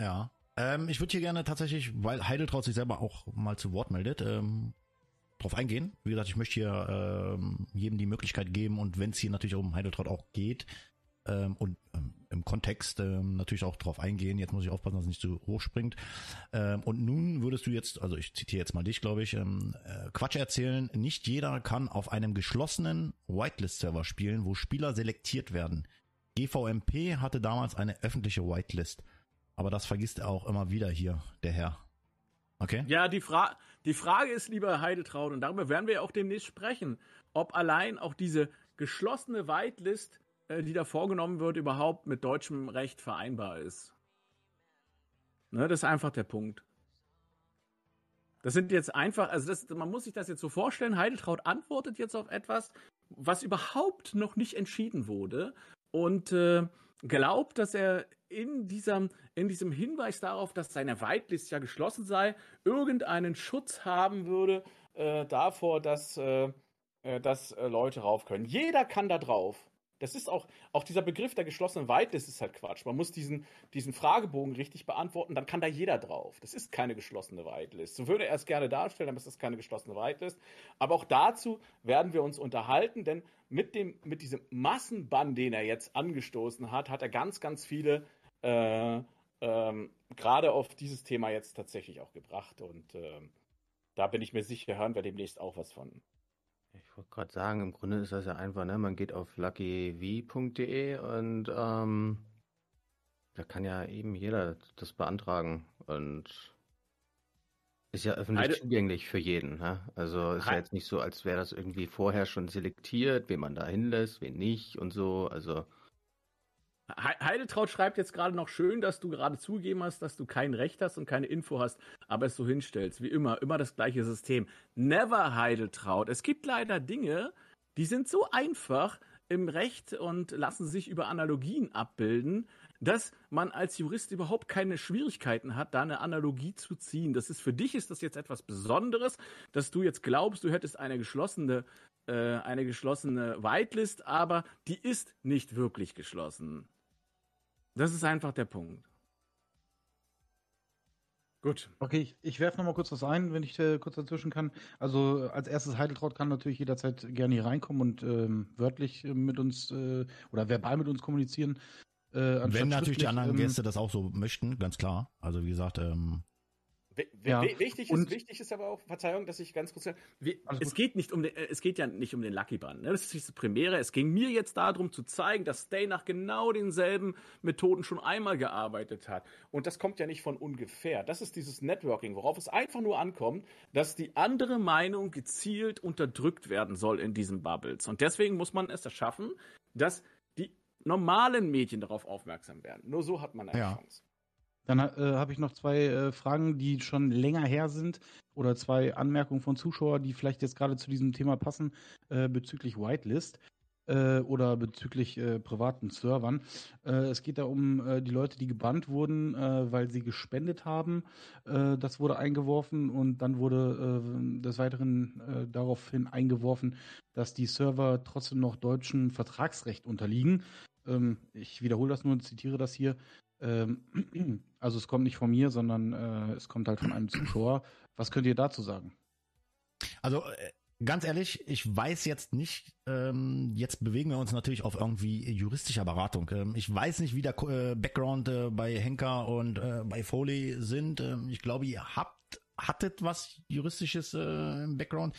Ja. Ähm, ich würde hier gerne tatsächlich, weil Heideltraut sich selber auch mal zu Wort meldet, ähm, drauf eingehen. Wie gesagt, ich möchte hier ähm, jedem die Möglichkeit geben und wenn es hier natürlich um Heideltraut auch geht, ähm, und ähm, im Kontext ähm, natürlich auch drauf eingehen. Jetzt muss ich aufpassen, dass es nicht zu hoch springt. Ähm, und nun würdest du jetzt, also ich zitiere jetzt mal dich, glaube ich, ähm, äh, Quatsch erzählen. Nicht jeder kann auf einem geschlossenen Whitelist-Server spielen, wo Spieler selektiert werden. GVMP hatte damals eine öffentliche Whitelist. Aber das vergisst er auch immer wieder hier, der Herr. Okay? Ja, die, Fra die Frage ist, lieber Heideltraut, und darüber werden wir ja auch demnächst sprechen, ob allein auch diese geschlossene Whitelist äh, die da vorgenommen wird, überhaupt mit deutschem Recht vereinbar ist. Ne, das ist einfach der Punkt. Das sind jetzt einfach, also das, man muss sich das jetzt so vorstellen, Heideltraut antwortet jetzt auf etwas, was überhaupt noch nicht entschieden wurde und äh, glaubt, dass er in diesem, in diesem Hinweis darauf, dass seine Whitelist ja geschlossen sei, irgendeinen Schutz haben würde äh, davor, dass, äh, äh dass äh, Leute rauf können. Jeder kann da drauf. Das ist auch, auch dieser Begriff der geschlossenen Whitelist ist halt Quatsch. Man muss diesen, diesen Fragebogen richtig beantworten, dann kann da jeder drauf. Das ist keine geschlossene Whitelist. So würde er es gerne darstellen, aber es ist keine geschlossene Whitelist. Aber auch dazu werden wir uns unterhalten, denn mit, dem, mit diesem Massenbann, den er jetzt angestoßen hat, hat er ganz, ganz viele äh, ähm, gerade auf dieses Thema jetzt tatsächlich auch gebracht. Und äh, da bin ich mir sicher, hören wir demnächst auch was von. Ich wollte gerade sagen, im Grunde ist das ja einfach, ne? Man geht auf luckyv.de und ähm, da kann ja eben jeder das beantragen und ist ja öffentlich Heide zugänglich für jeden. Ne? Also ist ja jetzt nicht so, als wäre das irgendwie vorher schon selektiert, wen man da hinlässt, wen nicht und so. Also Heideltraut schreibt jetzt gerade noch schön, dass du gerade zugegeben hast, dass du kein Recht hast und keine Info hast, aber es so hinstellst. Wie immer, immer das gleiche System. Never Heideltraut. Es gibt leider Dinge, die sind so einfach im Recht und lassen sich über Analogien abbilden, dass man als Jurist überhaupt keine Schwierigkeiten hat, da eine Analogie zu ziehen. Das ist für dich ist das jetzt etwas Besonderes, dass du jetzt glaubst, du hättest eine geschlossene äh, eine geschlossene Whitelist, aber die ist nicht wirklich geschlossen. Das ist einfach der Punkt. Gut. Okay, ich, ich werfe nochmal kurz was ein, wenn ich äh, kurz dazwischen kann. Also als erstes Heideltraut kann natürlich jederzeit gerne hier reinkommen und ähm, wörtlich äh, mit uns äh, oder verbal mit uns kommunizieren. Äh, wenn natürlich die anderen ähm, Gäste das auch so möchten, ganz klar. Also wie gesagt, ähm, ja. Wichtig, ist, wichtig ist aber auch, Verzeihung, dass ich ganz kurz sage, es geht nicht um den, äh, es geht ja nicht um den Lucky Band. Ne? Das ist nicht das Primäre. Es ging mir jetzt darum zu zeigen, dass Stay nach genau denselben Methoden schon einmal gearbeitet hat. Und das kommt ja nicht von ungefähr. Das ist dieses Networking, worauf es einfach nur ankommt, dass die andere Meinung gezielt unterdrückt werden soll in diesen Bubbles. Und deswegen muss man es erschaffen, dass die normalen Medien darauf aufmerksam werden. Nur so hat man eine ja. Chance. Dann äh, habe ich noch zwei äh, Fragen, die schon länger her sind oder zwei Anmerkungen von Zuschauern, die vielleicht jetzt gerade zu diesem Thema passen äh, bezüglich Whitelist äh, oder bezüglich äh, privaten Servern. Äh, es geht da um die Leute, die gebannt wurden, weil sie gespendet haben. das wurde eingeworfen und dann wurde des Weiteren daraufhin eingeworfen, dass die Server trotzdem noch deutschem Vertragsrecht unterliegen. Ähm, ich wiederhole das nur und zitiere das hier. Ähm, (clears throat) also es kommt nicht von mir, sondern äh, es kommt halt von einem Zuschauer. Was könnt ihr dazu sagen? Also äh, ganz ehrlich, ich weiß jetzt nicht, ähm, jetzt bewegen wir uns natürlich auf irgendwie juristischer Beratung. Ähm, ich weiß nicht, wie der äh, Background äh, bei Henker und äh, bei Foley sind. Ähm, ich glaube, ihr habt hattet was juristisches äh, im Background.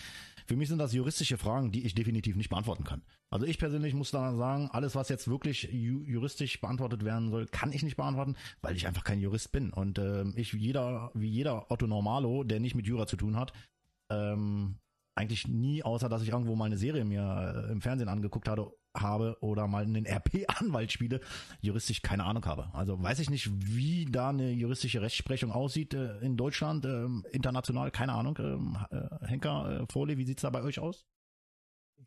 Für mich sind das juristische Fragen, die ich definitiv nicht beantworten kann. Also ich persönlich muss da sagen, alles, was jetzt wirklich ju juristisch beantwortet werden soll, kann ich nicht beantworten, weil ich einfach kein Jurist bin. Und äh, ich, jeder, wie jeder Otto Normalo, der nicht mit Jura zu tun hat, ähm, eigentlich nie, außer dass ich irgendwo mal eine Serie mir äh, im Fernsehen angeguckt hatte, habe oder mal einen RP-Anwalt spiele, juristisch keine Ahnung habe. Also weiß ich nicht, wie da eine juristische Rechtsprechung aussieht äh, in Deutschland, ähm, international, keine Ahnung. Ähm, äh, Henker, äh, Fohle, wie sieht's da bei euch aus?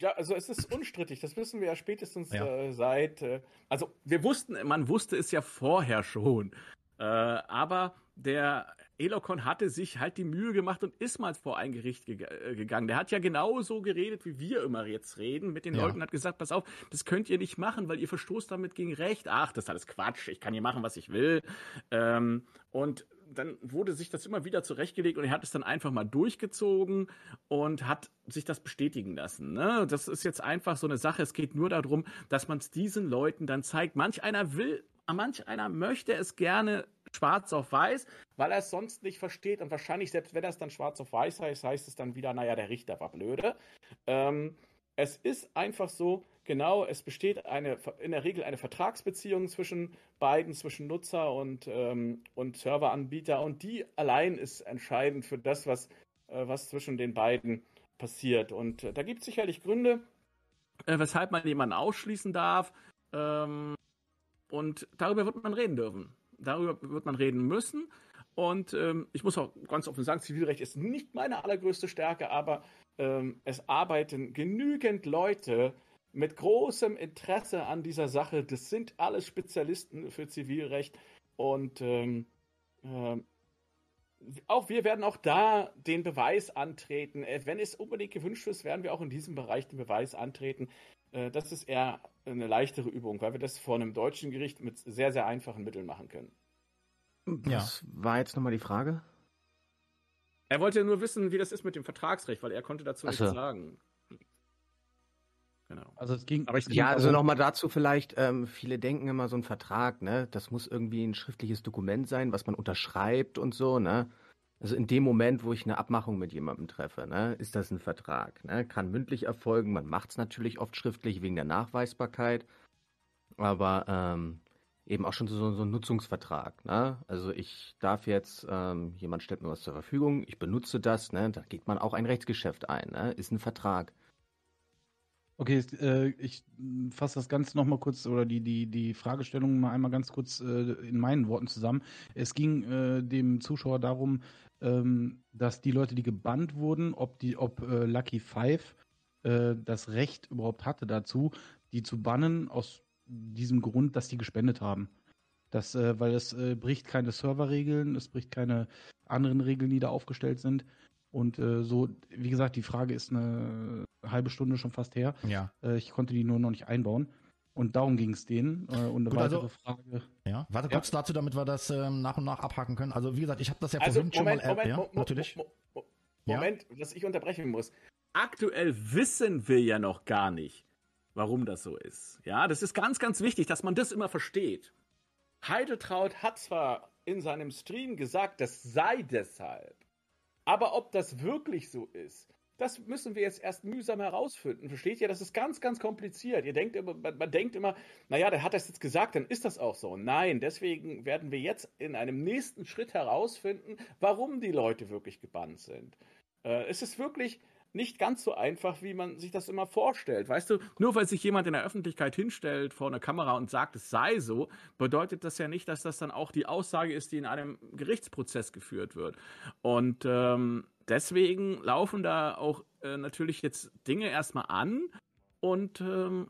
Ja, also es ist unstrittig, das wissen wir ja spätestens Ja. Äh, seit, äh, also wir wussten, man wusste es ja vorher schon, äh, aber der Elokon hatte sich halt die Mühe gemacht und ist mal vor ein Gericht geg äh, gegangen. Der hat ja genauso geredet, wie wir immer jetzt reden, mit den Ja. Leuten hat gesagt, pass auf, das könnt ihr nicht machen, weil ihr verstoßt damit gegen Recht. Ach, das ist alles Quatsch, ich kann hier machen, was ich will. Ähm, und dann wurde sich das immer wieder zurechtgelegt und er hat es dann einfach mal durchgezogen und hat sich das bestätigen lassen. Ne? Das ist jetzt einfach so eine Sache. Es geht nur darum, dass man es diesen Leuten dann zeigt. Manch einer will, manch einer möchte es gerne schwarz auf weiß, weil er es sonst nicht versteht. Und wahrscheinlich, selbst wenn er es dann schwarz auf weiß heißt, heißt es dann wieder, naja, der Richter war blöde. Ähm, es ist einfach so, genau, es besteht eine, in der Regel eine Vertragsbeziehung zwischen beiden, zwischen Nutzer und, ähm, und Serveranbieter und die allein ist entscheidend für das, was, äh, was zwischen den beiden passiert. Und äh, da gibt es sicherlich Gründe, äh, weshalb man jemanden ausschließen darf. Ähm, und darüber wird man reden dürfen. Darüber wird man reden müssen. Und ähm, ich muss auch ganz offen sagen, Zivilrecht ist nicht meine allergrößte Stärke, aber ähm, es arbeiten genügend Leute mit großem Interesse an dieser Sache. Das sind alles Spezialisten für Zivilrecht. Und ähm, ähm, auch wir werden auch da den Beweis antreten. Äh, Wenn es unbedingt gewünscht ist, werden wir auch in diesem Bereich den Beweis antreten. Äh, Das ist eher eine leichtere Übung, weil wir das vor einem deutschen Gericht mit sehr, sehr einfachen Mitteln machen können. Was war jetzt nochmal die Frage? Er wollte nur wissen, wie das ist mit dem Vertragsrecht, weil er konnte dazu Ach nichts so. sagen. Genau. Also es ging. Aber ich- es ging Ja, also darum- nochmal dazu vielleicht, ähm, viele denken immer so ein Vertrag, ne, das muss irgendwie ein schriftliches Dokument sein, was man unterschreibt und so, ne. Also in dem Moment, wo ich eine Abmachung mit jemandem treffe, ne, ist das ein Vertrag, ne, kann mündlich erfolgen, man macht es natürlich oft schriftlich wegen der Nachweisbarkeit, aber ähm, eben auch schon so, so ein Nutzungsvertrag, ne, also ich darf jetzt, ähm, jemand stellt mir was zur Verfügung, ich benutze das, ne, da geht man auch ein Rechtsgeschäft ein, ne, ist ein Vertrag. Okay, äh, ich fasse das Ganze nochmal kurz oder die, die, die Fragestellung mal einmal ganz kurz äh, in meinen Worten zusammen. Es ging äh, dem Zuschauer darum, ähm, dass die Leute, die gebannt wurden, ob die, ob äh, Lucky Five äh, das Recht überhaupt hatte dazu, die zu bannen aus diesem Grund, dass die gespendet haben. Das, äh, weil es äh, bricht keine Serverregeln, es bricht keine anderen Regeln, die da aufgestellt sind. Und äh, so, wie gesagt, die Frage ist eine halbe Stunde schon fast her. Ja. Äh, ich konnte die nur noch nicht einbauen. Und darum ging es denen. Äh, und eine Gut, weitere also- Frage. Ja, warte Ja. kurz dazu, damit wir das ähm, nach und nach abhaken können. Also wie gesagt, ich habe das ja Also, vorhin schon Moment, mal Moment, ja, Mo- Mo- natürlich. Mo- Mo- Ja. Moment, dass ich unterbrechen muss. Aktuell wissen wir ja noch gar nicht, warum das so ist. Ja, das ist ganz, ganz wichtig, dass man das immer versteht. Heideltraut hat zwar in seinem Stream gesagt, das sei deshalb. Aber ob das wirklich so ist, das müssen wir jetzt erst mühsam herausfinden. Versteht ihr? Das ist ganz, ganz kompliziert. Ihr denkt immer, man, man denkt immer, naja, der hat das jetzt gesagt, dann ist das auch so. Nein, deswegen werden wir jetzt in einem nächsten Schritt herausfinden, warum die Leute wirklich gebannt sind. Äh, es ist wirklich nicht ganz so einfach, wie man sich das immer vorstellt. Weißt du, nur weil sich jemand in der Öffentlichkeit hinstellt vor einer Kamera und sagt, es sei so, bedeutet das ja nicht, dass das dann auch die Aussage ist, die in einem Gerichtsprozess geführt wird. Und ähm, deswegen laufen da auch äh, natürlich jetzt Dinge erstmal an und ähm,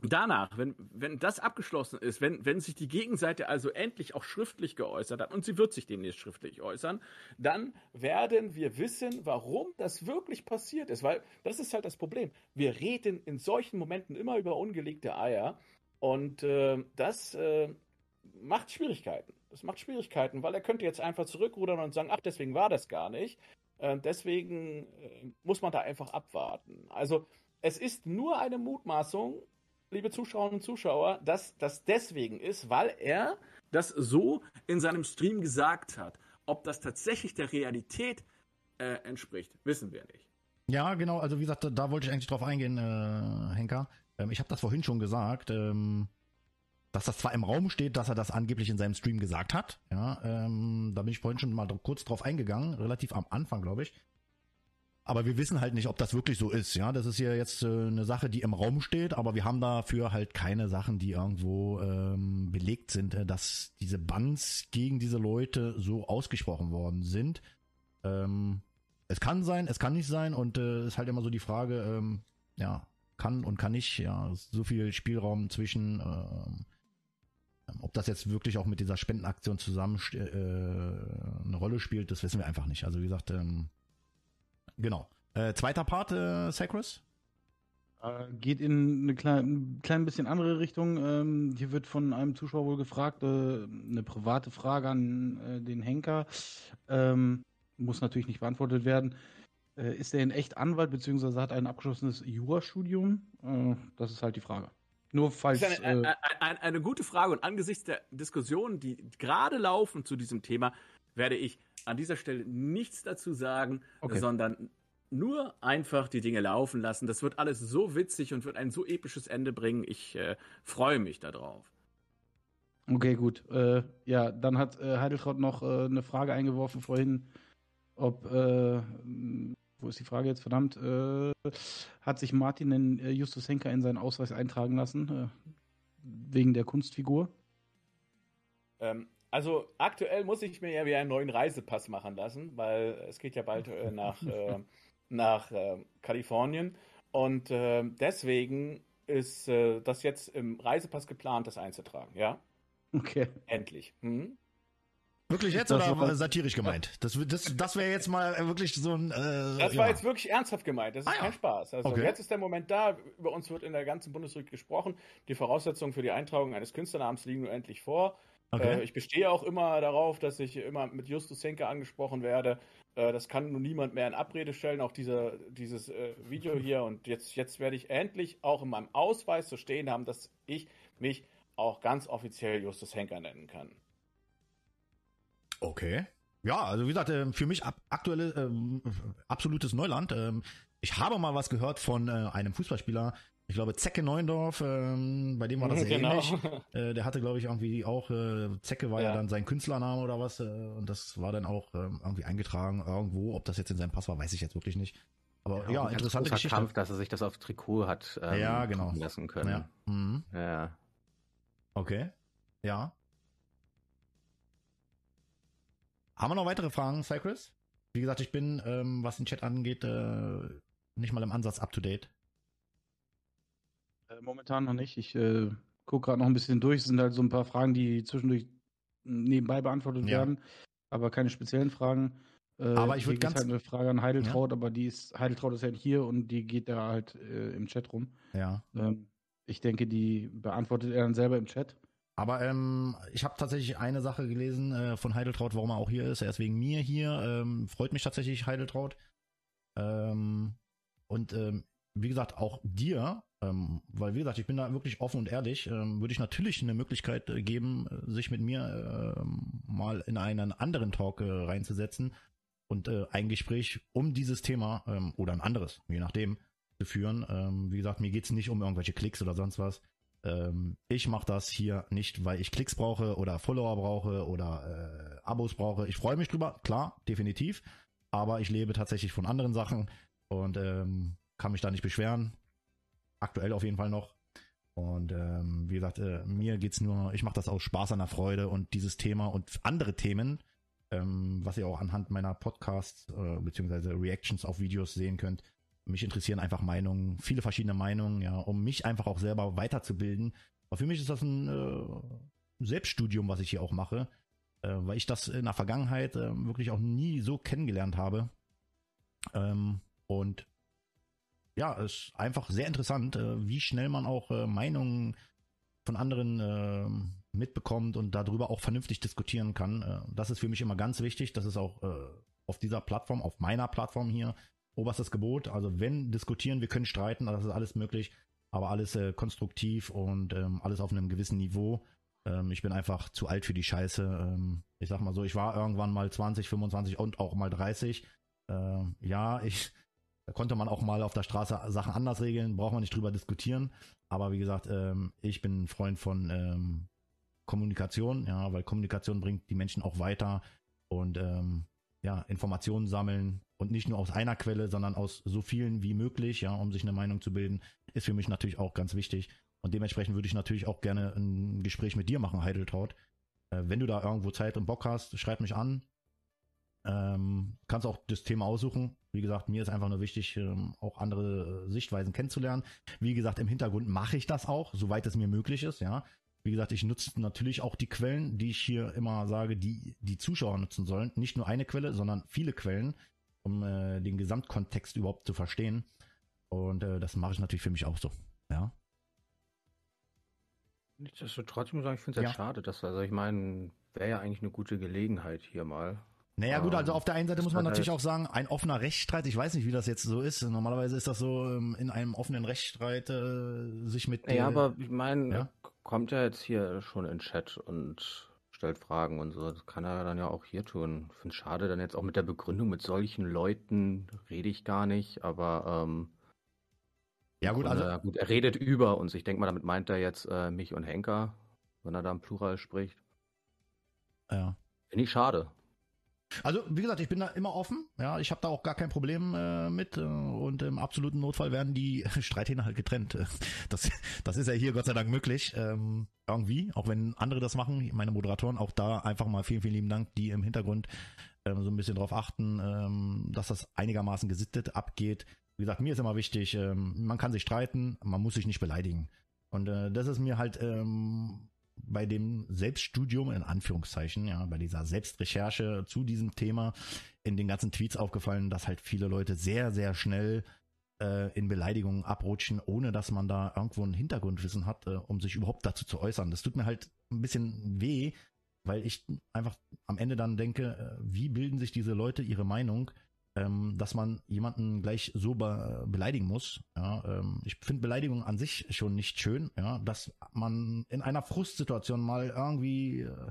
Danach, wenn, wenn das abgeschlossen ist, wenn, wenn sich die Gegenseite also endlich auch schriftlich geäußert hat, und sie wird sich demnächst schriftlich äußern, dann werden wir wissen, warum das wirklich passiert ist. Weil das ist halt das Problem. Wir reden in solchen Momenten immer über ungelegte Eier und äh, das äh, macht Schwierigkeiten. Das macht Schwierigkeiten, weil er könnte jetzt einfach zurückrudern und sagen, ach, deswegen war das gar nicht. Äh, deswegen äh, muss man da einfach abwarten. Also es ist nur eine Mutmaßung, liebe Zuschauerinnen und Zuschauer, dass das deswegen ist, weil er das so in seinem Stream gesagt hat. Ob das tatsächlich der Realität äh, entspricht, wissen wir nicht. Ja, genau, also wie gesagt, da, da wollte ich eigentlich drauf eingehen, äh, Henker. Ähm, ich habe das vorhin schon gesagt, ähm, dass das zwar im Raum steht, dass er das angeblich in seinem Stream gesagt hat. Ja, ähm, da bin ich vorhin schon mal kurz drauf eingegangen, relativ am Anfang, glaube ich. aber wir wissen halt nicht, ob das wirklich so ist. Ja, das ist ja jetzt äh, eine Sache, die im Raum steht, aber wir haben dafür halt keine Sachen, die irgendwo ähm, belegt sind, äh, dass diese Bans gegen diese Leute so ausgesprochen worden sind. Ähm, es kann sein, es kann nicht sein und äh, ist halt immer so die Frage, ähm, ja, kann und kann nicht, ja, so viel Spielraum zwischen, ähm, ob das jetzt wirklich auch mit dieser Spendenaktion zusammen äh, eine Rolle spielt, das wissen wir einfach nicht. Also wie gesagt, ähm, Genau. Äh, zweiter Part, äh, Sacris? Äh, geht in eine klein, klein bisschen andere Richtung. Ähm, hier wird von einem Zuschauer wohl gefragt, äh, eine private Frage an äh, den Henker. Ähm, muss natürlich nicht beantwortet werden. Äh, ist er in echt Anwalt, beziehungsweise hat ein abgeschlossenes Jurastudium? Äh, das ist halt die Frage. Nur falls. Das ist eine, eine, eine, eine gute Frage und angesichts der Diskussionen, die gerade laufen zu diesem Thema, werde ich an dieser Stelle nichts dazu sagen, okay. sondern nur einfach die Dinge laufen lassen. Das wird alles so witzig und wird ein so episches Ende bringen. Ich äh, freue mich darauf. Okay, gut. Äh, ja, dann hat äh, Heideltraut noch äh, eine Frage eingeworfen vorhin, ob, äh, wo ist die Frage jetzt, verdammt, äh, hat sich Martin den äh, Justus Henker in seinen Ausweis eintragen lassen, wegen der Kunstfigur? Ähm, also aktuell muss ich mir ja wieder einen neuen Reisepass machen lassen, weil es geht ja bald äh, nach, äh, nach äh, Kalifornien. Und äh, deswegen ist äh, das jetzt im Reisepass geplant, das einzutragen, ja? Okay. Endlich. Mhm. Wirklich jetzt das oder war satirisch gemeint? Das, das, das wäre jetzt mal wirklich so ein. Äh, das war ja. jetzt wirklich ernsthaft gemeint. Das ist ah, ja. kein Spaß. Also okay. jetzt ist der Moment da. Über uns wird in der ganzen Bundesrepublik gesprochen. Die Voraussetzungen für die Eintragung eines Künstlernamens liegen nur endlich vor. Okay. Äh, ich bestehe auch immer darauf, dass ich immer mit Justus Henke angesprochen werde. Äh, das kann nun niemand mehr in Abrede stellen, auch diese, dieses äh, Video (laughs) hier. Und jetzt, jetzt werde ich endlich auch in meinem Ausweis zu stehen haben, dass ich mich auch ganz offiziell Justus Henker nennen kann. Okay. Ja, also wie gesagt, äh, für mich aktuelle ähm, absolutes Neuland. Ähm, ich habe mal was gehört von äh, einem Fußballspieler, ich glaube, Zecke Neundorf, ähm, bei dem war das (laughs) sehr genau. ähnlich. Äh, der hatte, glaube ich, irgendwie auch, äh, Zecke war ja. ja dann sein Künstlername oder was, äh, und das war dann auch irgendwie eingetragen irgendwo. Ob das jetzt in seinem Pass war, weiß ich jetzt wirklich nicht. Aber ja, ja interessante Geschichte. Kampf, dass er sich das auf Trikot hat ähm, ja, genau. lassen können. Ja. Mhm. ja. Okay. Ja. Haben wir noch weitere Fragen, Cycris? Wie gesagt, ich bin, ähm, was den Chat angeht, äh, nicht mal im Ansatz up to date. Äh, momentan noch nicht. Ich äh, gucke gerade noch ein bisschen durch. Es sind halt so ein paar Fragen, die zwischendurch nebenbei beantwortet ja. werden, aber keine speziellen Fragen. Äh, aber ich würde ganz halt eine Frage an Heideltraut, ja. aber die ist Heideltraut ist halt hier und die geht da halt äh, im Chat rum. Ja. Ähm, ich denke, die beantwortet er dann selber im Chat. Aber ähm, ich habe tatsächlich eine Sache gelesen äh, von Heideltraut, warum er auch hier ist. Er ist wegen mir hier. Ähm, freut mich tatsächlich Heideltraut. Ähm, und ähm, wie gesagt, auch dir ähm, weil, wie gesagt, ich bin da wirklich offen und ehrlich, ähm, würde ich natürlich eine Möglichkeit äh, geben, äh, sich mit mir äh, mal in einen anderen Talk äh, reinzusetzen und äh, ein Gespräch um dieses Thema ähm, oder ein anderes, je nachdem, zu führen. Ähm, wie gesagt, mir geht's nicht um irgendwelche Klicks oder sonst was. Ähm, ich mache das hier nicht, weil ich Klicks brauche oder Follower brauche oder äh, Abos brauche. Ich freue mich drüber, klar, definitiv. Aber ich lebe tatsächlich von anderen Sachen und ähm, kann mich da nicht beschweren aktuell auf jeden Fall noch. Und ähm, wie gesagt, äh, mir geht's nur, ich mache das aus Spaß an der Freude und dieses Thema und andere Themen, ähm, was ihr auch anhand meiner Podcasts äh, beziehungsweise Reactions auf Videos sehen könnt. Mich interessieren einfach Meinungen, viele verschiedene Meinungen, ja, um mich einfach auch selber weiterzubilden. Aber für mich ist das ein äh, Selbststudium, was ich hier auch mache, äh, weil ich das in der Vergangenheit äh, wirklich auch nie so kennengelernt habe. Ähm, und ja, ist einfach sehr interessant, äh, wie schnell man auch äh, Meinungen von anderen äh, mitbekommt und darüber auch vernünftig diskutieren kann. Äh, das ist für mich immer ganz wichtig. Das ist auch äh, auf dieser Plattform, auf meiner Plattform hier, oberstes Gebot. Also wenn diskutieren, wir können streiten, das ist alles möglich, aber alles äh, konstruktiv und ähm, alles auf einem gewissen Niveau. Ähm, ich bin einfach zu alt für die Scheiße. Ähm, ich sag mal so, ich war irgendwann mal 20, 25 und auch mal 30. Äh, ja, ich da konnte man auch mal auf der Straße Sachen anders regeln, braucht man nicht drüber diskutieren. Aber wie gesagt, ähm, ich bin ein Freund von ähm, Kommunikation, ja, weil Kommunikation bringt die Menschen auch weiter. Und ähm, ja, Informationen sammeln und nicht nur aus einer Quelle, sondern aus so vielen wie möglich, ja, um sich eine Meinung zu bilden, ist für mich natürlich auch ganz wichtig. Und dementsprechend würde ich natürlich auch gerne ein Gespräch mit dir machen, Heideltraut. Äh, wenn du da irgendwo Zeit und Bock hast, schreib mich an. Ähm, kannst auch das Thema aussuchen. Wie gesagt, mir ist einfach nur wichtig, ähm, auch andere äh, Sichtweisen kennenzulernen. Wie gesagt, im Hintergrund mache ich das auch, soweit es mir möglich ist, ja. Wie gesagt, ich nutze natürlich auch die Quellen, die ich hier immer sage, die die Zuschauer nutzen sollen. Nicht nur eine Quelle, sondern viele Quellen, um äh, den Gesamtkontext überhaupt zu verstehen. Und äh, das mache ich natürlich für mich auch so. Ja. Nichtsdestotrotz muss ich sagen, ich finde es Ja. halt schade, dass, also ich meine, wäre ja eigentlich eine gute Gelegenheit hier mal. Naja gut, also Ähm, auf der einen Seite das muss man natürlich halt- auch sagen, ein offener Rechtsstreit, ich weiß nicht, wie das jetzt so ist. Normalerweise ist das so, ähm, in einem offenen Rechtsstreit äh, sich mit... Ja, äh, aber ich meine, ja? kommt ja jetzt hier schon in Chat und stellt Fragen und so. Das kann er dann ja auch hier tun. Ich finde es schade, dann jetzt auch mit der Begründung, mit solchen Leuten rede ich gar nicht, aber ähm, Ja gut, also ja, gut, er redet über uns. Ich denke mal, damit meint er jetzt äh, mich und Henker, wenn er da im Plural spricht. ja. Finde ich schade. Also, wie gesagt, ich bin da immer offen. Ja, ich habe da auch gar kein Problem äh, mit. Äh, und im absoluten Notfall werden die (laughs) Streithähne halt getrennt. (laughs) Das, das ist ja hier Gott sei Dank möglich. Ähm, irgendwie, auch wenn andere das machen, meine Moderatoren, auch da einfach mal vielen, vielen lieben Dank, die im Hintergrund ähm, so ein bisschen drauf achten, ähm, dass das einigermaßen gesittet abgeht. Wie gesagt, mir ist immer wichtig, ähm, man kann sich streiten, man muss sich nicht beleidigen. Und äh, das ist mir halt ähm, bei dem Selbststudium in Anführungszeichen, ja, bei dieser Selbstrecherche zu diesem Thema in den ganzen Tweets aufgefallen, dass halt viele Leute sehr, sehr schnell äh, in Beleidigungen abrutschen, ohne dass man da irgendwo ein Hintergrundwissen hat, äh, um sich überhaupt dazu zu äußern. Das tut mir halt ein bisschen weh, weil ich einfach am Ende dann denke, äh, wie bilden sich diese Leute ihre Meinung, ähm, dass man jemanden gleich so be beleidigen muss. Ja, ähm, ich finde Beleidigung an sich schon nicht schön, ja, dass man in einer Frustsituation mal irgendwie äh,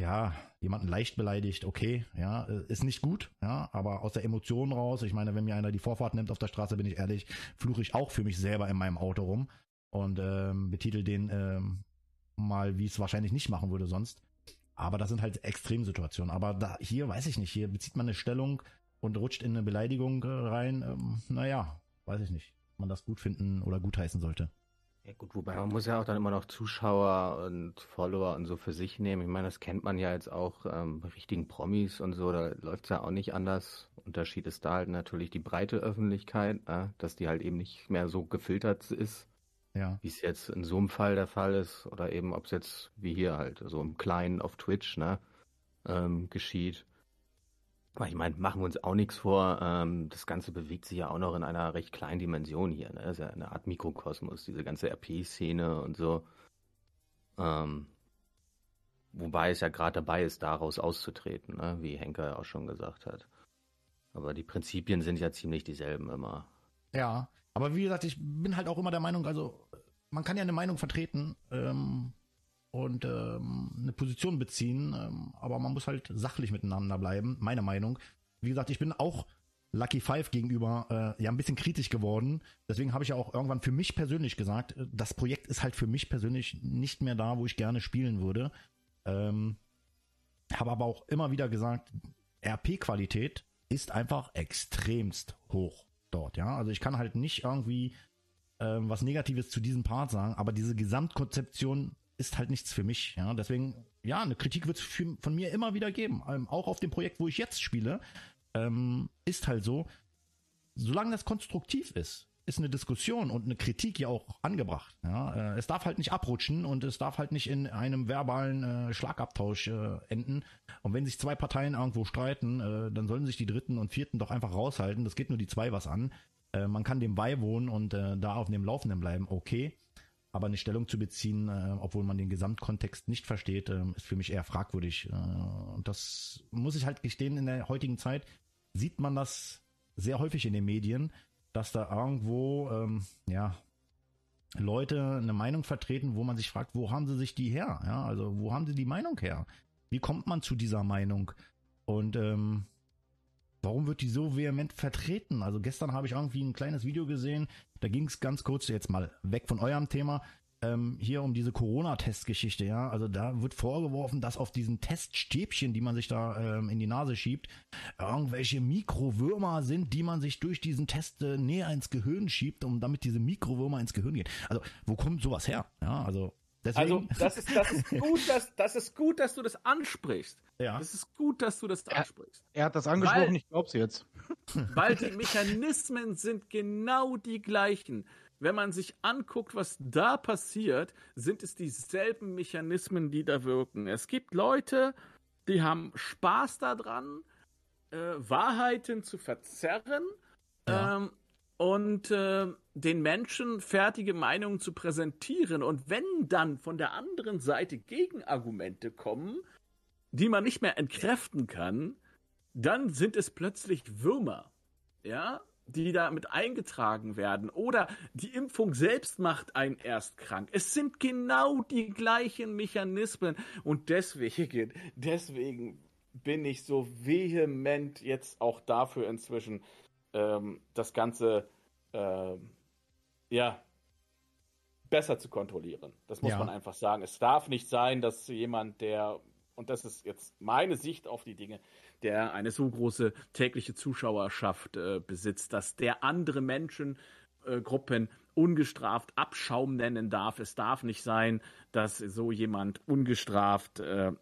ja, jemanden leicht beleidigt, okay, ja, äh, ist nicht gut, ja, aber aus der Emotion raus, ich meine, wenn mir einer die Vorfahrt nimmt auf der Straße, bin ich ehrlich, fluche ich auch für mich selber in meinem Auto rum und ähm, betitel den ähm, mal, wie ich es wahrscheinlich nicht machen würde sonst. Aber das sind halt Extremsituationen. Aber da, hier weiß ich nicht, hier bezieht man eine Stellung und rutscht in eine Beleidigung äh, rein. Ähm, naja, weiß ich nicht, ob man das gut finden oder gutheißen sollte. Ja gut, wobei man muss ja auch dann immer noch Zuschauer und Follower und so für sich nehmen. Ich meine, das kennt man ja jetzt auch ähm, bei richtigen Promis und so, da läuft es ja auch nicht anders. Unterschied ist da halt natürlich die breite Öffentlichkeit, äh, dass die halt eben nicht mehr so gefiltert ist, Ja. wie es jetzt in so einem Fall der Fall ist, oder eben ob es jetzt wie hier halt so im Kleinen auf Twitch ne, ähm, geschieht. Aber ich meine, machen wir uns auch nichts vor. Ähm, das Ganze bewegt sich ja auch noch in einer recht kleinen Dimension hier. Ne? Das ist ja eine Art Mikrokosmos, diese ganze RP-Szene und so. Ähm, wobei es ja gerade dabei ist, daraus auszutreten, ne? wie Henker ja auch schon gesagt hat. Aber die Prinzipien sind ja ziemlich dieselben immer. Ja, aber wie gesagt, ich bin halt auch immer der Meinung, also man kann ja eine Meinung vertreten ähm, und ähm, eine Position beziehen, ähm, aber man muss halt sachlich miteinander bleiben, meine Meinung. Wie gesagt, ich bin auch Lucky Five gegenüber äh, ja ein bisschen kritisch geworden. Deswegen habe ich ja auch irgendwann für mich persönlich gesagt, äh, das Projekt ist halt für mich persönlich nicht mehr da, wo ich gerne spielen würde. Ähm, habe aber auch immer wieder gesagt, RP-Qualität ist einfach extremst hoch dort, ja. Also ich kann halt nicht irgendwie ähm, was Negatives zu diesem Part sagen, aber diese Gesamtkonzeption ist halt nichts für mich, ja. Deswegen, ja, eine Kritik wird es von mir immer wieder geben, ähm, auch auf dem Projekt, wo ich jetzt spiele, ähm, ist halt so, solange das konstruktiv ist, ist eine Diskussion und eine Kritik ja auch angebracht. Ja? Äh, es darf halt nicht abrutschen und es darf halt nicht in einem verbalen äh, Schlagabtausch äh, enden. Und wenn sich zwei Parteien irgendwo streiten, äh, dann sollen sich die Dritten und Vierten doch einfach raushalten. Das geht nur die zwei was an. Äh, man kann dem beiwohnen und äh, da auf dem Laufenden bleiben, okay. Aber eine Stellung zu beziehen, äh, obwohl man den Gesamtkontext nicht versteht, äh, ist für mich eher fragwürdig. Äh, und das muss ich halt gestehen, in der heutigen Zeit sieht man das sehr häufig in den Medien, dass da irgendwo, ähm, ja, Leute eine Meinung vertreten, wo man sich fragt, wo haben sie sich die her? Ja, also wo haben sie die Meinung her? Wie kommt man zu dieser Meinung? Und ähm, warum wird die so vehement vertreten? Also gestern habe ich irgendwie ein kleines Video gesehen, da ging es ganz kurz jetzt mal weg von eurem Thema. Ähm, hier um diese Corona-Testgeschichte, ja. Also da wird vorgeworfen, dass auf diesen Teststäbchen, die man sich da ähm, in die Nase schiebt, irgendwelche Mikrowürmer sind, die man sich durch diesen Test äh, näher ins Gehirn schiebt, um damit diese Mikrowürmer ins Gehirn gehen. Also wo kommt sowas her? Ja, also Deswegen. Also das ist, das ist gut, dass das ist gut, dass du das ansprichst. Ja. Das ist gut, dass du das er, ansprichst. Er hat das angesprochen, weil, ich glaub's jetzt. (laughs) Weil die Mechanismen sind genau die gleichen. Wenn man sich anguckt, was da passiert, sind es dieselben Mechanismen, die da wirken. Es gibt Leute, die haben Spaß daran, äh, Wahrheiten zu verzerren. Ja. Ähm, und äh, den Menschen fertige Meinungen zu präsentieren. Und wenn dann von der anderen Seite Gegenargumente kommen, die man nicht mehr entkräften kann, dann sind es plötzlich Würmer, ja, die damit eingetragen werden. Oder die Impfung selbst macht einen erst krank. Es sind genau die gleichen Mechanismen. Und deswegen, (laughs) deswegen bin ich so vehement jetzt auch dafür inzwischen, ähm, das Ganze ähm, ja besser zu kontrollieren. Das muss ja. man einfach sagen. Es darf nicht sein, dass jemand, der, und das ist jetzt meine Sicht auf die Dinge, der eine so große tägliche Zuschauerschaft äh, besitzt, dass der andere Menschengruppen äh, ungestraft Abschaum nennen darf. Es darf nicht sein, dass so jemand ungestraft äh,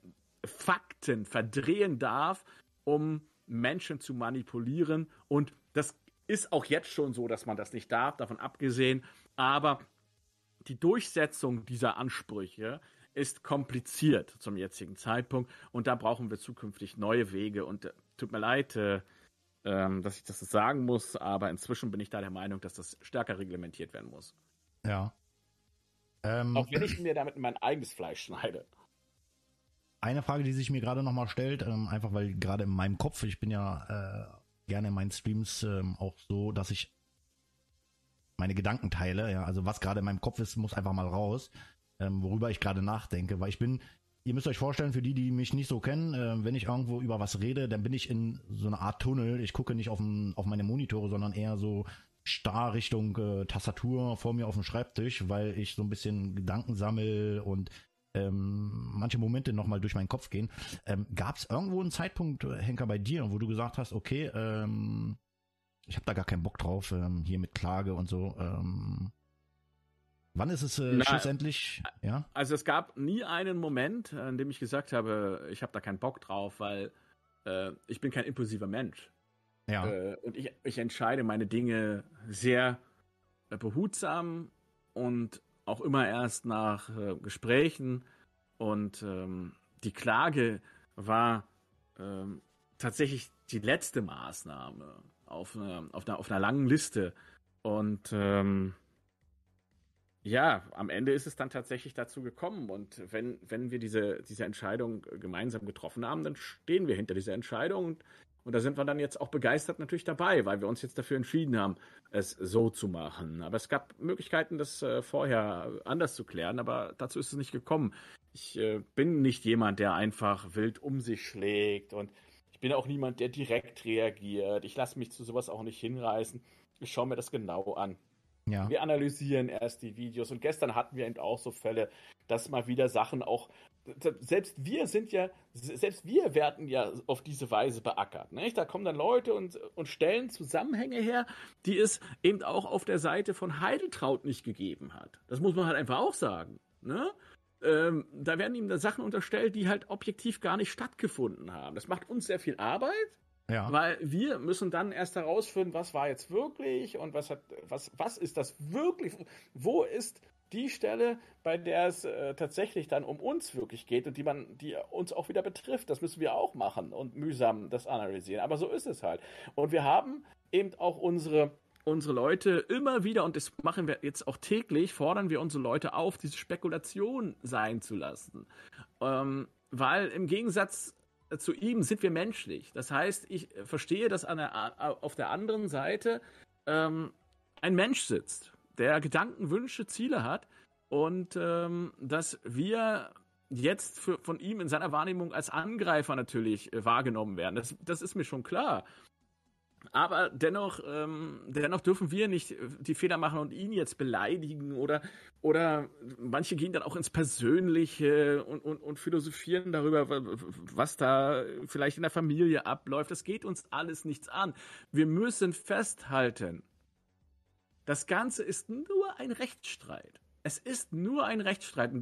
Fakten verdrehen darf, um Menschen zu manipulieren. Und das ist auch jetzt schon so, dass man das nicht darf, davon abgesehen. Aber die Durchsetzung dieser Ansprüche ist kompliziert zum jetzigen Zeitpunkt und da brauchen wir zukünftig neue Wege. Und äh, tut mir leid, äh, äh, dass ich das sagen muss, aber inzwischen bin ich da der Meinung, dass das stärker reglementiert werden muss. Ja. Ähm, auch wenn ich mir damit mein eigenes Fleisch schneide. Eine Frage, die sich mir gerade nochmal stellt, ähm, einfach weil gerade in meinem Kopf, ich bin ja äh, gerne in meinen Streams ähm, auch so, dass ich meine Gedanken teile. Ja, also was gerade in meinem Kopf ist, muss einfach mal raus, ähm, worüber ich gerade nachdenke, weil ich bin Ihr müsst euch vorstellen, für die, die mich nicht so kennen, äh, wenn ich irgendwo über was rede, dann bin ich in so einer Art Tunnel. Ich gucke nicht auf, auf meine Monitore, sondern eher so starr Richtung äh, Tastatur vor mir auf dem Schreibtisch, weil ich so ein bisschen Gedanken sammel und ähm, manche Momente nochmal durch meinen Kopf gehen. Ähm, Gab es irgendwo einen Zeitpunkt, äh, Henker, bei dir, wo du gesagt hast, okay, ähm, ich habe da gar keinen Bock drauf, ähm, hier mit Klage und so. Ähm, wann ist es äh, Na, schlussendlich? Ja? Also es gab nie einen Moment, an dem ich gesagt habe, ich habe da keinen Bock drauf, weil äh, ich bin kein impulsiver Mensch. Ja. Äh, und ich, ich entscheide meine Dinge sehr äh, behutsam und auch immer erst nach äh, Gesprächen. Und ähm, die Klage war ähm, tatsächlich die letzte Maßnahme auf, eine, auf, einer, auf einer langen Liste. Und ähm, ja, am Ende ist es dann tatsächlich dazu gekommen. Und wenn, wenn wir diese, diese Entscheidung gemeinsam getroffen haben, dann stehen wir hinter dieser Entscheidung und und da sind wir dann jetzt auch begeistert natürlich dabei, weil wir uns jetzt dafür entschieden haben, es so zu machen. Aber es gab Möglichkeiten, das äh, vorher anders zu klären, aber dazu ist es nicht gekommen. Ich äh, bin nicht jemand, der einfach wild um sich schlägt und ich bin auch niemand, der direkt reagiert. Ich lasse mich zu sowas auch nicht hinreißen. Ich schaue mir das genau an. Ja. Wir analysieren erst die Videos und gestern hatten wir eben auch so Fälle, dass mal wieder Sachen auch selbst wir sind ja, selbst wir werden ja auf diese Weise beackert. Nicht? Da kommen dann Leute und, und stellen Zusammenhänge her, die es eben auch auf der Seite von Heideltraut nicht gegeben hat. Das muss man halt einfach auch sagen. Ne? Ähm, da werden ihm da Sachen unterstellt, die halt objektiv gar nicht stattgefunden haben. Das macht uns sehr viel Arbeit, ja. Weil wir müssen dann erst herausfinden, was war jetzt wirklich und was hat, was, was ist das wirklich, wo ist die Stelle, bei der es äh, tatsächlich dann um uns wirklich geht und die man, die uns auch wieder betrifft. Das müssen wir auch machen und mühsam das analysieren. Aber so ist es halt. Und wir haben eben auch unsere unsere Leute immer wieder, und das machen wir jetzt auch täglich, fordern wir unsere Leute auf, diese Spekulation sein zu lassen. Ähm, weil im Gegensatz zu ihm sind wir menschlich. Das heißt, ich verstehe, dass der, auf der anderen Seite ähm, ein Mensch sitzt, der Gedanken, Wünsche, Ziele hat und ähm, dass wir jetzt für, von ihm in seiner Wahrnehmung als Angreifer natürlich äh, wahrgenommen werden. Das, das ist mir schon klar. Aber dennoch, ähm, dennoch dürfen wir nicht äh, die Fehler machen und ihn jetzt beleidigen oder, oder manche gehen dann auch ins Persönliche und, und, und philosophieren darüber, was da vielleicht in der Familie abläuft. Das geht uns alles nichts an. Wir müssen festhalten, das Ganze ist nur ein Rechtsstreit. Es ist nur ein Rechtsstreit.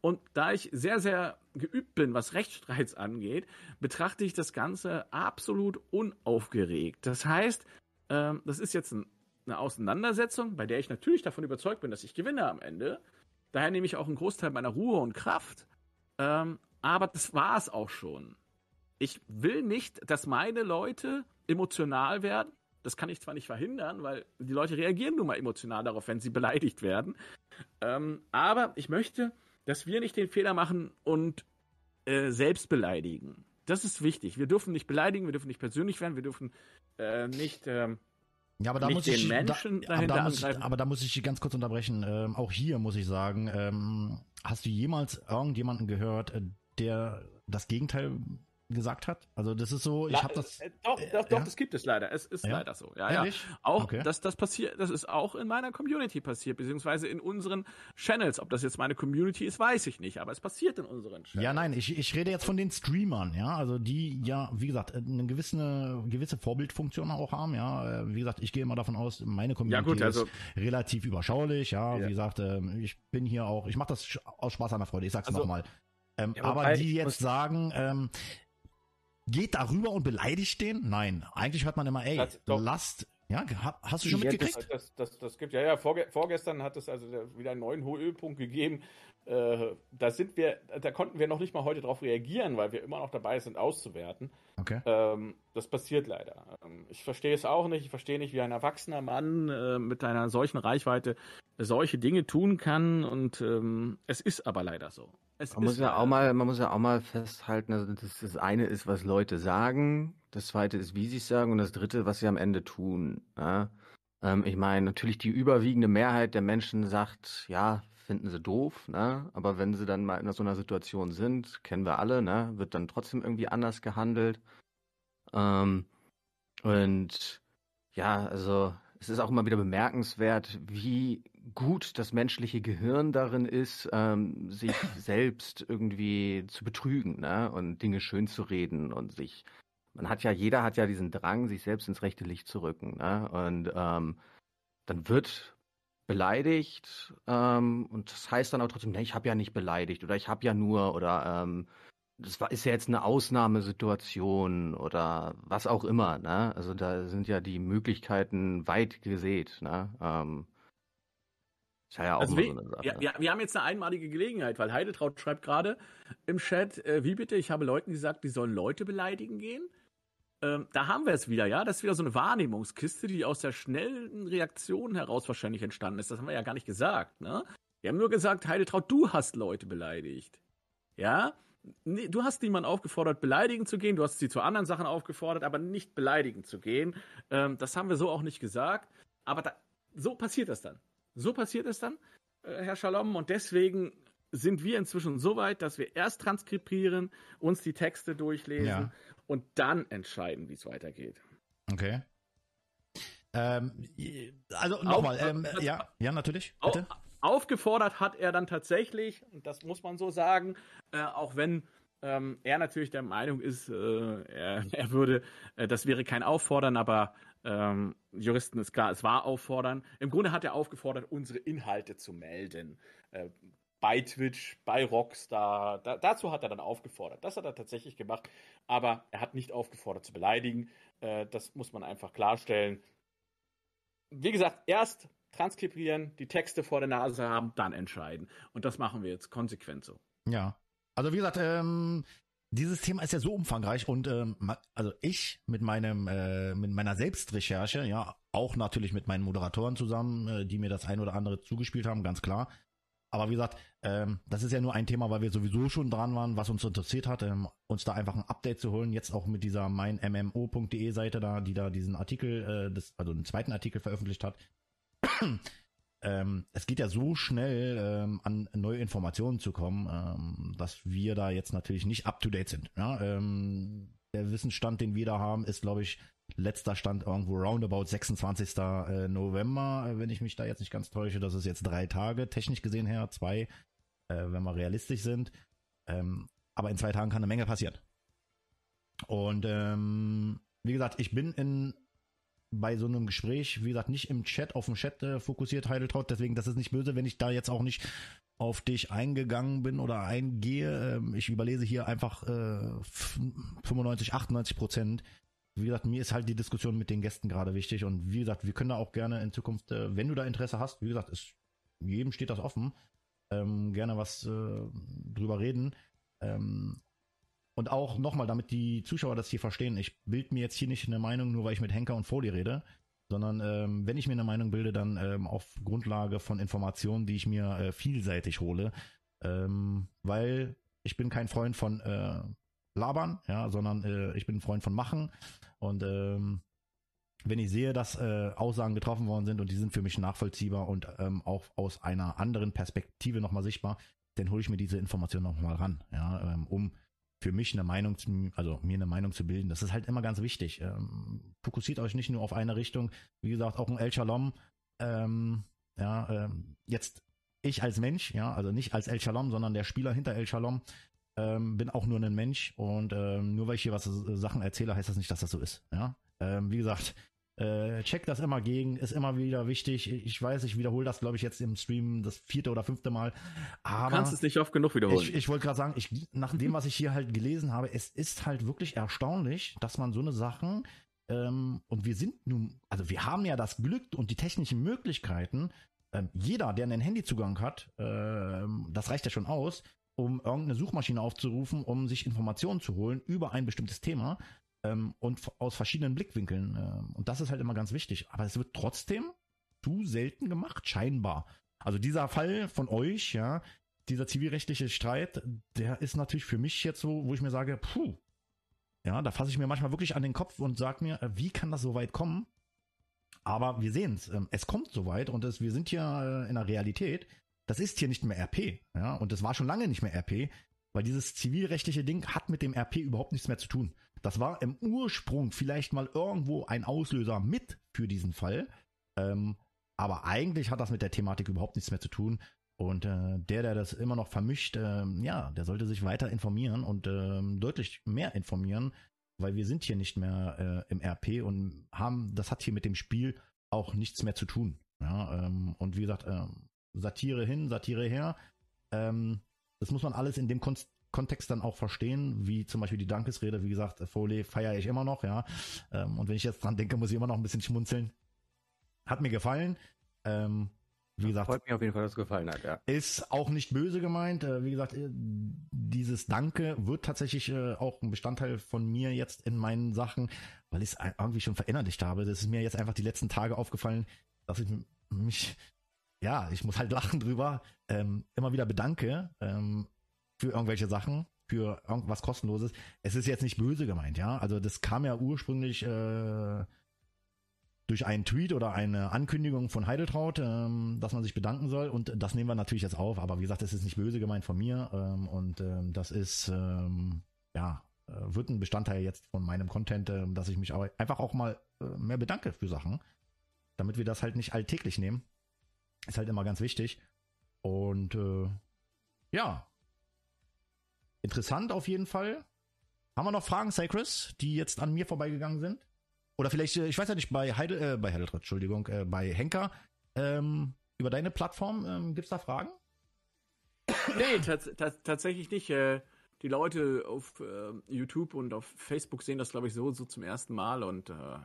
Und da ich sehr, sehr geübt bin, was Rechtsstreits angeht, betrachte ich das Ganze absolut unaufgeregt. Das heißt, ähm, das ist jetzt eine Auseinandersetzung, bei der ich natürlich davon überzeugt bin, dass ich gewinne am Ende. Daher nehme ich auch einen Großteil meiner Ruhe und Kraft. Ähm, aber das war es auch schon. Ich will nicht, dass meine Leute emotional werden. Das kann ich zwar nicht verhindern, weil die Leute reagieren nun mal emotional darauf, wenn sie beleidigt werden. Ähm, aber ich möchte, dass wir nicht den Fehler machen und äh, selbst beleidigen. Das ist wichtig. Wir dürfen nicht beleidigen, wir dürfen nicht persönlich werden, wir dürfen äh, nicht. Ähm, ja, aber da muss ich, Menschen da, aber, da muss ich, aber da muss ich ganz kurz unterbrechen. Ähm, auch hier muss ich sagen, ähm, hast du jemals irgendjemanden gehört, äh, der das Gegenteil gesagt hat. Also das ist so, ich habe das. Äh, doch, doch, doch, ja? das gibt es leider. Es ist ja? leider so. Ja, Ehrlich? ja. Auch okay. das, das passiert, das ist auch in meiner Community passiert, beziehungsweise in unseren Channels. Ob das jetzt meine Community ist, weiß ich nicht, aber es passiert in unseren Channels. Ja, nein, ich, ich rede jetzt von den Streamern, ja, also die ja, wie gesagt, eine gewisse, gewisse Vorbildfunktion auch haben, ja. Wie gesagt, ich gehe immer davon aus, meine Community ja, gut, also, ist relativ überschaulich, ja. ja. Wie gesagt, ähm, ich bin hier auch, ich mache das aus Spaß an der Freude, ich sag's also, nochmal. Ähm, ja, aber die jetzt sagen, ähm, geht darüber und beleidigt den? Nein. Eigentlich hört man immer, ey, lasst. Ja, hast du schon ja, mitgekriegt? Das, das, das, das, gibt ja, ja, vorge vorgestern hat es also wieder einen neuen Höhepunkt gegeben. Äh, da sind wir, da konnten wir noch nicht mal heute darauf reagieren, weil wir immer noch dabei sind, auszuwerten. Okay. Ähm, das passiert leider. Ähm, ich verstehe es auch nicht. Ich verstehe nicht, wie ein erwachsener Mann äh, mit einer solchen Reichweite solche Dinge tun kann. Und ähm, es ist aber leider so. Es man muss ja auch mal, man muss ja auch mal festhalten, also das, das eine ist, was Leute sagen, das zweite ist, wie sie es sagen, und das dritte, was sie am Ende tun. Ja? Ähm, ich meine, natürlich die überwiegende Mehrheit der Menschen sagt, ja, finden sie doof, ne? Aber wenn sie dann mal in so einer Situation sind, kennen wir alle, ne, wird dann trotzdem irgendwie anders gehandelt. Ähm, und ja, also es ist auch immer wieder bemerkenswert, wie gut das menschliche Gehirn darin ist, ähm, sich (laughs) selbst irgendwie zu betrügen ne? und Dinge schön zu reden und sich. Man hat ja, jeder hat ja diesen Drang, sich selbst ins rechte Licht zu rücken. Ne? Und ähm, dann wird beleidigt ähm, und das heißt dann auch trotzdem, ne, ich habe ja nicht beleidigt oder ich habe ja nur oder ähm, das war, ist ja jetzt eine Ausnahmesituation oder was auch immer. Ne? Also da sind ja die Möglichkeiten weit gesät. Ne? Ähm, ist ja auch also wir, so ja, wir, wir, haben jetzt eine einmalige Gelegenheit, weil Heidetraut schreibt gerade im Chat, äh, wie bitte, ich habe Leuten gesagt, die sollen Leute beleidigen gehen. Ähm, da haben wir es wieder, ja. Das ist wieder so eine Wahrnehmungskiste, die aus der schnellen Reaktion heraus wahrscheinlich entstanden ist. Das haben wir ja gar nicht gesagt, ne? Wir haben nur gesagt, Heidetraut, du hast Leute beleidigt. Ja? Nee, du hast niemanden aufgefordert, beleidigen zu gehen. Du hast sie zu anderen Sachen aufgefordert, aber nicht beleidigen zu gehen. Ähm, das haben wir so auch nicht gesagt. Aber da, so passiert das dann. So passiert es dann, äh, Herr Schalom, und deswegen sind wir inzwischen so weit, dass wir erst transkribieren, uns die Texte durchlesen ja. und dann entscheiden, wie es weitergeht. Okay. Ähm, also nochmal, ähm, ja, ja, natürlich. Bitte. Aufgefordert hat er dann tatsächlich, und das muss man so sagen, äh, auch wenn ähm, er natürlich der Meinung ist, äh, er, er, würde, äh, das wäre kein Auffordern, aber ähm, Juristen ist klar, es war Auffordern. Im Grunde hat er aufgefordert, unsere Inhalte zu melden. Äh, bei Twitch, bei Rockstar. Da, dazu hat er dann aufgefordert. Das hat er tatsächlich gemacht. Aber er hat nicht aufgefordert zu beleidigen. Äh, das muss man einfach klarstellen. Wie gesagt, erst transkribieren, die Texte vor der Nase haben, dann entscheiden. Und das machen wir jetzt konsequent so. Ja. Also wie gesagt, ähm, dieses Thema ist ja so umfangreich und ähm, also ich mit meinem äh, mit meiner Selbstrecherche, ja, auch natürlich mit meinen Moderatoren zusammen, äh, die mir das ein oder andere zugespielt haben, ganz klar. Aber wie gesagt, ähm, das ist ja nur ein Thema, weil wir sowieso schon dran waren, was uns interessiert hat, ähm, uns da einfach ein Update zu holen. Jetzt auch mit dieser meinmmo.de Seite da, die da diesen Artikel, äh, das, also einen zweiten Artikel veröffentlicht hat ähm, es geht ja so schnell ähm, an neue Informationen zu kommen, ähm, dass wir da jetzt natürlich nicht up to date sind. Ja? Ähm, der Wissensstand, den wir da haben, ist, glaube ich, letzter Stand irgendwo roundabout 26. äh, November, wenn ich mich da jetzt nicht ganz täusche. Das ist jetzt drei Tage, technisch gesehen her, zwei, äh, wenn wir realistisch sind. Ähm, aber in zwei Tagen kann eine Menge passieren. Und ähm, wie gesagt, ich bin in bei so einem Gespräch, wie gesagt, nicht im Chat, auf dem Chat äh, fokussiert, Heideltraut. Deswegen, das ist nicht böse, wenn ich da jetzt auch nicht auf dich eingegangen bin oder eingehe. Ähm, ich überlese hier einfach äh, 95, 98 Prozent. Wie gesagt, mir ist halt die Diskussion mit den Gästen gerade wichtig. Und wie gesagt, wir können da auch gerne in Zukunft, äh, wenn du da Interesse hast, wie gesagt, ist, jedem steht das offen, ähm, gerne was äh, drüber reden. Ähm, und auch nochmal, damit die Zuschauer das hier verstehen, ich bild mir jetzt hier nicht eine Meinung, nur weil ich mit Henker und Foley rede, sondern ähm, wenn ich mir eine Meinung bilde, dann ähm, auf Grundlage von Informationen, die ich mir äh, vielseitig hole, ähm, weil ich bin kein Freund von äh, Labern, ja, sondern äh, ich bin ein Freund von Machen. Und ähm, wenn ich sehe, dass äh, Aussagen getroffen worden sind und die sind für mich nachvollziehbar und ähm, auch aus einer anderen Perspektive nochmal sichtbar, dann hole ich mir diese Informationen nochmal ran, ja, ähm, um für mich eine Meinung, zu, also mir eine Meinung zu bilden. Das ist halt immer ganz wichtig. Ähm, fokussiert euch nicht nur auf eine Richtung. Wie gesagt, auch ein El Shalom, ähm, ja, ähm, jetzt ich als Mensch, ja, also nicht als El Shalom, sondern der Spieler hinter El Shalom, ähm, bin auch nur ein Mensch und ähm, nur weil ich hier was äh, Sachen erzähle, heißt das nicht, dass das so ist. Ja, ähm, wie gesagt, äh, check das immer gegen, ist immer wieder wichtig. Ich weiß, ich wiederhole das, glaube ich, jetzt im Stream das vierte oder fünfte Mal. Aber du kannst es nicht oft genug wiederholen. Ich, ich wollte gerade sagen, ich, nach dem, was ich hier halt gelesen habe, es ist halt wirklich erstaunlich, dass man so eine Sachen ähm, und wir sind nun, also wir haben ja das Glück und die technischen Möglichkeiten. Ähm, jeder, der einen Handyzugang hat, ähm, das reicht ja schon aus, um irgendeine Suchmaschine aufzurufen, um sich Informationen zu holen über ein bestimmtes Thema ähm, und aus verschiedenen Blickwinkeln. Ähm, und das ist halt immer ganz wichtig. Aber es wird trotzdem zu selten gemacht, scheinbar. Also dieser Fall von euch, ja, dieser zivilrechtliche Streit, der ist natürlich für mich jetzt so, wo ich mir sage, puh, ja, da fasse ich mir manchmal wirklich an den Kopf und sage mir, äh, wie kann das so weit kommen? Aber wir sehen es, ähm, es kommt so weit und es, wir sind hier äh, in der Realität. Das ist hier nicht mehr RP, ja, und das war schon lange nicht mehr RP, weil dieses zivilrechtliche Ding hat mit dem RP überhaupt nichts mehr zu tun. Das war im Ursprung vielleicht mal irgendwo ein Auslöser mit für diesen Fall. Ähm, aber eigentlich hat das mit der Thematik überhaupt nichts mehr zu tun. Und äh, der, der das immer noch vermischt, äh, ja, der sollte sich weiter informieren und äh, deutlich mehr informieren, weil wir sind hier nicht mehr äh, im RP und haben, das hat hier mit dem Spiel auch nichts mehr zu tun. Ja, ähm, und wie gesagt, äh, Satire hin, Satire her. Ähm, das muss man alles in dem Kon Kontext dann auch verstehen, wie zum Beispiel die Dankesrede, wie gesagt, Foley feiere ich immer noch, ja. Ähm, und wenn ich jetzt dran denke, muss ich immer noch ein bisschen schmunzeln. Hat mir gefallen. Ähm, wie gesagt, freut mich auf jeden Fall, dass es gefallen hat, ja. Ist auch nicht böse gemeint. Äh, wie gesagt, äh, dieses Danke wird tatsächlich äh, auch ein Bestandteil von mir jetzt in meinen Sachen, weil ich es irgendwie schon verinnerlicht habe. Das ist mir jetzt einfach die letzten Tage aufgefallen, dass ich mich, ja, ich muss halt lachen drüber, ähm, immer wieder bedanke. Ähm, für irgendwelche Sachen, für irgendwas kostenloses. Es ist jetzt nicht böse gemeint, ja. Also das kam ja ursprünglich äh, durch einen Tweet oder eine Ankündigung von Heideltraut, ähm, dass man sich bedanken soll. Und das nehmen wir natürlich jetzt auf. Aber wie gesagt, es ist nicht böse gemeint von mir. Ähm, und ähm, das ist, ähm, ja, äh, wird ein Bestandteil jetzt von meinem Content, äh, dass ich mich auch einfach auch mal äh, mehr bedanke für Sachen. Damit wir das halt nicht alltäglich nehmen. Ist halt immer ganz wichtig. Und äh, ja, Interessant auf jeden Fall. Haben wir noch Fragen, Cycris, die jetzt an mir vorbeigegangen sind? Oder vielleicht, äh, ich weiß ja nicht, bei Heidel, äh, bei Heideltratt, Entschuldigung, äh, bei Henker, ähm, über deine Plattform, ähm, gibt's da Fragen? Nee, tatsächlich nicht. Äh, die Leute auf äh, YouTube und auf Facebook sehen das, glaube ich, so, so zum ersten Mal und äh,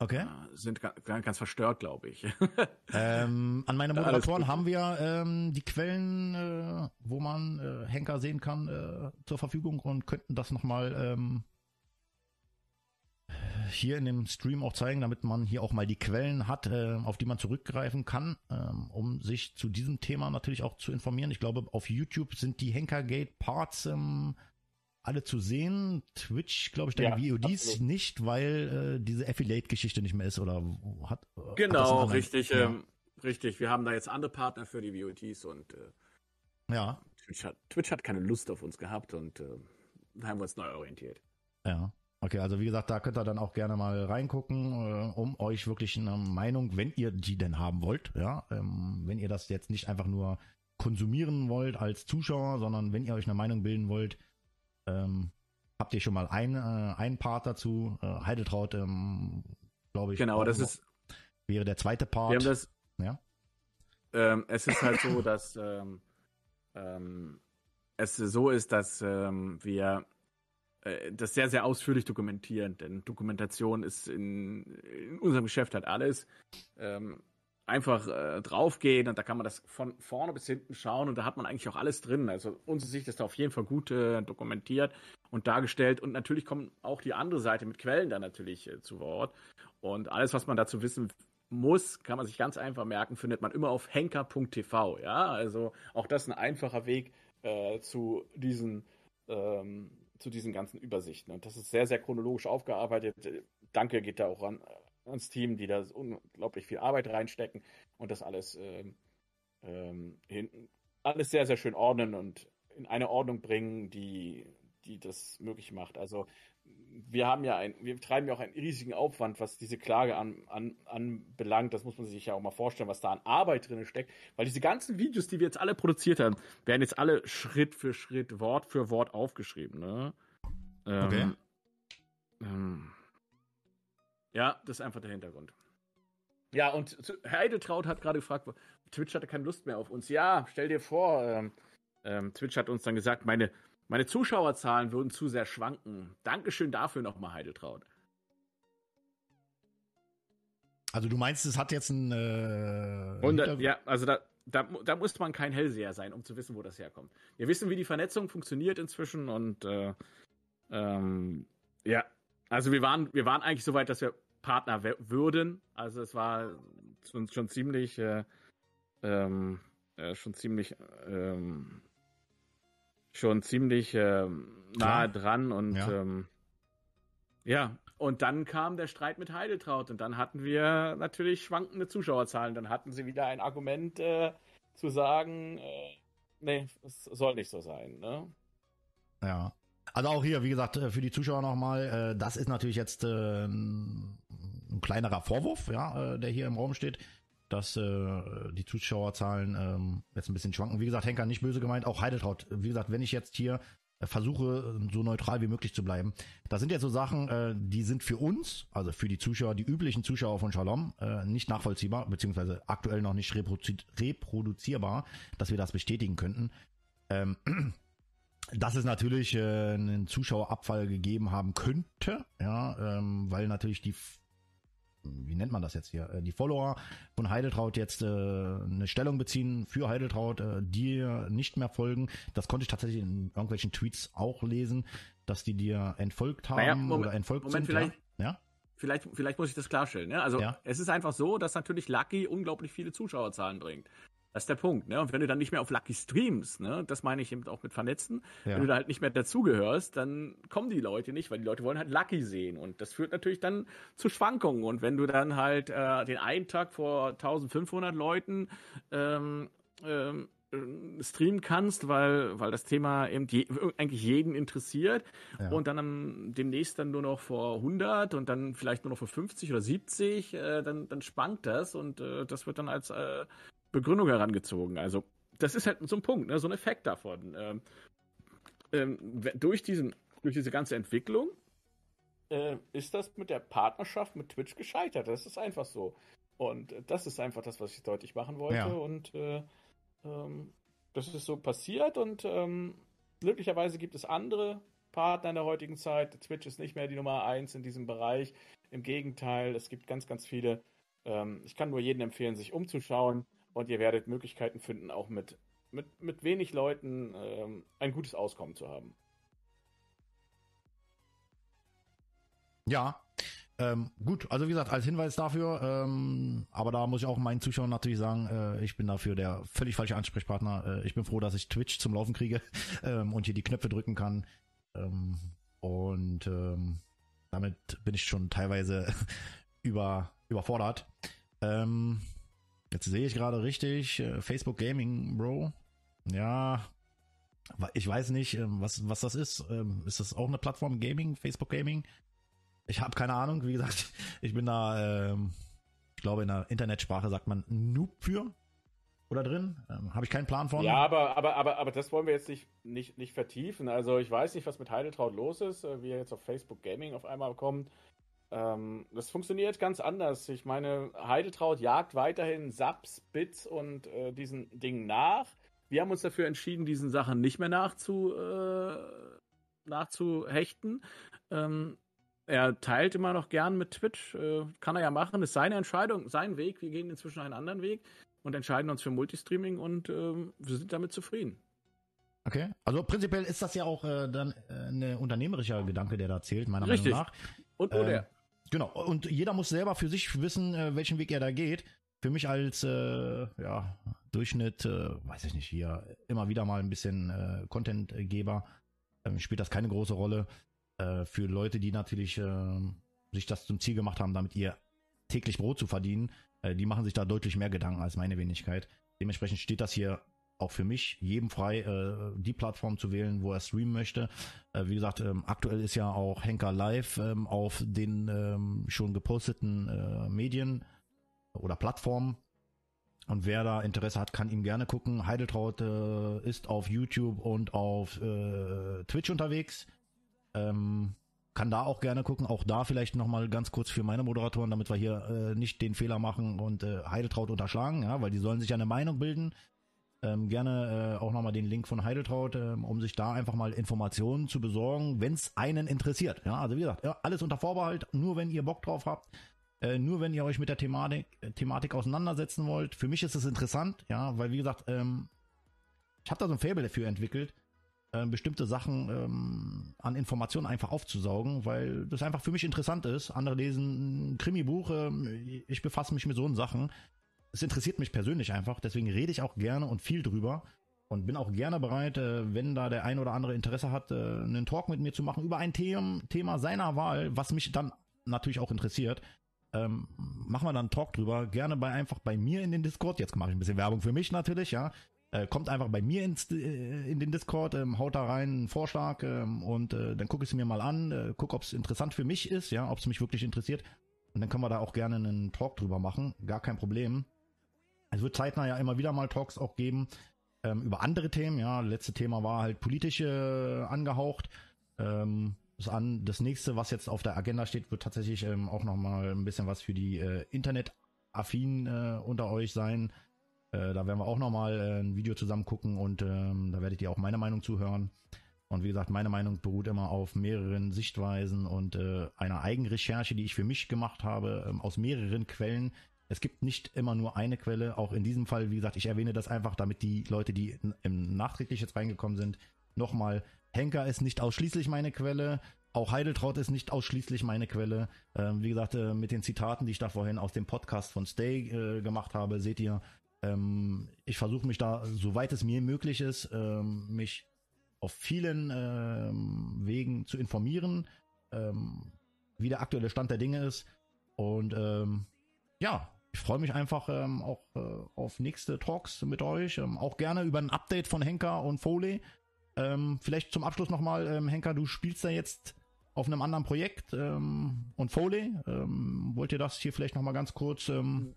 Okay. Sind ganz, ganz verstört, glaube ich. (laughs) ähm, an meine Moderatoren haben wir ähm, die Quellen, äh, wo man äh, Henker sehen kann, äh, zur Verfügung und könnten das nochmal ähm, hier in dem Stream auch zeigen, damit man hier auch mal die Quellen hat, äh, auf die man zurückgreifen kann, ähm, um sich zu diesem Thema natürlich auch zu informieren. Ich glaube, auf YouTube sind die Henkergate Parts ähm, alle zu sehen. Twitch, glaube ich, deine ja, VODs absolut. nicht, weil äh, diese Affiliate-Geschichte nicht mehr ist oder hat. Äh, genau, hat richtig. Ja. Ähm, richtig. Wir haben da jetzt andere Partner für die VODs und äh, ja. Twitch hat, Twitch hat keine Lust auf uns gehabt und äh, haben wir uns neu orientiert. Ja. Okay, also wie gesagt, da könnt ihr dann auch gerne mal reingucken, äh, um euch wirklich eine Meinung, wenn ihr die denn haben wollt, ja, ähm, wenn ihr das jetzt nicht einfach nur konsumieren wollt als Zuschauer, sondern wenn ihr euch eine Meinung bilden wollt, ähm, habt ihr schon mal ein, äh, einen Part dazu. Äh, Heideltraut, ähm, glaube ich. Genau, das ist, wäre der zweite Part. wir haben das, ja. ähm, es ist halt so, (laughs) dass ähm, ähm, es so ist, dass ähm, wir äh, das sehr, sehr ausführlich dokumentieren, denn Dokumentation ist in, in unserem Geschäft halt alles. Einfach äh, draufgehen und da kann man das von vorne bis hinten schauen und da hat man eigentlich auch alles drin. Also unsere Sicht ist da auf jeden Fall gut äh, dokumentiert und dargestellt und natürlich kommt auch die andere Seite mit Quellen dann natürlich äh, zu Wort und alles, was man dazu wissen muss, kann man sich ganz einfach merken, findet man immer auf henker.tv. Ja, also auch das ein einfacher Weg äh, zu diesen ähm, zu diesen ganzen Übersichten. Und das ist sehr, sehr chronologisch aufgearbeitet. Äh, Danke geht da auch an, ans Team, die da unglaublich viel Arbeit reinstecken und das alles ähm, ähm, hinten alles sehr, sehr schön ordnen und in eine Ordnung bringen, die, die das möglich macht. Also wir haben ja ein, wir treiben ja auch einen riesigen Aufwand, was diese Klage an, an, anbelangt. Das muss man sich ja auch mal vorstellen, was da an Arbeit drin steckt. Weil diese ganzen Videos, die wir jetzt alle produziert haben, werden jetzt alle Schritt für Schritt, Wort für Wort aufgeschrieben. Ne? Ähm, Okay. Ähm, ja, das ist einfach der Hintergrund. Ja, und Heideltraut hat gerade gefragt, Twitch hatte keine Lust mehr auf uns. Ja, stell dir vor, ähm, ähm, Twitch hat uns dann gesagt, meine, meine Zuschauerzahlen würden zu sehr schwanken. Dankeschön dafür nochmal, Heideltraut. Also du meinst, es hat jetzt ein äh, Und äh, Hintergrund- ja, also da, da, da muss man kein Hellseher sein, um zu wissen, wo das herkommt. Wir wissen, wie die Vernetzung funktioniert inzwischen und äh, ähm, ja, also wir waren, wir waren eigentlich so weit, dass wir Partner würden. Also es war schon, schon ziemlich, äh, ähm, äh, schon ziemlich, ähm, schon ziemlich ähm, nahe dran und Ja. ähm, ja, und dann kam der Streit mit Heideltraut und dann hatten wir natürlich schwankende Zuschauerzahlen. Dann hatten sie wieder ein Argument äh, zu sagen, äh, nee, es soll nicht so sein. Ne? Ja. Also auch hier, wie gesagt, äh, für die Zuschauer nochmal, äh, das ist natürlich jetzt äh, ein ein kleinerer Vorwurf, ja, der hier im Raum steht, dass die Zuschauerzahlen ähm, jetzt ein bisschen schwanken. Wie gesagt, Henker nicht böse gemeint, auch Heideltraut. Wie gesagt, wenn ich jetzt hier versuche, so neutral wie möglich zu bleiben, das sind jetzt so Sachen, die sind für uns, also für die Zuschauer, die üblichen Zuschauer von Shalom, nicht nachvollziehbar, beziehungsweise aktuell noch nicht reproduzi reproduzierbar, dass wir das bestätigen könnten. Dass es natürlich äh, einen Zuschauerabfall gegeben haben könnte, ja, ähm, weil natürlich die, wie nennt man das jetzt hier, äh, die Follower von Heideltraut jetzt äh, eine Stellung beziehen für Heideltraut, äh, die nicht mehr folgen. Das konnte ich tatsächlich in irgendwelchen Tweets auch lesen, dass die dir entfolgt haben Naja, Moment- oder entfolgt Moment, sind. vielleicht- ja? ja? Vielleicht, vielleicht muss ich das klarstellen. Ne? Also Ja. es ist einfach so, dass natürlich Lucky unglaublich viele Zuschauerzahlen bringt. Das ist der Punkt. Ne? Und wenn du dann nicht mehr auf Lucky streamst, ne? das meine ich eben auch mit Vernetzen, Ja. wenn du da halt nicht mehr dazugehörst, dann kommen die Leute nicht, weil die Leute wollen halt Lucky sehen. Und das führt natürlich dann zu Schwankungen. Und wenn du dann halt äh, den einen Tag vor 1500 Leuten ähm, ähm, äh, streamen kannst, weil, weil das Thema eben je, eigentlich jeden interessiert Ja. und dann am, demnächst dann nur noch vor 100 und dann vielleicht nur noch vor 50 oder 70, äh, dann, dann spankt das und äh, das wird dann als äh, Begründung herangezogen. Also das ist halt so ein Punkt, ne, so ein Effekt davon. Ähm, ähm, durch, diesen, durch diese ganze Entwicklung äh, ist das mit der Partnerschaft mit Twitch gescheitert. Das ist einfach so. Und das ist einfach das, was ich deutlich machen wollte. Ja. Und äh, ähm, das ist so passiert und ähm, glücklicherweise gibt es andere Partner in der heutigen Zeit. Twitch ist nicht mehr die Nummer eins in diesem Bereich. Im Gegenteil, es gibt ganz, ganz viele. Ähm, ich kann nur jedem empfehlen, sich umzuschauen und ihr werdet Möglichkeiten finden, auch mit, mit, mit wenig Leuten ähm, ein gutes Auskommen zu haben. Ja, ähm, gut, also wie gesagt, als Hinweis dafür, ähm, aber da muss ich auch meinen Zuschauern natürlich sagen, äh, ich bin dafür der völlig falsche Ansprechpartner. Äh, ich bin froh, dass ich Twitch zum Laufen kriege (laughs) ähm, und hier die Knöpfe drücken kann. Ähm, und ähm, damit bin ich schon teilweise (laughs) über, überfordert. Ähm, jetzt sehe ich gerade richtig, äh, Facebook Gaming, Bro. Ja, ich weiß nicht, ähm, was, was das ist. Ähm, ist das auch eine Plattform Gaming, Facebook Gaming? ich habe keine Ahnung, wie gesagt, (laughs) ich bin da, ähm, ich glaube in der Internetsprache sagt man Noob für oder drin. Ähm, habe ich keinen Plan von. Ja, aber, aber, aber, aber das wollen wir jetzt nicht, nicht, nicht vertiefen. Also ich weiß nicht, was mit Heideltraut los ist, äh, wie er jetzt auf Facebook Gaming auf einmal kommt. Ähm, das funktioniert ganz anders. Ich meine, Heideltraut jagt weiterhin Subs, Bits und äh, diesen Dingen nach. Wir haben uns dafür entschieden, diesen Sachen nicht mehr nachzu, äh, nachzuhechten. Ähm, er teilt immer noch gern mit Twitch, äh, kann er ja machen, ist seine Entscheidung, sein Weg. Wir gehen inzwischen einen anderen Weg und entscheiden uns für Multistreaming und ähm, wir sind damit zufrieden. Okay, also prinzipiell ist das ja auch äh, dann äh, ein unternehmerischer Gedanke, der da zählt, meiner Richtig. Meinung nach. Und wo Ähm, der? Genau, und jeder muss selber für sich wissen, äh, welchen Weg er da geht. Für mich als äh, ja, Durchschnitt, äh, weiß ich nicht, hier immer wieder mal ein bisschen äh, Contentgeber, ähm, spielt das keine große Rolle. Äh, für Leute, die natürlich äh, sich das zum Ziel gemacht haben, damit ihr täglich Brot zu verdienen, äh, die machen sich da deutlich mehr Gedanken als meine Wenigkeit. Dementsprechend steht das hier auch für mich jedem frei, äh, die Plattform zu wählen, wo er streamen möchte. Äh, wie gesagt, ähm, aktuell ist ja auch Henker Live ähm, auf den ähm, schon geposteten äh, Medien oder Plattformen. Und wer da Interesse hat, kann ihm gerne gucken. Heideltraut äh, ist auf YouTube und auf äh, Twitch unterwegs. Ähm, kann da auch gerne gucken. Auch da vielleicht nochmal ganz kurz für meine Moderatoren, damit wir hier äh, nicht den Fehler machen und äh, Heideltraut unterschlagen, ja, weil die sollen sich ja eine Meinung bilden. Ähm, gerne äh, auch nochmal den Link von Heideltraut, ähm, um sich da einfach mal Informationen zu besorgen, wenn es einen interessiert. Ja, also wie gesagt, ja, alles unter Vorbehalt, nur wenn ihr Bock drauf habt, äh, nur wenn ihr euch mit der Thematik, äh, Thematik auseinandersetzen wollt. Für mich ist es interessant, ja, weil wie gesagt, ähm, ich habe da so ein Faible dafür entwickelt, äh, bestimmte Sachen ähm, an Informationen einfach aufzusaugen, weil das einfach für mich interessant ist. Andere lesen ein Krimi-Buch, ähm, ich befasse mich mit so Sachen. Es interessiert mich persönlich einfach, deswegen rede ich auch gerne und viel drüber und bin auch gerne bereit, äh, wenn da der ein oder andere Interesse hat, äh, einen Talk mit mir zu machen über ein Thema, Thema seiner Wahl, was mich dann natürlich auch interessiert. Ähm, machen wir dann einen Talk drüber. Gerne bei einfach bei mir in den Discord. Jetzt mache ich ein bisschen Werbung für mich natürlich, ja. Äh, kommt einfach bei mir ins, äh, in den Discord, ähm, haut da rein einen Vorschlag ähm, und äh, dann gucke ich es mir mal an, äh, guck, ob es interessant für mich ist, ja, ob es mich wirklich interessiert. Und dann können wir da auch gerne einen Talk drüber machen. Gar kein Problem. Es wird zeitnah ja immer wieder mal Talks auch geben ähm, über andere Themen. Ja, letzte Thema war halt politische äh, angehaucht. Ähm, das, an, das nächste, was jetzt auf der Agenda steht, wird tatsächlich ähm, auch nochmal ein bisschen was für die äh, Internet-affinen äh, unter euch sein. Äh, da werden wir auch nochmal äh, ein Video zusammen gucken und ähm, da werdet ihr auch meine Meinung zuhören. Und wie gesagt, meine Meinung beruht immer auf mehreren Sichtweisen und äh, einer Eigenrecherche, die ich für mich gemacht habe, ähm, aus mehreren Quellen. Es gibt nicht immer nur eine Quelle, auch in diesem Fall, wie gesagt, ich erwähne das einfach, damit die Leute, die im nachträglich jetzt reingekommen sind, nochmal, Henker ist nicht ausschließlich meine Quelle, auch Heideltraut ist nicht ausschließlich meine Quelle. Ähm, wie gesagt, äh, mit den Zitaten, die ich da vorhin aus dem Podcast von Stay äh, gemacht habe, seht ihr, ähm, ich versuche mich da, soweit es mir möglich ist, ähm, mich auf vielen ähm, Wegen zu informieren, ähm, wie der aktuelle Stand der Dinge ist. Und ähm, ja, ich freue mich einfach ähm, auch äh, auf nächste Talks mit euch. Ähm, auch gerne über ein Update von Henker und Foley. Ähm, vielleicht zum Abschluss nochmal, ähm, Henker, du spielst da jetzt auf einem anderen Projekt ähm, und Foley. Ähm, wollt ihr das hier vielleicht nochmal ganz kurz? Ähm,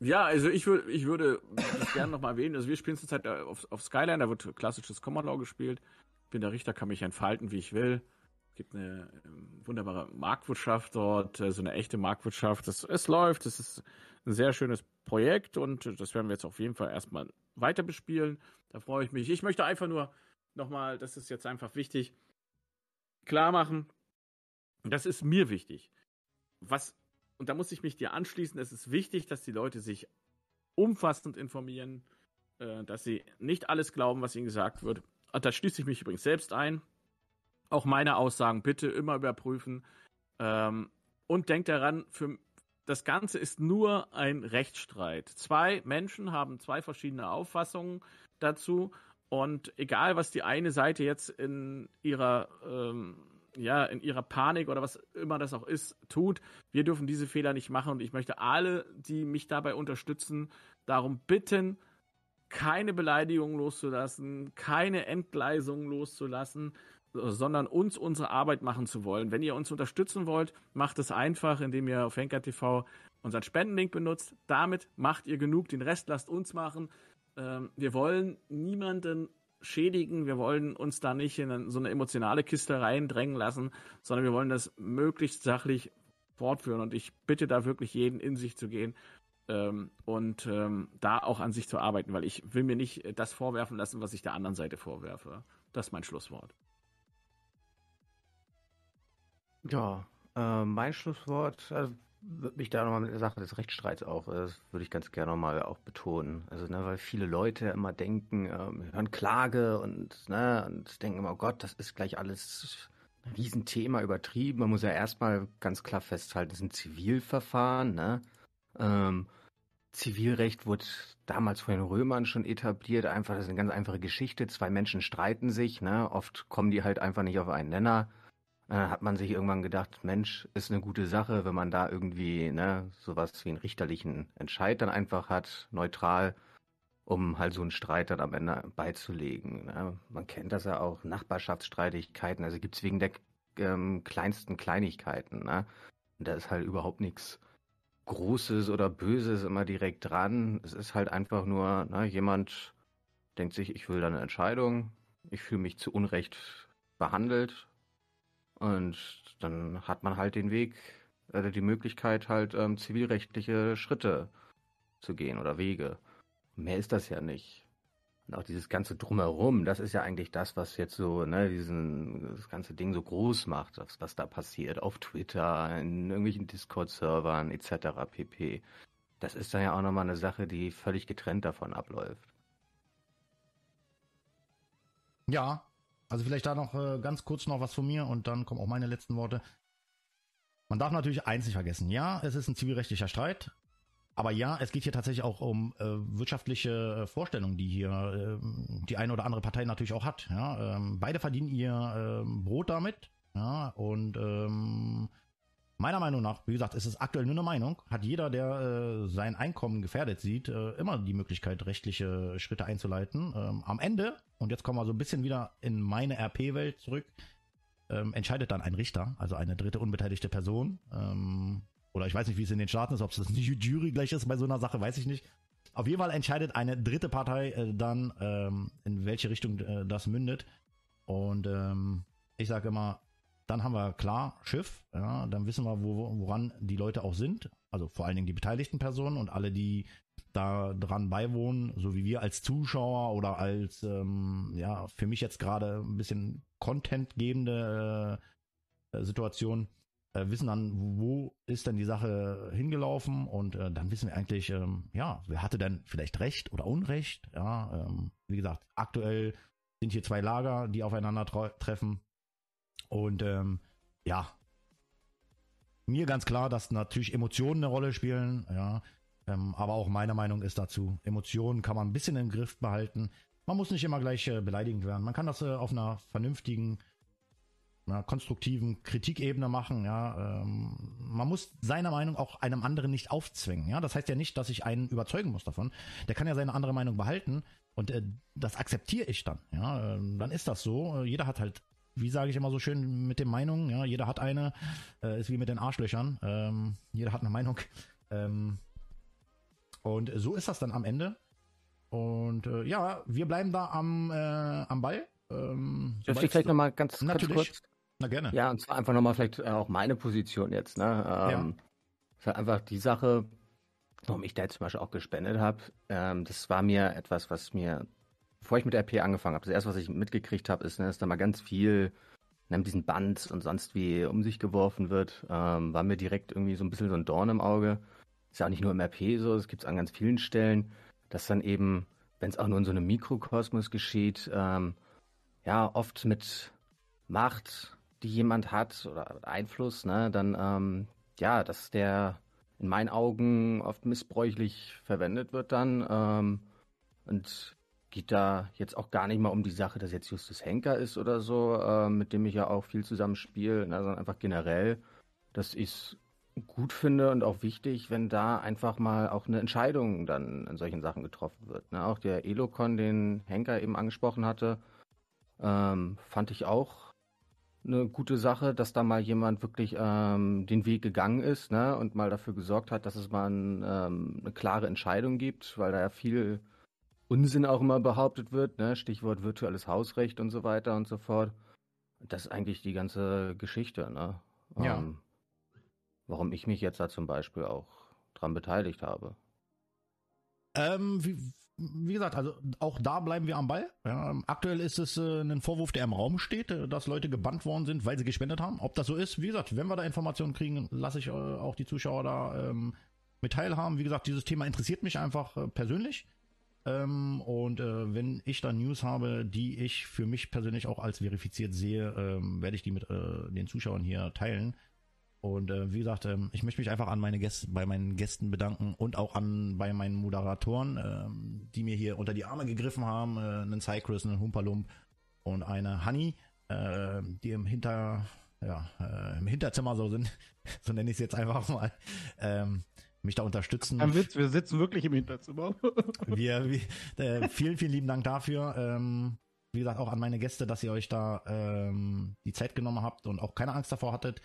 Ja, also ich würde ich würde das gerne nochmal erwähnen. Also wir spielen zurzeit äh, auf, auf Skyline, da wird klassisches Command Law gespielt. Ich bin der Richter, kann mich entfalten, wie ich will. Es gibt eine ähm, wunderbare Marktwirtschaft dort, äh, so eine echte Marktwirtschaft. Das, es läuft, es ist ein sehr schönes Projekt und das werden wir jetzt auf jeden Fall erstmal weiter bespielen. Da freue ich mich. Ich möchte einfach nur nochmal, das ist jetzt einfach wichtig, klar machen, das ist mir wichtig. Was und da muss ich mich dir anschließen, es ist wichtig, dass die Leute sich umfassend informieren, äh, dass sie nicht alles glauben, was ihnen gesagt wird. Und da schließe ich mich übrigens selbst ein. Auch meine Aussagen bitte immer überprüfen. Ähm, und denkt daran, für, das Ganze ist nur ein Rechtsstreit. Zwei Menschen haben zwei verschiedene Auffassungen dazu. Und egal, was die eine Seite jetzt in ihrer ähm, ja, in ihrer Panik oder was immer das auch ist, tut. Wir dürfen diese Fehler nicht machen und ich möchte alle, die mich dabei unterstützen, darum bitten, keine Beleidigung loszulassen, keine Entgleisung loszulassen, sondern uns unsere Arbeit machen zu wollen. Wenn ihr uns unterstützen wollt, macht es einfach, indem ihr auf Henker TV unseren Spendenlink benutzt. Damit macht ihr genug, den Rest lasst uns machen. Ähm, wir wollen niemanden schädigen, wir wollen uns da nicht in so eine emotionale Kiste reindrängen lassen, sondern wir wollen das möglichst sachlich fortführen. Und ich bitte da wirklich jeden in sich zu gehen ähm, und ähm, da auch an sich zu arbeiten, weil ich will mir nicht das vorwerfen lassen, was ich der anderen Seite vorwerfe. Das ist mein Schlusswort. Ja, äh, mein Schlusswort also, würde mich da nochmal mit der Sache des Rechtsstreits auch, äh, das würde ich ganz gerne nochmal auch betonen. Also, ne, weil viele Leute immer denken, ähm, hören Klage und, ne, und denken immer, oh Gott, das ist gleich alles ein Riesenthema übertrieben. Man muss ja erstmal ganz klar festhalten, das ist ein Zivilverfahren, ne? Ähm, Zivilrecht wurde damals von den Römern schon etabliert. Einfach, das ist eine ganz einfache Geschichte. Zwei Menschen streiten sich, ne? Oft kommen die halt einfach nicht auf einen Nenner. Dann äh, hat man sich irgendwann gedacht, Mensch, ist eine gute Sache, wenn man da irgendwie ne, sowas wie einen richterlichen Entscheid dann einfach hat, neutral, um halt so einen Streit dann am Ende beizulegen. Ne? Man kennt das ja auch, Nachbarschaftsstreitigkeiten, also gibt es wegen der ähm, kleinsten Kleinigkeiten. Ne? Und da ist halt überhaupt nichts Großes oder Böses immer direkt dran. Es ist halt einfach nur, ne, jemand denkt sich, ich will da eine Entscheidung, ich fühle mich zu Unrecht behandelt und dann hat man halt den Weg, äh, die Möglichkeit, halt ähm, zivilrechtliche Schritte zu gehen oder Wege. Mehr ist das ja nicht. Und auch dieses ganze Drumherum, das ist ja eigentlich das, was jetzt so, ne, diesen, das ganze Ding so groß macht, was, was da passiert, auf Twitter, in irgendwelchen Discord-Servern etc. pp. Das ist dann ja auch nochmal eine Sache, die völlig getrennt davon abläuft. Ja, also vielleicht da noch äh, ganz kurz noch was von mir und dann kommen auch meine letzten Worte. Man darf natürlich eins nicht vergessen. Ja, es ist ein zivilrechtlicher Streit. Aber ja, es geht hier tatsächlich auch um äh, wirtschaftliche äh, Vorstellungen, die hier äh, die eine oder andere Partei natürlich auch hat. Ja, ähm, beide verdienen ihr ähm, Brot damit. Ja, und ähm, Meiner Meinung nach, wie gesagt, ist es aktuell nur eine Meinung, hat jeder, der äh, sein Einkommen gefährdet sieht, äh, immer die Möglichkeit, rechtliche Schritte einzuleiten. Ähm, am Ende, und jetzt kommen wir so ein bisschen wieder in meine RP-Welt zurück, ähm, entscheidet dann ein Richter, also eine dritte unbeteiligte Person. Ähm, oder ich weiß nicht, wie es in den Staaten ist, ob es eine (laughs) Jury gleich ist bei so einer Sache, weiß ich nicht. Auf jeden Fall entscheidet eine dritte Partei äh, dann, ähm, in welche Richtung äh, das mündet. Und ähm, ich sage immer, dann haben wir klar Schiff, ja, dann wissen wir, wo, woran die Leute auch sind. Also vor allen Dingen die beteiligten Personen und alle, die da dran beiwohnen, so wie wir als Zuschauer oder als, ähm, ja, für mich jetzt gerade ein bisschen contentgebende äh, Situation, äh, wissen dann, wo ist denn die Sache hingelaufen und äh, dann wissen wir eigentlich, ähm, ja, wer hatte denn vielleicht Recht oder Unrecht, ja, ähm, wie gesagt, aktuell sind hier zwei Lager, die aufeinander treffen und ähm, ja, mir ganz klar, dass natürlich Emotionen eine Rolle spielen, ja. Ähm, aber auch meine Meinung ist dazu, Emotionen kann man ein bisschen im Griff behalten. Man muss nicht immer gleich äh, beleidigend werden. Man kann das äh, auf einer vernünftigen, einer konstruktiven Kritikebene machen. Ja, ähm, man muss seine Meinung auch einem anderen nicht aufzwingen. Ja, das heißt ja nicht, dass ich einen überzeugen muss davon. Der kann ja seine andere Meinung behalten und äh, das akzeptiere ich dann. Ja, ähm, dann ist das so. Äh, jeder hat halt wie sage ich immer so schön mit den Meinungen, ja, jeder hat eine, äh, ist wie mit den Arschlöchern, ähm, jeder hat eine Meinung. (laughs) Ähm, und so ist das dann am Ende. Und äh, ja, wir bleiben da am, äh, am Ball. Ähm, Dürfte ich vielleicht nochmal ganz, natürlich. ganz kurz? Na gerne. Ja, und zwar einfach nochmal vielleicht äh, auch meine Position jetzt. Ne? Ähm, ja. ist halt einfach die Sache, warum ich da jetzt zum Beispiel auch gespendet habe. Ähm, das war mir etwas, was mir bevor ich mit RP angefangen habe, das erste, was ich mitgekriegt habe, ist, ne, dass da mal ganz viel ne, mit diesen Bands und sonst wie um sich geworfen wird, ähm, war mir direkt irgendwie so ein bisschen so ein Dorn im Auge. Ist ja auch nicht nur im RP so, es gibt es an ganz vielen Stellen, dass dann eben, wenn es auch nur in so einem Mikrokosmos geschieht, ähm, ja, oft mit Macht, die jemand hat oder Einfluss, ne, dann, ähm, ja, dass der in meinen Augen oft missbräuchlich verwendet wird dann. Ähm, und geht da jetzt auch gar nicht mal um die Sache, dass jetzt Justus Henker ist oder so, äh, mit dem ich ja auch viel zusammen spiele, ne, sondern einfach generell, dass ich es gut finde und auch wichtig, wenn da einfach mal auch eine Entscheidung dann in solchen Sachen getroffen wird. Ne? Auch der Elocon, den Henker eben angesprochen hatte, ähm, fand ich auch eine gute Sache, dass da mal jemand wirklich ähm, den Weg gegangen ist ne? und mal dafür gesorgt hat, dass es mal ein, ähm, eine klare Entscheidung gibt, weil da ja viel Unsinn auch immer behauptet wird, ne? Stichwort virtuelles Hausrecht und so weiter und so fort. Das ist eigentlich die ganze Geschichte, ne? Ja. Ähm, warum ich mich jetzt da zum Beispiel auch dran beteiligt habe. Ähm, wie, wie gesagt, also auch da bleiben wir am Ball. Ja, ähm, aktuell ist es äh, ein Vorwurf, der im Raum steht, äh, dass Leute gebannt worden sind, weil sie gespendet haben. Ob das so ist, wie gesagt, wenn wir da Informationen kriegen, lasse ich äh, auch die Zuschauer da ähm, mit teilhaben. Wie gesagt, dieses Thema interessiert mich einfach äh, persönlich. Ähm, und äh, wenn ich da News habe, die ich für mich persönlich auch als verifiziert sehe, ähm, werde ich die mit äh, den Zuschauern hier teilen. Und äh, wie gesagt, ähm, ich möchte mich einfach an meine Gäste, bei meinen Gästen bedanken und auch an bei meinen Moderatoren, ähm, die mir hier unter die Arme gegriffen haben, äh, einen Cycris, einen Humpalump und eine Honey, äh, die im Hinter, ja, äh, im Hinterzimmer so sind, (laughs) so nenne ich es jetzt einfach mal, ähm, mich da unterstützen. Ein Witz, wir sitzen wirklich im Hinterzimmer. (laughs) Wir, wir äh, vielen, vielen lieben Dank dafür. Ähm, wie gesagt, auch an meine Gäste, dass ihr euch da ähm, die Zeit genommen habt und auch keine Angst davor hattet,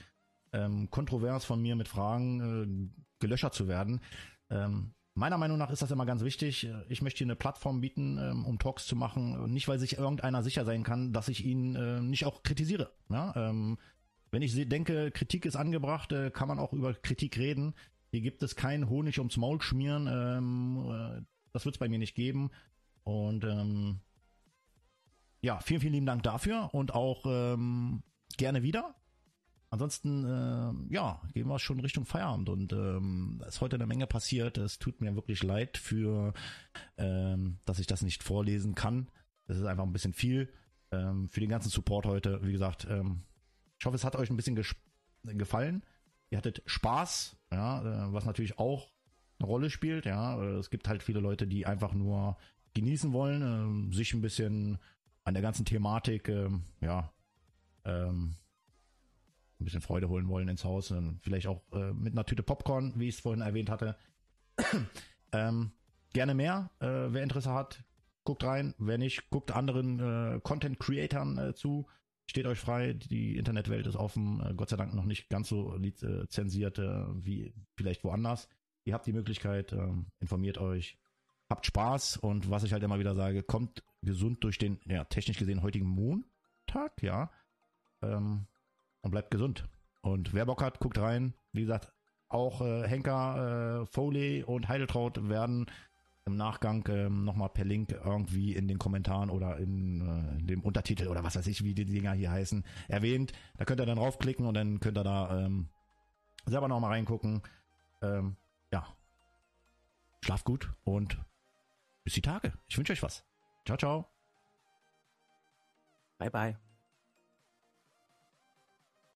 ähm, kontrovers von mir mit Fragen äh, gelöschert zu werden. Ähm, meiner Meinung nach ist das immer ganz wichtig. Ich möchte hier eine Plattform bieten, ähm, um Talks zu machen. Nicht, weil sich irgendeiner sicher sein kann, dass ich ihn äh, nicht auch kritisiere. Ja? Ähm, wenn ich denke, Kritik ist angebracht, äh, kann man auch über Kritik reden. Hier gibt es kein Honig ums Maul schmieren. Ähm, äh, das wird es bei mir nicht geben. Und ähm, ja, vielen, vielen lieben Dank dafür und auch ähm, gerne wieder. Ansonsten, äh, ja, gehen wir schon Richtung Feierabend und ähm, ist heute eine Menge passiert. Es tut mir wirklich leid für, ähm, dass ich das nicht vorlesen kann. Das ist einfach ein bisschen viel ähm, für den ganzen Support heute. Wie gesagt, ähm, ich hoffe, es hat euch ein bisschen gefallen. Ihr hattet Spaß, ja, äh, was natürlich auch eine Rolle spielt. Ja, Äh, es gibt halt viele Leute, die einfach nur genießen wollen, ähm, sich ein bisschen an der ganzen Thematik, ähm, ja, ähm, ein bisschen Freude holen wollen ins Haus. Vielleicht auch äh, mit einer Tüte Popcorn, wie ich es vorhin erwähnt hatte. (clears throat) ähm, gerne mehr. Wer Interesse hat, guckt rein. Wer nicht, guckt anderen Content-Creatern zu. Steht euch frei. Die Internetwelt ist offen. Äh, Gott sei Dank noch nicht ganz so liz- äh, zensiert wie vielleicht woanders. Ihr habt die Möglichkeit, ähm, informiert euch. Habt Spaß und was ich halt immer wieder sage, kommt gesund durch den, ja, technisch gesehen heutigen Montag, ja. Ähm, und bleibt gesund. Und wer Bock hat, guckt rein. Wie gesagt, auch äh, Henker, Foley und Heideltraut werden im Nachgang ähm, nochmal per Link irgendwie in den Kommentaren oder in, äh, in dem Untertitel oder was weiß ich, wie die Dinger hier heißen, erwähnt. Da könnt ihr dann draufklicken und dann könnt ihr da ähm, selber nochmal reingucken. Ähm, ja. Schlaft gut und bis die Tage. Ich wünsche euch was. Ciao, ciao. Bye, bye.